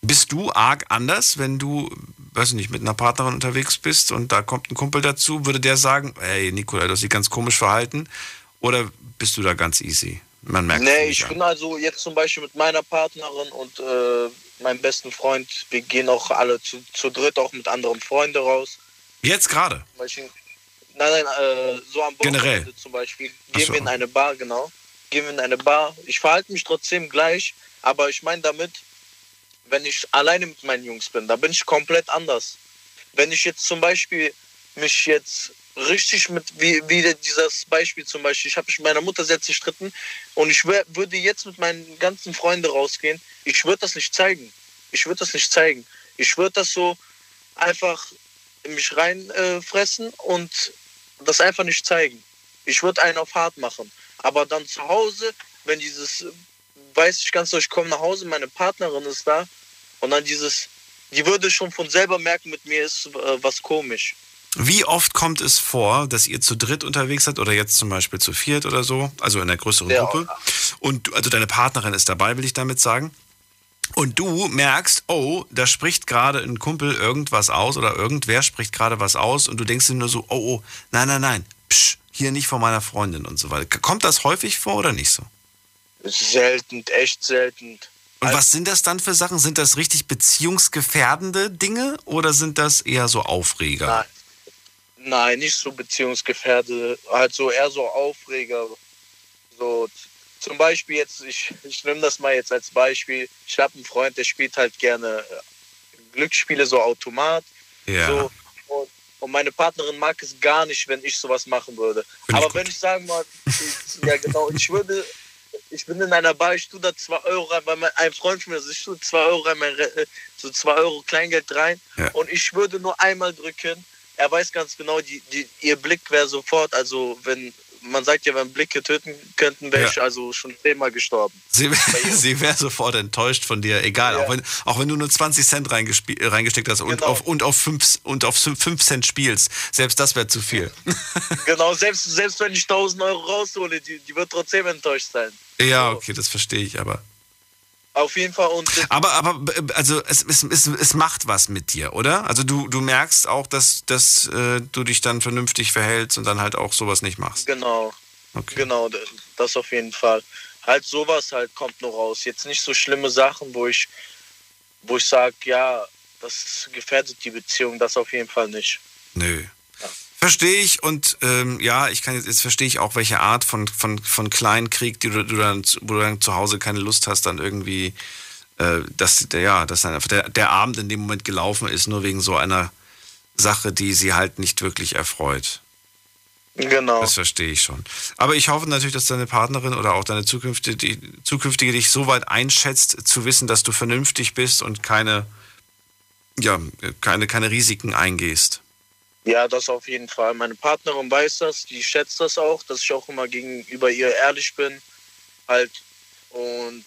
Bist du arg anders, wenn du, weiß ich nicht, mit einer Partnerin unterwegs bist und da kommt ein Kumpel dazu, würde der sagen, hey Nikola, du hast dich ganz komisch verhalten? Oder bist du da ganz easy? Man merkt Nee, nicht ich an. bin also jetzt zum Beispiel mit meiner Partnerin und äh, meinem besten Freund, wir gehen auch alle zu, zu dritt auch mit anderen Freunden raus. Jetzt gerade? Nein, nein, äh, so am Wochenende Generell? zum Beispiel. Gehen so. wir in eine Bar, genau. Gehen wir in eine Bar. Ich verhalte mich trotzdem gleich, aber ich meine damit, wenn ich alleine mit meinen Jungs bin, da bin ich komplett anders. Wenn ich jetzt zum Beispiel mich jetzt richtig mit, wie, wie dieses Beispiel zum Beispiel, ich habe mich mit meiner Mutter sehr zerstritten und ich wär, würde jetzt mit meinen ganzen Freunden rausgehen, ich würde das nicht zeigen. Ich würde das nicht zeigen. Ich würde das so einfach in mich reinfressen äh, und das einfach nicht zeigen. Ich würde einen auf hart machen. Aber dann zu Hause, wenn dieses, weiß ich ganz so, ich komme nach Hause, meine Partnerin ist da und dann dieses, die würde schon von selber merken, mit mir ist äh, was komisch. Wie oft kommt es vor, dass ihr zu dritt unterwegs seid oder jetzt zum Beispiel zu viert oder so, also in einer größeren Ja. Gruppe? Und also deine Partnerin ist dabei, will ich damit sagen. Und du merkst, oh, da spricht gerade ein Kumpel irgendwas aus oder irgendwer spricht gerade was aus und du denkst dir nur so, oh, oh, nein, nein, nein, psch, hier nicht vor meiner Freundin und so weiter. Kommt das häufig vor oder nicht so? Selten, echt selten. Und was sind das dann für Sachen? Sind das richtig beziehungsgefährdende Dinge oder sind das eher so Aufreger? Nein. Nein, nicht so beziehungsgefährdet, halt so eher so Aufreger. So zum Beispiel jetzt, ich, ich nehme das mal jetzt als Beispiel. Ich habe einen Freund, der spielt halt gerne äh, Glücksspiele, so Automat. Ja. So, und, und meine Partnerin mag es gar nicht, wenn ich sowas machen würde. Aber wenn ich sagen mal, ich, ja genau, ich würde, ich bin in einer Bar, ich tue da zwei Euro rein, weil mein, ein Freund von mir, also ich tue zwei Euro rein, mein, äh, so zwei Euro Kleingeld rein Ja. und ich würde nur einmal drücken. Er weiß ganz genau, die, die, ihr Blick wäre sofort, also wenn, man sagt ja, wenn Blicke töten könnten, wäre Ja. ich also schon zehnmal gestorben. Sie, sie wäre sofort enttäuscht von dir, egal, auch, wenn, auch wenn du nur 20 Cent äh, reingesteckt hast und Genau. auf, und auf 5 und auf 5 Cent spielst. Selbst das wäre zu viel. genau, selbst, selbst wenn ich 1000 Euro raushole, die, die wird trotzdem enttäuscht sein. ja, okay, das verstehe ich, aber. Auf jeden Fall und Aber, aber also es, es, es, es macht was mit dir, oder? Also du, du merkst auch, dass, dass äh, du dich dann vernünftig verhältst und dann halt auch sowas nicht machst. Genau. Genau, d- das auf jeden Fall. Halt sowas halt kommt nur raus. Jetzt nicht so schlimme Sachen, wo ich, wo ich sage, ja, das gefährdet die Beziehung, das auf jeden Fall nicht. Nö. Verstehe ich und ähm, ja, ich kann jetzt, jetzt verstehe ich auch, welche Art von, von, von Kleinkrieg, die du, du dann, wo du dann zu Hause keine Lust hast, dann irgendwie, äh, dass, der, ja, dass dann einfach der, der Abend in dem Moment gelaufen ist, nur wegen so einer Sache, die sie halt nicht wirklich erfreut. Genau. Das verstehe ich schon. Aber ich hoffe natürlich, dass deine Partnerin oder auch deine zukünftige, die, zukünftige dich so weit einschätzt, zu wissen, dass du vernünftig bist und keine, ja, keine, keine Risiken eingehst. Ja, das auf jeden Fall. Meine Partnerin weiß das, die schätzt das auch, dass ich auch immer gegenüber ihr ehrlich bin. Halt. Und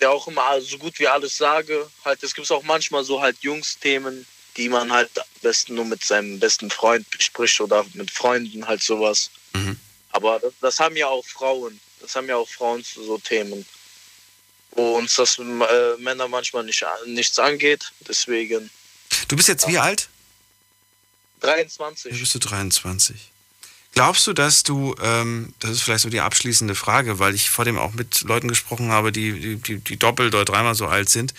der auch immer so gut wie alles sage. Halt, es gibt auch manchmal so halt Jungsthemen, die man halt am besten nur mit seinem besten Freund bespricht oder mit Freunden halt sowas. Aber das, das haben ja auch Frauen. Das haben ja auch Frauen so so Themen. Wo uns das äh, Männer manchmal nicht, nichts angeht. Deswegen. Du bist jetzt wie alt? 23. Wie bist du 23? Glaubst du, dass du, ähm, das ist vielleicht so die abschließende Frage, weil ich vor dem auch mit Leuten gesprochen habe, die, die, die, die doppelt oder dreimal so alt sind.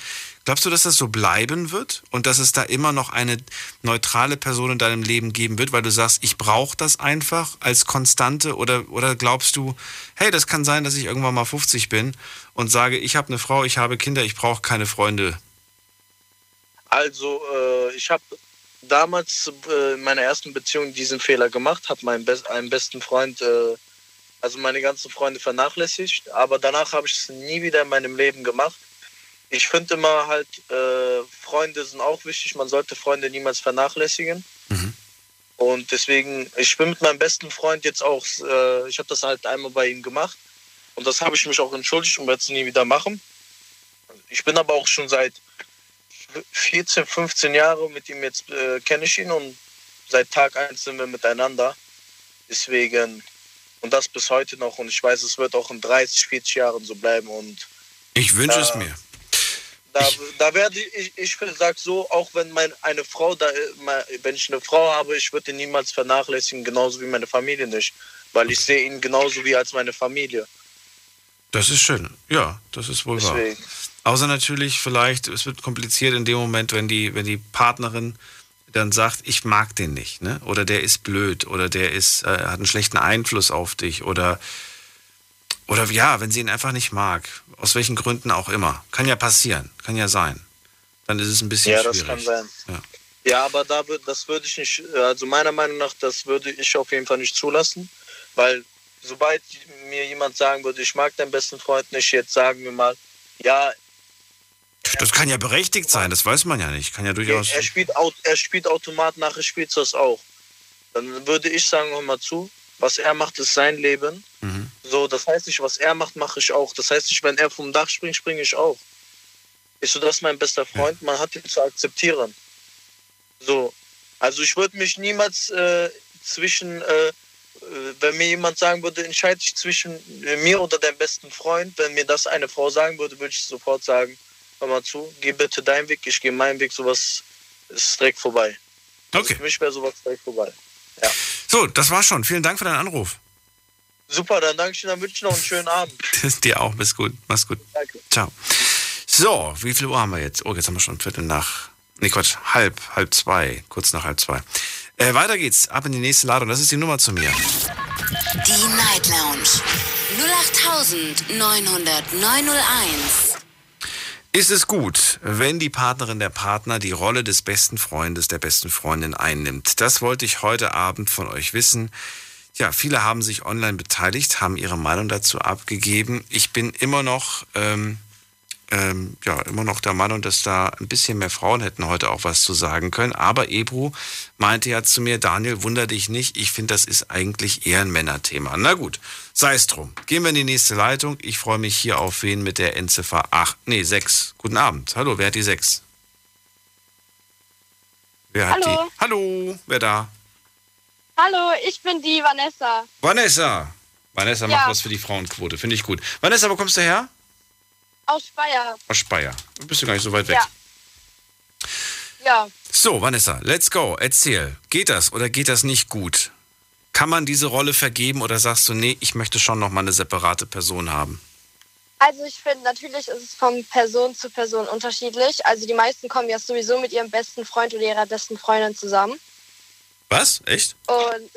Glaubst du, dass das so bleiben wird und dass es da immer noch eine neutrale Person in deinem Leben geben wird, weil du sagst, ich brauche das einfach als Konstante oder, oder glaubst du, hey, das kann sein, dass ich irgendwann mal 50 bin und sage, ich habe eine Frau, ich habe Kinder, ich brauche keine Freunde. Also, äh, ich habe damals äh, in meiner ersten Beziehung diesen Fehler gemacht, habe meinen Be einen besten Freund, äh, also meine ganzen Freunde vernachlässigt, aber danach habe ich es nie wieder in meinem Leben gemacht. Ich finde immer halt, äh, Freunde sind auch wichtig, man sollte Freunde niemals vernachlässigen. Und deswegen, ich bin mit meinem besten Freund jetzt auch, äh, ich habe das halt einmal bei ihm gemacht und das habe ich mich auch entschuldigt und werde es nie wieder machen. Ich bin aber auch schon seit 14, 15 Jahre mit ihm jetzt äh, kenne ich ihn und seit Tag 1 sind wir miteinander. Deswegen, und das bis heute noch. Und ich weiß, es wird auch in 30, 40 Jahren so bleiben. Und Ich wünsche es Ja. mir. da, da werde ich, ich sag so, auch wenn mein, eine Frau da, äh, wenn ich eine Frau habe, ich würde ihn niemals vernachlässigen, genauso wie meine Familie nicht. Weil ich sehe ihn genauso wie als meine Familie. Das ist schön. Ja, das ist wohl wahr. Außer natürlich vielleicht, es wird kompliziert in dem Moment, wenn die, wenn die Partnerin dann sagt, ich mag den nicht, ne? Oder der ist blöd oder der ist, äh, hat einen schlechten Einfluss auf dich oder oder ja, wenn sie ihn einfach nicht mag, aus welchen Gründen auch immer. Kann ja passieren, kann ja sein. Dann ist es ein bisschen Ja, das schwierig. kann sein. Ja. Ja, aber da, das würde ich nicht, also meiner Meinung nach, das würde ich auf jeden Fall nicht zulassen, weil sobald mir jemand sagen würde, ich mag deinen besten Freund nicht, jetzt sagen wir mal, ja, Das kann ja berechtigt sein, das weiß man ja nicht. Kann ja durchaus. er spielt, er spielt Automat, nachher spielst du das auch. Dann würde ich sagen, hör mal zu, was er macht, ist sein Leben. Mhm. So, das heißt nicht, was er macht, mache ich auch. Das heißt nicht, wenn er vom Dach springt, springe ich auch. Ich so, das ist mein bester Freund, man hat ihn zu akzeptieren. So, Also ich würde mich niemals äh, zwischen, äh, äh, wenn mir jemand sagen würde, entscheide dich zwischen mir oder deinem besten Freund, wenn mir das eine Frau sagen würde, würde ich sofort sagen, hör mal zu, geh bitte deinen Weg, ich gehe meinen Weg, sowas ist direkt vorbei. Okay. Für mich wäre sowas direkt vorbei. Ja. So, das war's schon. Vielen Dank für deinen Anruf. Super, dann danke ich dir, dann wünsche ich noch einen schönen Abend. Dir auch. Bis gut. Mach's gut. Danke. Ciao. So, wie viel Uhr haben wir jetzt? Oh, jetzt haben wir schon Viertel nach. Nee, Quatsch, halb, halb zwei. Kurz nach halb zwei. Äh, weiter geht's. Ab in die nächste Ladung. Das ist die Nummer zu mir. Die Night Lounge 08901. Ist es gut, wenn die Partnerin der Partner die Rolle des besten Freundes, der besten Freundin einnimmt? Das wollte ich heute Abend von euch wissen. Ja, viele haben sich online beteiligt, haben ihre Meinung dazu abgegeben. Ich bin immer noch, ähm, ähm, ja, immer noch der Meinung, dass da ein bisschen mehr Frauen hätten heute auch was zu sagen können. Aber Ebru meinte ja zu mir, Daniel, wunder dich nicht. Ich finde, das ist eigentlich eher ein Männerthema. Na gut, sei es drum. Gehen wir in die nächste Leitung. Ich freue mich hier auf wen mit der Endziffer 8, nee, 6. Guten Abend. Hallo, wer hat die 6? Wer hat Hallo. die? Hallo, wer da? Hallo, ich bin die Vanessa. Vanessa. Vanessa Ja. macht was für die Frauenquote. Finde ich gut. Vanessa, wo kommst du her? Aus Speyer. Aus Speyer. Du bist ja gar nicht so weit weg. Ja. Ja. So, Vanessa, let's go. Erzähl. Geht das oder geht das nicht gut? Kann man diese Rolle vergeben oder sagst du, nee, ich möchte schon noch mal eine separate Person haben? Also ich finde, natürlich ist es von Person zu Person unterschiedlich. Also die meisten kommen ja sowieso mit ihrem besten Freund oder ihrer besten Freundin zusammen. Was? Echt? Und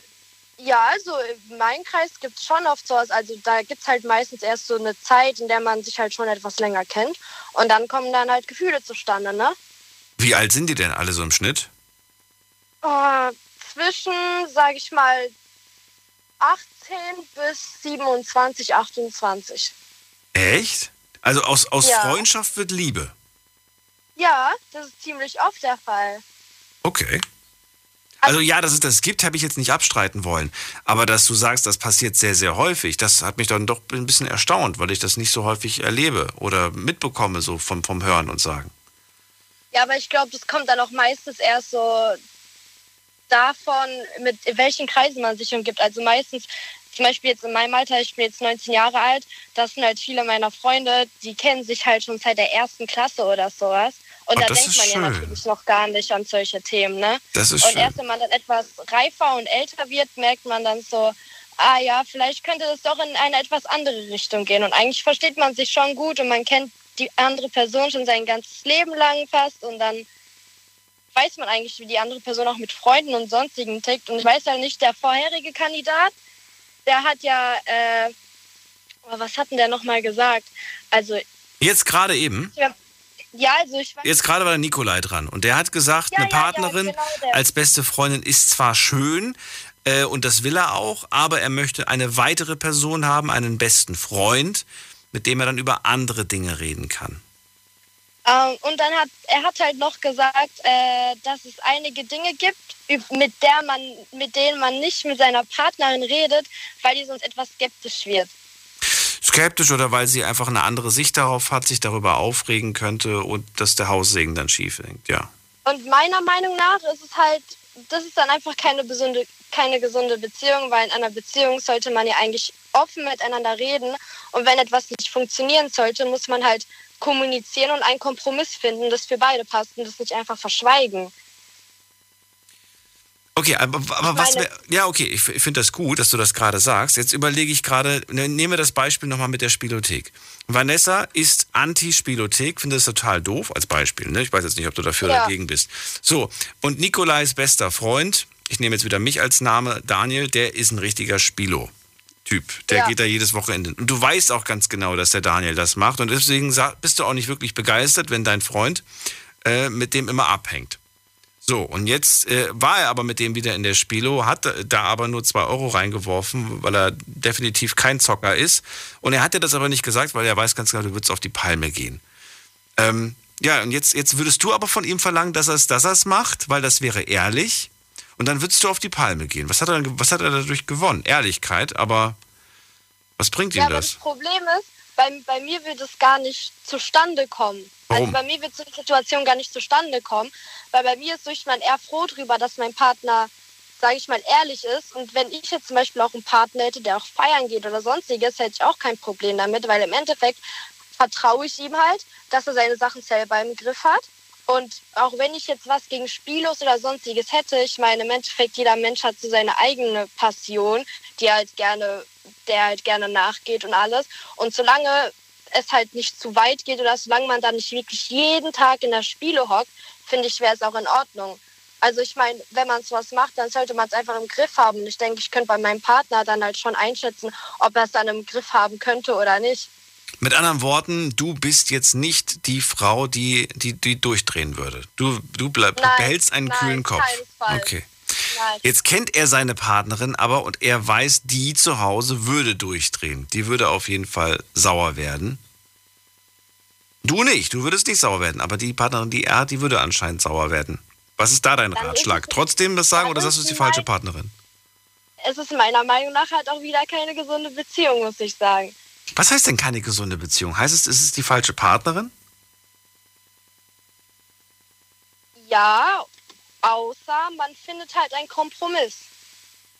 ja, also in meinem Kreis gibt es schon oft sowas. Also da gibt es halt meistens erst so eine Zeit, in der man sich halt schon etwas länger kennt. Und dann kommen dann halt Gefühle zustande, ne? Wie alt sind die denn alle so im Schnitt? Äh, zwischen, sage ich mal, 18 bis 27, 28. Echt? Also aus, aus Ja. Freundschaft wird Liebe. Ja, das ist ziemlich oft der Fall. Okay. Also ja, dass es das gibt, habe ich jetzt nicht abstreiten wollen. Aber dass du sagst, das passiert sehr, sehr häufig, das hat mich dann doch ein bisschen erstaunt, weil ich das nicht so häufig erlebe oder mitbekomme, so vom, vom Hören und Sagen. Ja, aber ich glaube, das kommt dann auch meistens erst so davon, mit welchen Kreisen man sich umgibt. Also meistens, zum Beispiel jetzt in meinem Alter, ich bin jetzt 19 Jahre alt, das sind halt viele meiner Freunde, die kennen sich halt schon seit der ersten Klasse oder sowas. Und Oh, da denkt man ja schön. natürlich noch gar nicht an solche Themen, ne? Das ist und schön. erst wenn man dann etwas reifer und älter wird, merkt man dann so, ah ja, vielleicht könnte das doch in eine etwas andere Richtung gehen. Und eigentlich versteht man sich schon gut und man kennt die andere Person schon sein ganzes Leben lang fast und dann weiß man eigentlich, wie die andere Person auch mit Freunden und sonstigen tickt. Und ich weiß ja nicht, der vorherige Kandidat, der hat ja, äh, oh, was hat denn der nochmal gesagt? Also, Jetzt gerade eben, ja, ja, also ich weiß. jetzt gerade war der Nikolai dran und der hat gesagt, Ja, eine ja, ja, Partnerin genau der. als beste Freundin ist zwar schön äh, und das will er auch, aber er möchte eine weitere Person haben, einen besten Freund, mit dem er dann über andere Dinge reden kann. Ähm, und dann hat er hat halt noch gesagt, äh, dass es einige Dinge gibt, mit der man, mit denen man nicht mit seiner Partnerin redet, weil die sonst etwas skeptisch wird. Skeptisch oder weil sie einfach eine andere Sicht darauf hat, sich darüber aufregen könnte und dass der Haussegen dann schief hängt, ja. Und meiner Meinung nach ist es halt, das ist dann einfach keine gesunde, keine gesunde Beziehung, weil in einer Beziehung sollte man ja eigentlich offen miteinander reden. Und wenn etwas nicht funktionieren sollte, muss man halt kommunizieren und einen Kompromiss finden, das für beide passt und das nicht einfach verschweigen. Okay, aber, aber was meine- wär, ja okay, ich, ich finde das gut, dass du das gerade sagst. Jetzt überlege ich gerade, ne, nehmen wir das Beispiel nochmal mit der Spielothek. Vanessa ist anti-Spielothek, finde das total doof als Beispiel. Ne? Ich weiß jetzt nicht, ob du dafür oder Ja. dagegen bist. So, und Nikolais bester Freund, ich nehme jetzt wieder mich als Name, Daniel, der ist ein richtiger Spilo. Typ, der Ja. geht da jedes Wochenende. Und du weißt auch ganz genau, dass der Daniel das macht. Und deswegen bist du auch nicht wirklich begeistert, wenn dein Freund äh, mit dem immer abhängt. So, und jetzt äh, war er aber mit dem wieder in der Spilo, hat da aber nur zwei Euro reingeworfen, weil er definitiv kein Zocker ist. Und er hat dir das aber nicht gesagt, weil er weiß ganz genau, du würdest auf die Palme gehen. Ähm, ja, und jetzt, jetzt würdest du aber von ihm verlangen, dass er es dass er's macht, weil das wäre ehrlich. Und dann würdest du auf die Palme gehen. Was hat er, was hat er dadurch gewonnen? Ehrlichkeit, aber was bringt ihm Ja, aber das das? Problem ist, bei, bei mir wird es gar nicht zustande kommen. Warum? Also bei mir wird so eine Situation gar nicht zustande kommen, weil bei mir ist so, ich meine eher froh drüber, dass mein Partner, sage ich mal, ehrlich ist. Und wenn ich jetzt zum Beispiel auch einen Partner hätte, der auch feiern geht oder sonstiges, hätte ich auch kein Problem damit, weil im Endeffekt vertraue ich ihm halt, dass er seine Sachen selber im Griff hat. Und auch wenn ich jetzt was gegen Spiellos oder sonstiges hätte, ich meine, im Endeffekt jeder Mensch hat so seine eigene Passion, die halt gerne, der halt gerne nachgeht und alles. Und solange es halt nicht zu weit geht oder solange man dann nicht wirklich jeden Tag in der Spiele hockt, finde ich, wäre es auch in Ordnung. Also ich meine, wenn man sowas macht, dann sollte man es einfach im Griff haben. Und ich denke, ich könnte bei meinem Partner dann halt schon einschätzen, ob er es dann im Griff haben könnte oder nicht. Mit anderen Worten, du bist jetzt nicht die Frau, die, die, die durchdrehen würde. Du, du bleib, Nein, behältst einen nein, kühlen Kopf. Okay. Nein. Jetzt kennt er seine Partnerin aber und er weiß, die zu Hause würde durchdrehen. Die würde auf jeden Fall sauer werden. Du nicht, du würdest nicht sauer werden, aber die Partnerin, die er hat, die würde anscheinend sauer werden. Was ist da dein Dann Ratschlag? Trotzdem das sagen oder sagst du, ist es die falsche mein- Partnerin? Es ist meiner Meinung nach halt auch wieder keine gesunde Beziehung, muss ich sagen. Was heißt denn keine gesunde Beziehung? Heißt es, ist es die falsche Partnerin? Ja, außer man findet halt einen Kompromiss.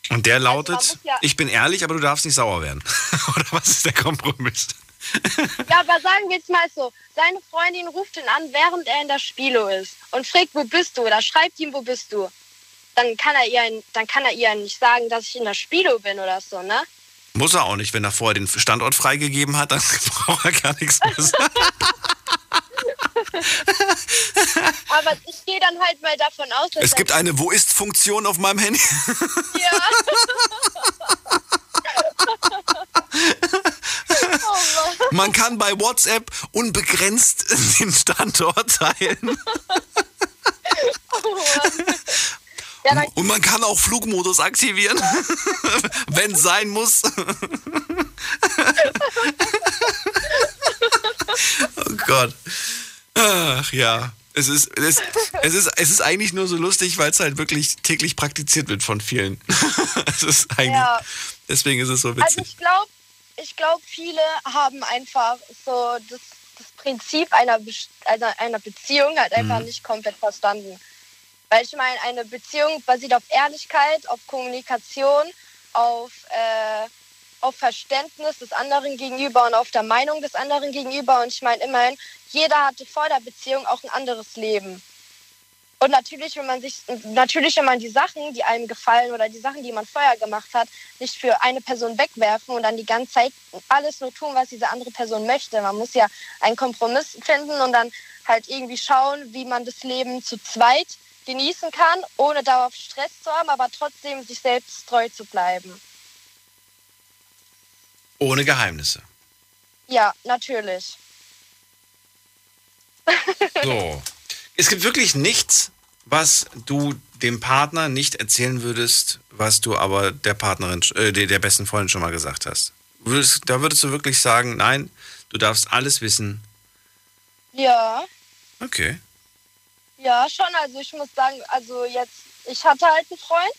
Und der lautet, Also ja- ich bin ehrlich, aber du darfst nicht sauer werden. oder was ist der Kompromiss? Ja, aber sagen wir jetzt mal so, seine Freundin ruft ihn an, während er in der Spilo ist und fragt, wo bist du? Oder schreibt ihm, wo bist du? Dann kann er ihr, dann kann er ihr nicht sagen, dass ich in der Spilo bin oder so, ne? Muss er auch nicht, wenn er vorher den Standort freigegeben hat, dann braucht er gar nichts mehr sagen. Aber ich gehe dann halt mal davon aus, dass Es gibt eine Wo ist Funktion auf meinem Handy. Ja. Man kann bei WhatsApp unbegrenzt den Standort teilen. Oh. Ja, Und man kann auch Flugmodus aktivieren, wenn sein muss. oh Gott. Ach ja. Es ist, es, es, ist, es ist eigentlich nur so lustig, weil es halt wirklich täglich praktiziert wird von vielen. es ist eigentlich, Ja. Deswegen ist es so also witzig. ich glaube, ich glaube, viele haben einfach so das, das Prinzip einer, Bes- einer, einer Beziehung halt einfach Mhm. nicht komplett verstanden. Weil ich meine, eine Beziehung basiert auf Ehrlichkeit, auf Kommunikation, auf, äh, auf Verständnis des anderen gegenüber und auf der Meinung des anderen gegenüber. Und ich meine, immerhin, jeder hatte vor der Beziehung auch ein anderes Leben. Und natürlich, wenn man sich, natürlich, wenn man die Sachen, die einem gefallen oder die Sachen, die man vorher gemacht hat, nicht für eine Person wegwerfen und dann die ganze Zeit alles nur tun, was diese andere Person möchte. Man muss ja einen Kompromiss finden und dann halt irgendwie schauen, wie man das Leben zu zweit genießen kann, ohne darauf Stress zu haben, aber trotzdem sich selbst treu zu bleiben. Ohne Geheimnisse. Ja, natürlich. So. Es gibt wirklich nichts, was du dem Partner nicht erzählen würdest, was du aber der Partnerin, äh, der der besten Freundin schon mal gesagt hast. Würdest, da würdest du wirklich sagen, nein, du darfst alles wissen. Ja. Okay. Ja, schon. Also ich muss sagen, also jetzt, ich hatte halt einen Freund.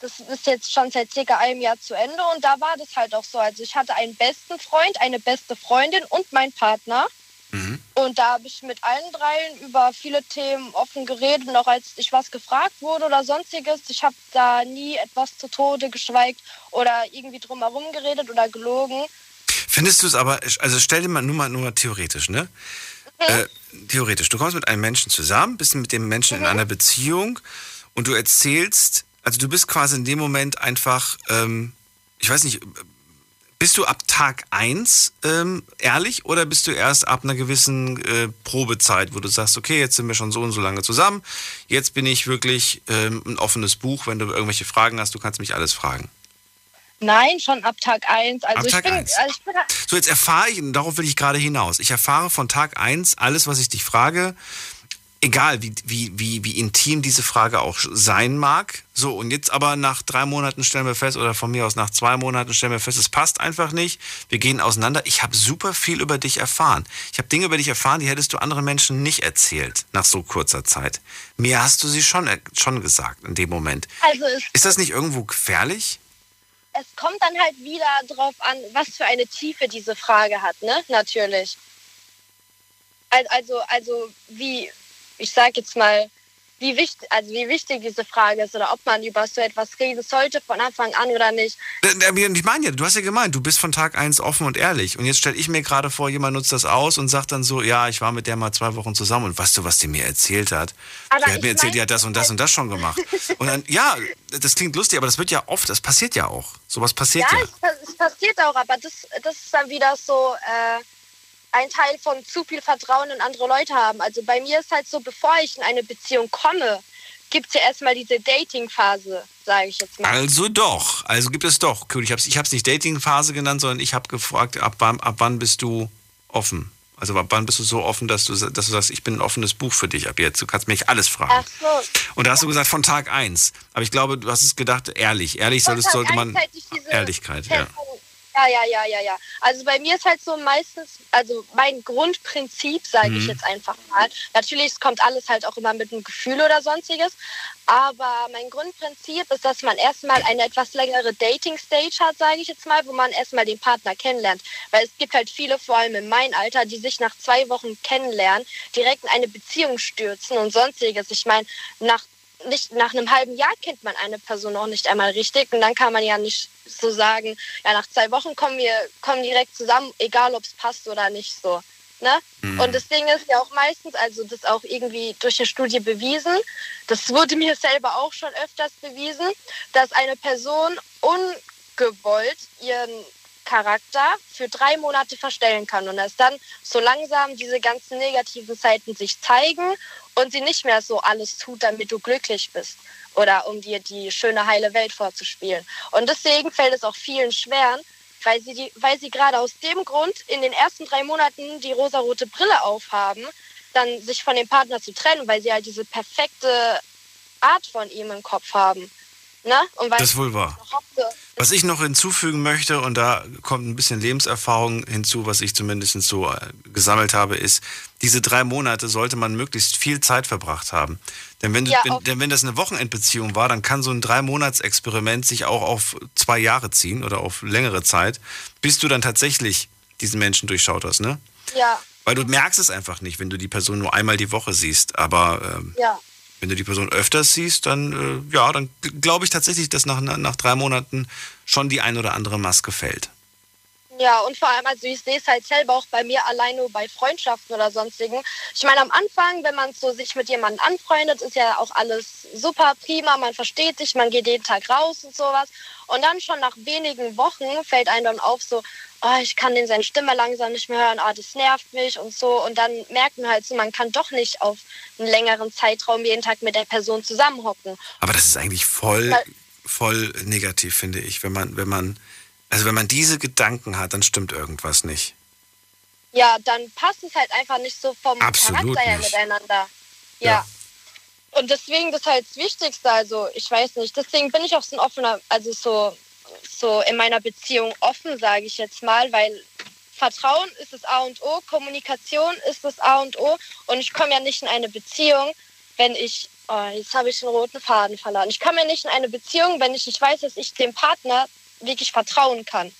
Das ist jetzt schon seit circa einem Jahr zu Ende und da war das halt auch so. Also ich hatte einen besten Freund, eine beste Freundin und meinen Partner. Und da habe ich mit allen dreien über viele Themen offen geredet. Und auch als ich was gefragt wurde oder sonstiges, ich habe da nie etwas zu Tode geschweigt oder irgendwie drumherum geredet oder gelogen. Findest du es aber, also stell dir mal nur mal, nur mal theoretisch, ne? Äh, theoretisch, du kommst mit einem Menschen zusammen, bist mit dem Menschen in einer Beziehung und du erzählst, also du bist quasi in dem Moment einfach, ähm, ich weiß nicht, bist du ab Tag 1 ähm, ehrlich oder bist du erst ab einer gewissen äh, Probezeit, wo du sagst, okay, jetzt sind wir schon so und so lange zusammen, jetzt bin ich wirklich ähm, ein offenes Buch, wenn du irgendwelche Fragen hast, du kannst mich alles fragen. Nein, schon ab Tag 1. Also Ab ich Tag bin, eins. also ich bin So, jetzt erfahre ich, und darauf will ich gerade hinaus, ich erfahre von Tag 1 alles, was ich dich frage, egal wie, wie, wie, wie intim diese Frage auch sein mag. So, und jetzt aber nach drei Monaten stellen wir fest, oder von mir aus nach zwei Monaten stellen wir fest, es passt einfach nicht, wir gehen auseinander. Ich habe super viel über dich erfahren. Ich habe Dinge über dich erfahren, die hättest du anderen Menschen nicht erzählt nach so kurzer Zeit. Mir hast du sie schon, schon gesagt in dem Moment. also Ist das nicht irgendwo gefährlich? Es kommt dann halt wieder drauf an, was für eine Tiefe diese Frage hat, ne? Natürlich. Al- Also, also wie, ich sag jetzt mal, wie wichtig, also wie wichtig diese Frage ist oder ob man über so etwas reden sollte von Anfang an oder nicht. Äh, äh, Ich meine ja, du hast ja gemeint, du bist von Tag eins offen und ehrlich. Und jetzt stelle ich mir gerade vor, jemand nutzt das aus und sagt dann so, ja, ich war mit der mal zwei Wochen zusammen und weißt du, was die mir erzählt hat? Aber die hat mir erzählt, die hat das und das und das schon gemacht. Und dann, ja, das klingt lustig, aber das wird ja oft, das passiert ja auch. Sowas passiert ja, ja. Es passiert auch, aber das, das ist dann wieder so äh, ein Teil von zu viel Vertrauen in andere Leute haben. Also bei mir ist halt so, bevor ich in eine Beziehung komme, gibt es ja erstmal diese Dating-Phase, sage ich jetzt mal. Also doch, also gibt es doch. Ich habe es ich hab's nicht Dating-Phase genannt, sondern ich habe gefragt, ab wann, ab wann bist du offen? Also ab wann bist du so offen, dass du, dass du sagst, ich bin ein offenes Buch für dich ab jetzt. Du kannst mich alles fragen. Ach so. Und da hast du gesagt, von Tag eins. Aber ich glaube, du hast es gedacht, ehrlich. Ehrlich Von Tag sollte man. Ehrlichkeit, ja. Ja, ja, ja, ja, ja. Also bei mir ist halt so meistens, also mein Grundprinzip, sage ich Mhm. jetzt einfach mal. Natürlich es kommt alles halt auch immer mit einem Gefühl oder sonstiges. Aber mein Grundprinzip ist, dass man erstmal eine etwas längere Dating-Stage hat, sage ich jetzt mal, wo man erstmal den Partner kennenlernt. Weil es gibt halt viele, vor allem in meinem Alter, die sich nach zwei Wochen kennenlernen, direkt in eine Beziehung stürzen und sonstiges. Ich meine, nach nicht nach einem halben Jahr kennt man eine Person auch nicht einmal richtig und dann kann man ja nicht so sagen, ja nach zwei Wochen kommen wir kommen direkt zusammen, egal ob es passt oder nicht so. Ne? Mhm. Und das Ding ist ja auch meistens, also das auch irgendwie durch eine Studie bewiesen, das wurde mir selber auch schon öfters bewiesen, dass eine Person ungewollt ihren Charakter für drei Monate verstellen kann und dass dann so langsam diese ganzen negativen Seiten sich zeigen und sie nicht mehr so alles tut, damit du glücklich bist oder um dir die schöne heile Welt vorzuspielen. Und deswegen fällt es auch vielen schwer, weil sie, die, weil sie gerade aus dem Grund in den ersten drei Monaten die rosarote Brille aufhaben, dann sich von dem Partner zu trennen, weil sie halt diese perfekte Art von ihm im Kopf haben. Ne? Und Das ist wohl wahr. Was ich noch hinzufügen möchte, und da kommt ein bisschen Lebenserfahrung hinzu, was ich zumindest so äh, gesammelt habe, ist, diese drei Monate sollte man möglichst viel Zeit verbracht haben. Denn wenn, du, Ja, wenn, auf- denn wenn das eine Wochenendbeziehung war, dann kann so ein Drei-Monats-Experiment sich auch auf zwei Jahre ziehen oder auf längere Zeit, bis du dann tatsächlich diesen Menschen durchschaut hast, ne? Ja, Weil du merkst es einfach nicht, wenn du die Person nur einmal die Woche siehst. Aber ähm, ja. Wenn du die Person öfters siehst, dann, äh, ja, dann glaube ich tatsächlich, dass nach, nach drei Monaten schon die ein oder andere Maske fällt. Ja, und vor allem, also ich sehe es halt selber auch bei mir allein nur bei Freundschaften oder sonstigen. Ich meine, am Anfang, wenn man so sich mit jemandem anfreundet, ist ja auch alles super prima, man versteht sich, man geht jeden Tag raus und sowas. Und dann schon nach wenigen Wochen fällt einem dann auf so, oh, ich kann den seine Stimme langsam nicht mehr hören, ah, das nervt mich und so. Und dann merkt man halt so, man kann doch nicht auf einen längeren Zeitraum jeden Tag mit der Person zusammenhocken. Aber das ist eigentlich voll, voll negativ, finde ich. Wenn man, wenn man, also wenn man diese Gedanken hat, dann stimmt irgendwas nicht. ja, dann passt es halt einfach nicht so vom Absolut Charakter her nicht. miteinander. Ja. Und deswegen das ist halt das Wichtigste. Also ich weiß nicht. Deswegen bin ich auch so ein offener, also so, so in meiner Beziehung offen, sage ich jetzt mal, weil Vertrauen ist das A und O, Kommunikation ist das A und O. Und ich komme ja nicht in eine Beziehung, wenn ich, oh, jetzt habe ich den roten Faden verloren. Ich komme ja nicht in eine Beziehung, wenn ich nicht weiß, dass ich dem Partner wirklich vertrauen kann.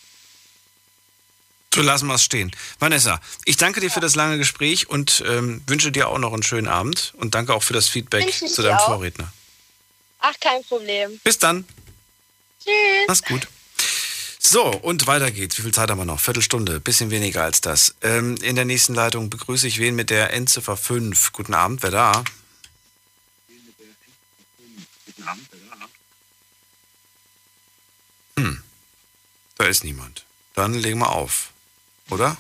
So lassen wir es stehen. Vanessa, ich danke dir für das lange Gespräch und ähm, wünsche dir auch noch einen schönen Abend und danke auch für das Feedback zu deinem auch. Vorredner. Ach, kein Problem. Bis dann. Tschüss. Mach's gut. So, und weiter geht's. Wie viel Zeit haben wir noch? Viertelstunde, bisschen weniger als das. Ähm, in der nächsten Leitung begrüße ich wen mit der Endziffer 5. Guten Abend, wer da? Hm, da ist niemand. Dann legen wir auf, oder?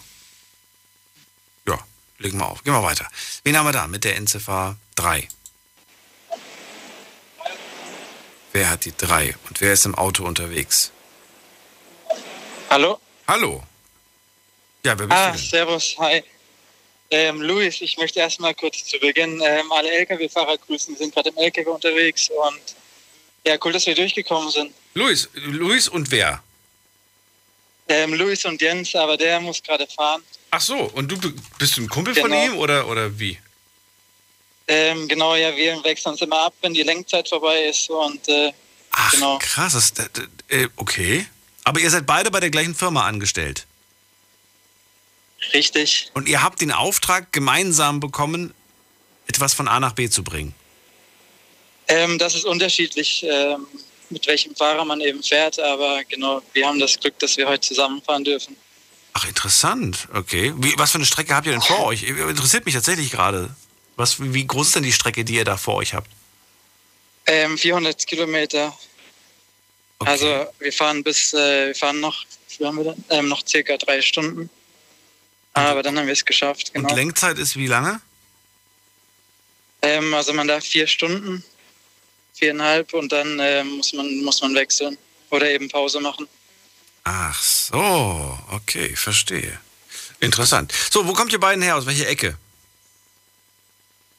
Ja, legen wir auf. Gehen wir weiter. Wen haben wir da mit der Endziffer 3? Wer hat die 3 und wer ist im Auto unterwegs? Hallo? Hallo. Ja, wer bist Ah, du denn? servus, hi. Ähm, Luis, ich möchte erstmal kurz zu Beginn ähm, alle Lkw-Fahrer grüßen. Wir sind gerade im Lkw unterwegs und ja, cool, dass wir durchgekommen sind. Luis, Luis und wer? Ähm, Luis und Jens, aber der muss gerade fahren. Ach so, und du bist du ein Kumpel von Genau. ihm oder, oder wie? Ähm, genau, ja, wir wechseln uns immer ab, wenn die Lenkzeit vorbei ist und äh, genau. Krass, das, das, äh, okay. Aber ihr seid beide bei der gleichen Firma angestellt. Richtig. Und ihr habt den Auftrag gemeinsam bekommen, etwas von A nach B zu bringen. Ähm, das ist unterschiedlich, ähm, mit welchem Fahrer man eben fährt, aber genau, wir haben das Glück, dass wir heute zusammenfahren dürfen. Ach, interessant. Okay. Wie, was für eine Strecke habt ihr denn vor euch? Interessiert mich tatsächlich gerade. Was, wie groß ist denn die Strecke, die ihr da vor euch habt? Ähm, 400 Kilometer. Also wir fahren bis, äh, wir fahren noch, wie haben wir denn? Ähm, noch circa drei Stunden. Aber dann haben wir es geschafft, genau. Und Lenkzeit ist wie lange? Ähm, also man darf vier Stunden, viereinhalb und dann ähm, muss, man, muss man wechseln oder eben Pause machen. Ach so, okay, verstehe. Interessant. So, wo kommt ihr beiden her? Aus welcher Ecke?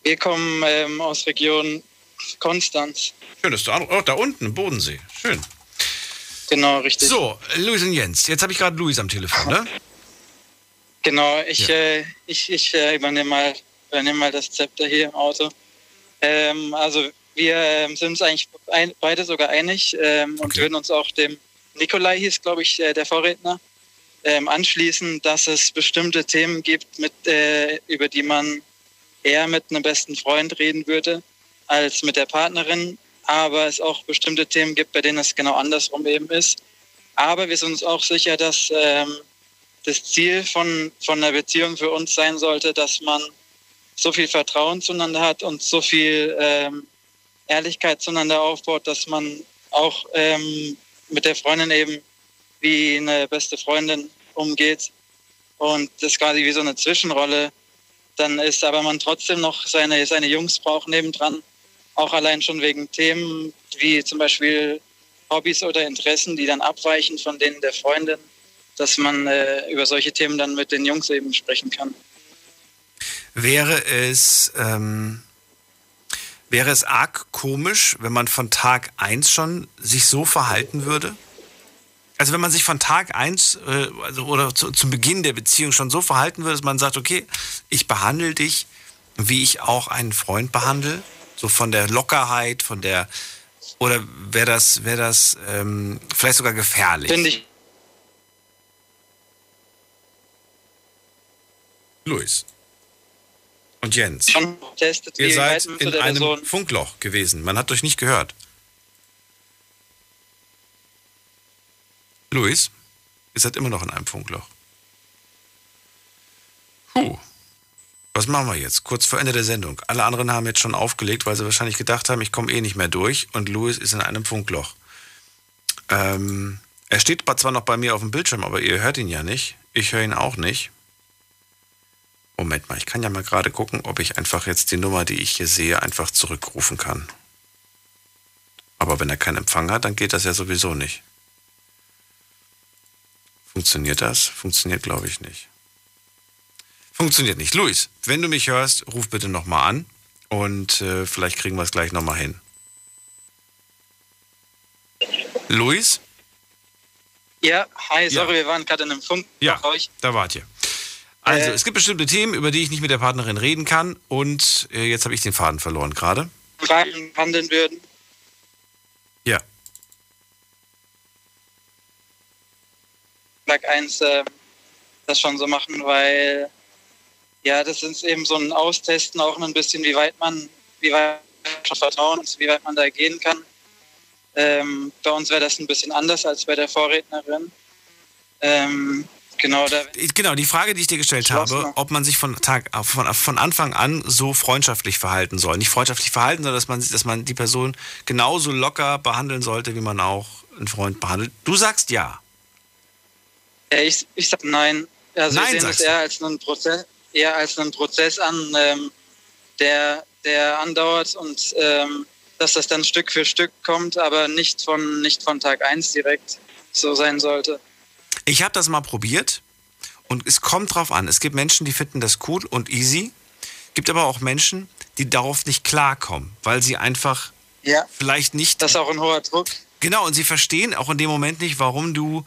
Wir kommen ähm, aus Region Konstanz. Schön, das ist da, oh, da unten im Bodensee. Schön. Genau, richtig. So, Luis und Jens. Jetzt habe ich gerade Luis am Telefon, ne? Genau, ich, äh, ich, ich äh, übernehme, mal, übernehme mal das Zepter hier im Auto. Ähm, also wir ähm, sind uns eigentlich ein, beide sogar einig ähm, und würden uns auch dem Nikolai hieß, glaube ich, äh, der Vorredner, ähm, anschließen, dass es bestimmte Themen gibt, mit, äh, über die man eher mit einem besten Freund reden würde als mit der Partnerin, aber es auch bestimmte Themen gibt, bei denen es genau andersrum eben ist. Aber wir sind uns auch sicher, dass ähm, das Ziel von, von einer Beziehung für uns sein sollte, dass man so viel Vertrauen zueinander hat und so viel ähm, Ehrlichkeit zueinander aufbaut, dass man auch ähm, mit der Freundin eben wie eine beste Freundin umgeht und das quasi wie so eine Zwischenrolle dann ist, aber man trotzdem noch seine, seine Jungs braucht nebendran, auch allein schon wegen Themen wie zum Beispiel Hobbys oder Interessen, die dann abweichen von denen der Freundin, dass man äh, über solche Themen dann mit den Jungs eben sprechen kann. Wäre es, ähm, wäre es arg komisch, wenn man von Tag 1 schon sich so verhalten würde? Also wenn man sich von Tag 1 äh, also, oder zu, zum Beginn der Beziehung schon so verhalten würde, dass man sagt, okay, ich behandle dich, wie ich auch einen Freund behandle, so von der Lockerheit, von der oder wäre das, wäre das ähm, vielleicht sogar gefährlich? Finde ich. Luis. Und Jens. Testet, Ihr seid in einem Person Funkloch gewesen. Man hat euch nicht gehört. Luis, ihr seid immer noch in einem Funkloch. Puh. Was machen wir jetzt? Kurz vor Ende der Sendung. Alle anderen haben jetzt schon aufgelegt, weil sie wahrscheinlich gedacht haben, ich komme eh nicht mehr durch und Luis ist in einem Funkloch. Ähm, er steht zwar noch bei mir auf dem Bildschirm, aber ihr hört ihn ja nicht. Ich höre ihn auch nicht. Moment mal, ich kann ja mal gerade gucken, ob ich einfach jetzt die Nummer, die ich hier sehe, einfach zurückrufen kann. Aber wenn er keinen Empfang hat, dann geht das ja sowieso nicht. Funktioniert das? Funktioniert, glaube ich, nicht. Funktioniert nicht. Luis, wenn du mich hörst, ruf bitte nochmal an und äh, vielleicht kriegen wir es gleich nochmal hin. Luis? Ja, hi, sorry, Ja. wir waren gerade in einem Funk. Ja, da wart ihr. Also, Äh. es gibt bestimmte Themen, über die ich nicht mit der Partnerin reden kann und äh, jetzt habe ich den Faden verloren gerade. Fragen handeln würden. Ja. Tag 1 äh, das schon so machen, weil ja, das ist eben so ein Austesten auch ein bisschen, wie weit man, wie weit Vertrauen ist, wie weit man da gehen kann. Ähm, bei uns wäre das ein bisschen anders als bei der Vorrednerin. Ähm, genau, Genau, die Frage, die ich dir gestellt habe, ob man sich von, Tag, von, von Anfang an so freundschaftlich verhalten soll. Nicht freundschaftlich verhalten, sondern dass man, dass man die Person genauso locker behandeln sollte, wie man auch einen Freund behandelt. Du sagst ja. Ich, ich sag nein. Also Nein, wir sehen das eher als einen Prozess, eher als einen Prozess an, ähm, der, der andauert und ähm, dass das dann Stück für Stück kommt, aber nicht von, nicht von Tag 1 direkt so sein sollte. Ich habe das mal probiert und es kommt drauf an. Es gibt Menschen, die finden das cool und easy. Gibt aber auch Menschen, die darauf nicht klarkommen, weil sie einfach Ja. vielleicht nicht. Das ist auch ein hoher Druck. Genau, und sie verstehen auch in dem Moment nicht, warum du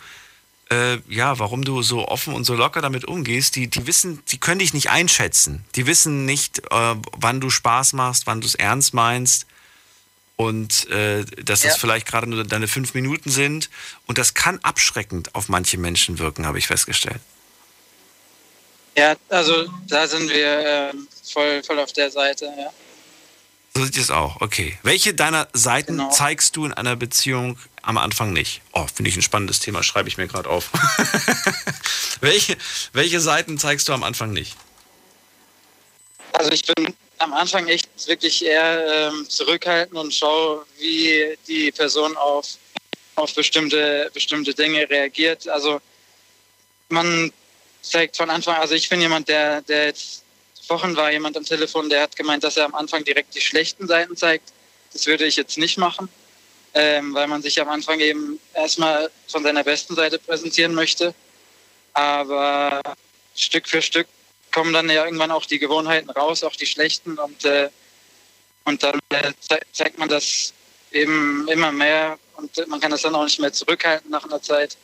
äh, ja, warum du so offen und so locker damit umgehst. Die, die wissen, die können dich nicht einschätzen. Die wissen nicht, äh, wann du Spaß machst, wann du es ernst meinst. Und äh, dass das Ja. vielleicht gerade nur deine fünf Minuten sind. Und das kann abschreckend auf manche Menschen wirken, habe ich festgestellt. Ja, also da sind wir ähm, voll, voll auf der Seite, ja. So sieht es auch. Okay. Welche deiner Seiten zeigst du in einer Beziehung am Anfang nicht? Oh, finde ich ein spannendes Thema, schreibe ich mir gerade auf. welche, welche Seiten zeigst du am Anfang nicht? Also ich bin am Anfang echt wirklich eher ähm, zurückhaltend und schaue, wie die Person auf, auf bestimmte, bestimmte Dinge reagiert. Also man zeigt von Anfang, also ich bin jemand, der, der jetzt Wochen war jemand am Telefon, der hat gemeint, dass er am Anfang direkt die schlechten Seiten zeigt. Das würde ich jetzt nicht machen, ähm, weil man sich am Anfang eben erstmal von seiner besten Seite präsentieren möchte. Aber Stück für Stück kommen dann ja irgendwann auch die Gewohnheiten raus, auch die schlechten. Und, äh, und dann äh, ze zeigt man das eben immer mehr und man kann das dann auch nicht mehr zurückhalten nach einer Zeit.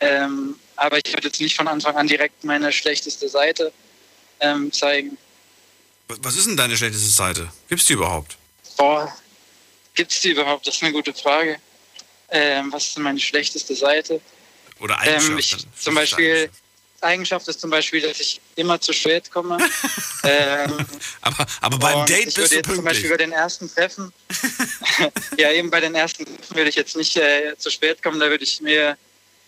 Ähm, aber ich würde jetzt nicht von Anfang an direkt meine schlechteste Seite ähm, zeigen. Was ist denn deine schlechteste Seite? Gibt's die überhaupt? Boah, gibt es die überhaupt? Das ist eine gute Frage. Ähm, was ist denn meine schlechteste Seite? Oder Ähm, Eigenschaft? ich, zum Beispiel, Eigenschaft ist zum Beispiel, dass ich immer zu spät komme. ähm, aber, aber beim Date ich bist du jetzt zum pünktlich. Beispiel bei den ersten Treffen, ja eben bei den ersten Treffen würde ich jetzt nicht äh, zu spät kommen, da würde ich mir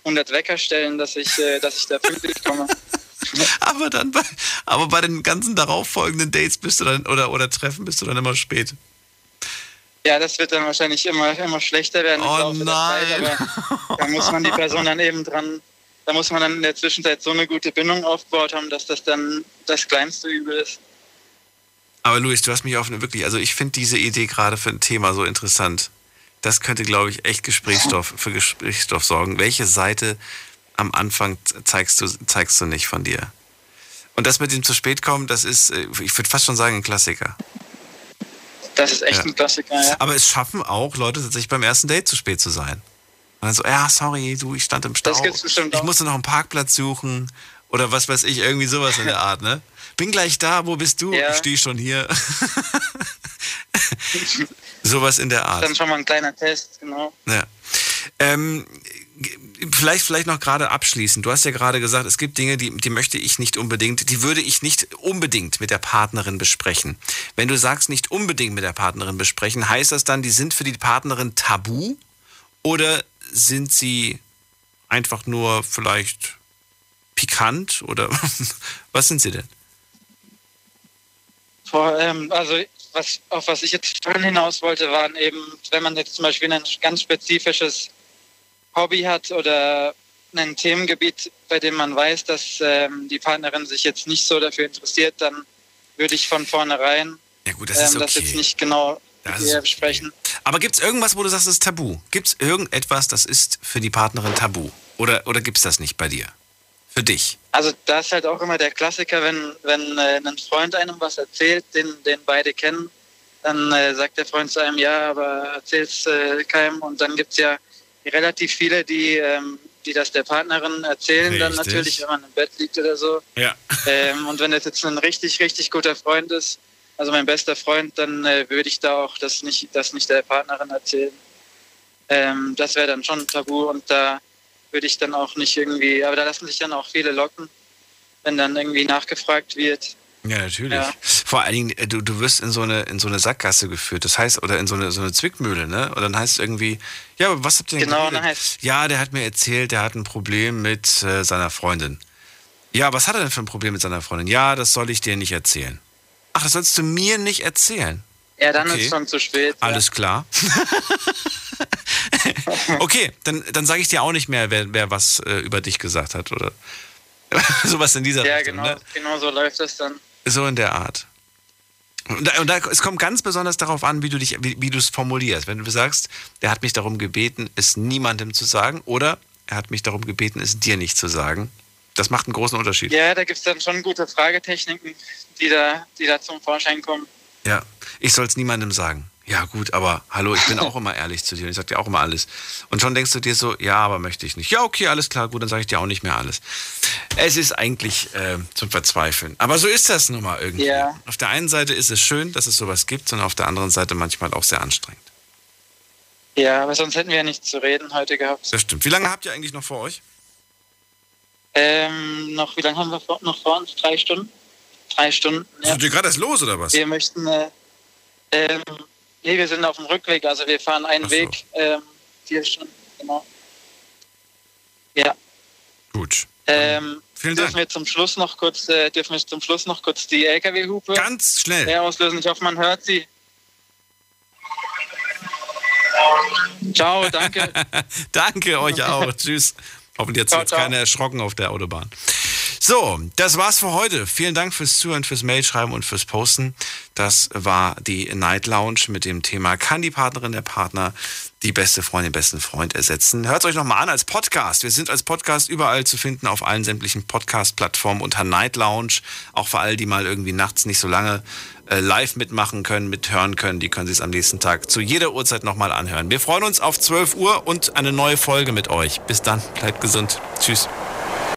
100 Wecker stellen, dass ich, äh, dass ich da pünktlich komme. aber dann bei, aber bei den ganzen darauffolgenden Dates bist du dann oder, oder Treffen bist du dann immer spät. Ja, das wird dann wahrscheinlich immer, immer schlechter werden. Oh der Zeit, aber da muss man die Person dann eben dran, da muss man dann in der Zwischenzeit so eine gute Bindung aufgebaut haben, dass das dann das kleinste Übel ist. Aber Luis, du hast mich auf eine wirklich, also ich finde diese Idee gerade für ein Thema so interessant. Das könnte, glaube ich, echt Gesprächsstoff für Gesprächsstoff sorgen. Welche Seite am Anfang zeigst du, zeigst du nicht von dir? Und das mit dem zu spät kommen, das ist, äh, ich würde fast schon sagen, ein Klassiker. Das ist echt Ja. ein Klassiker, ja. Aber es schaffen auch Leute tatsächlich beim ersten Date zu spät zu sein. Und dann so, ja, sorry, du, ich stand im Stau. Das gibt's bestimmt ich musste noch einen Parkplatz suchen. Oder was weiß ich, irgendwie sowas in der Art, ne? Bin gleich da, wo bist du? Ja. Ich stehe schon hier. sowas in der Art. Dann schon mal ein kleiner Test, genau. Ja. Ähm, vielleicht, vielleicht noch gerade abschließend. Du hast ja gerade gesagt, es gibt Dinge, die, die möchte ich nicht unbedingt, die würde ich nicht unbedingt mit der Partnerin besprechen. Wenn du sagst, nicht unbedingt mit der Partnerin besprechen, heißt das dann, die sind für die Partnerin tabu? Oder sind sie einfach nur vielleicht pikant? Oder was sind sie denn? Vor, ähm, also was, auf was ich jetzt vorhin hinaus wollte, waren eben, wenn man jetzt zum Beispiel ein ganz spezifisches Hobby hat oder ein Themengebiet, bei dem man weiß, dass ähm, die Partnerin sich jetzt nicht so dafür interessiert, dann würde ich von vornherein ja, gut, das, ist ähm, das okay. jetzt nicht genau Das okay. besprechen. Aber gibt es irgendwas, wo du sagst, das ist tabu? Gibt es irgendetwas, das ist für die Partnerin tabu? Oder, oder gibt es das nicht bei dir? Für dich? Also da ist halt auch immer der Klassiker, wenn, wenn äh, ein Freund einem was erzählt, den, den beide kennen, dann äh, sagt der Freund zu einem, ja, aber erzähl's äh, keinem. Und dann gibt's ja relativ viele, die, ähm, die das der Partnerin erzählen, dann Richtig. natürlich, wenn man im Bett liegt oder so. Ja. Ähm, und wenn das jetzt ein richtig, richtig guter Freund ist, also mein bester Freund, dann äh, würde ich da auch das nicht, das nicht der Partnerin erzählen. Ähm, das wäre dann schon tabu und da würde ich dann auch nicht irgendwie, aber da lassen sich dann auch viele locken, wenn dann irgendwie nachgefragt wird. Ja, natürlich. Ja. Vor allen Dingen, äh, du, du wirst in so, eine, in so eine Sackgasse geführt. Das heißt, oder in so eine, so eine Zwickmühle, ne? Und dann heißt es irgendwie, ja, aber was habt ihr denn Genau, dann heißt Ja, der hat mir erzählt, der hat ein Problem mit äh, seiner Freundin. Ja, was hat er denn für ein Problem mit seiner Freundin? Ja, das soll ich dir nicht erzählen. Ach, das sollst du mir nicht erzählen. Ja, dann Okay. ist schon zu spät. Alles klar. okay, dann, dann sage ich dir auch nicht mehr, wer, wer was äh, über dich gesagt hat oder sowas in dieser Ja, Richtung. genau, Ne? genau so läuft das dann. So in der Art. Und, da, und da, es kommt ganz besonders darauf an, wie du dich, wie, wie du es formulierst. Wenn du sagst, der hat mich darum gebeten, es niemandem zu sagen, oder er hat mich darum gebeten, es dir nicht zu sagen. Das macht einen großen Unterschied. Ja, da gibt's dann schon gute Fragetechniken, die da, die da zum Vorschein kommen. Ja, ich soll es niemandem sagen. Ja, gut, aber hallo, ich bin auch immer ehrlich zu dir und ich sag dir auch immer alles. Und schon denkst du dir so, ja, aber möchte ich nicht. Ja, okay, alles klar, gut, dann sage ich dir auch nicht mehr alles. Es ist eigentlich äh, zum Verzweifeln. Aber so ist das nun mal irgendwie. Ja. Auf der einen Seite ist es schön, dass es sowas gibt, und auf der anderen Seite manchmal auch sehr anstrengend. Ja, aber sonst hätten wir ja nichts zu reden heute gehabt. Das stimmt. Wie lange habt ihr eigentlich noch vor euch? Ähm, noch, wie lange haben wir vor, noch vor uns? Drei Stunden? Drei Stunden, ja. Seid ihr gerade erst los oder was? Wir möchten, äh, ähm, nee, wir sind auf dem Rückweg, also wir fahren einen so. Weg, ähm, vier Stunden, genau. Ja. Gut. Ähm, Vielen dürfen Dank. wir zum Schluss noch kurz, äh, dürfen wir zum Schluss noch kurz die LKW-Hupe Ganz schnell. auslösen? Ich hoffe, man hört sie. Ciao, danke. Danke euch auch. Tschüss. Hoffentlich hat sich jetzt keiner erschrocken auf der Autobahn. So, das war's für heute. Vielen Dank fürs Zuhören, fürs Mailschreiben und fürs Posten. Das war die Night Lounge mit dem Thema, kann die Partnerin der Partner die beste Freundin, den besten Freund ersetzen? Hört euch nochmal an als Podcast. Wir sind als Podcast überall zu finden auf allen sämtlichen Podcast-Plattformen unter Night Lounge. Auch für all die mal irgendwie nachts nicht so lange äh, live mitmachen können, mithören können, die können sich am nächsten Tag zu jeder Uhrzeit nochmal anhören. Wir freuen uns auf 12 Uhr und eine neue Folge mit euch. Bis dann, bleibt gesund. Tschüss.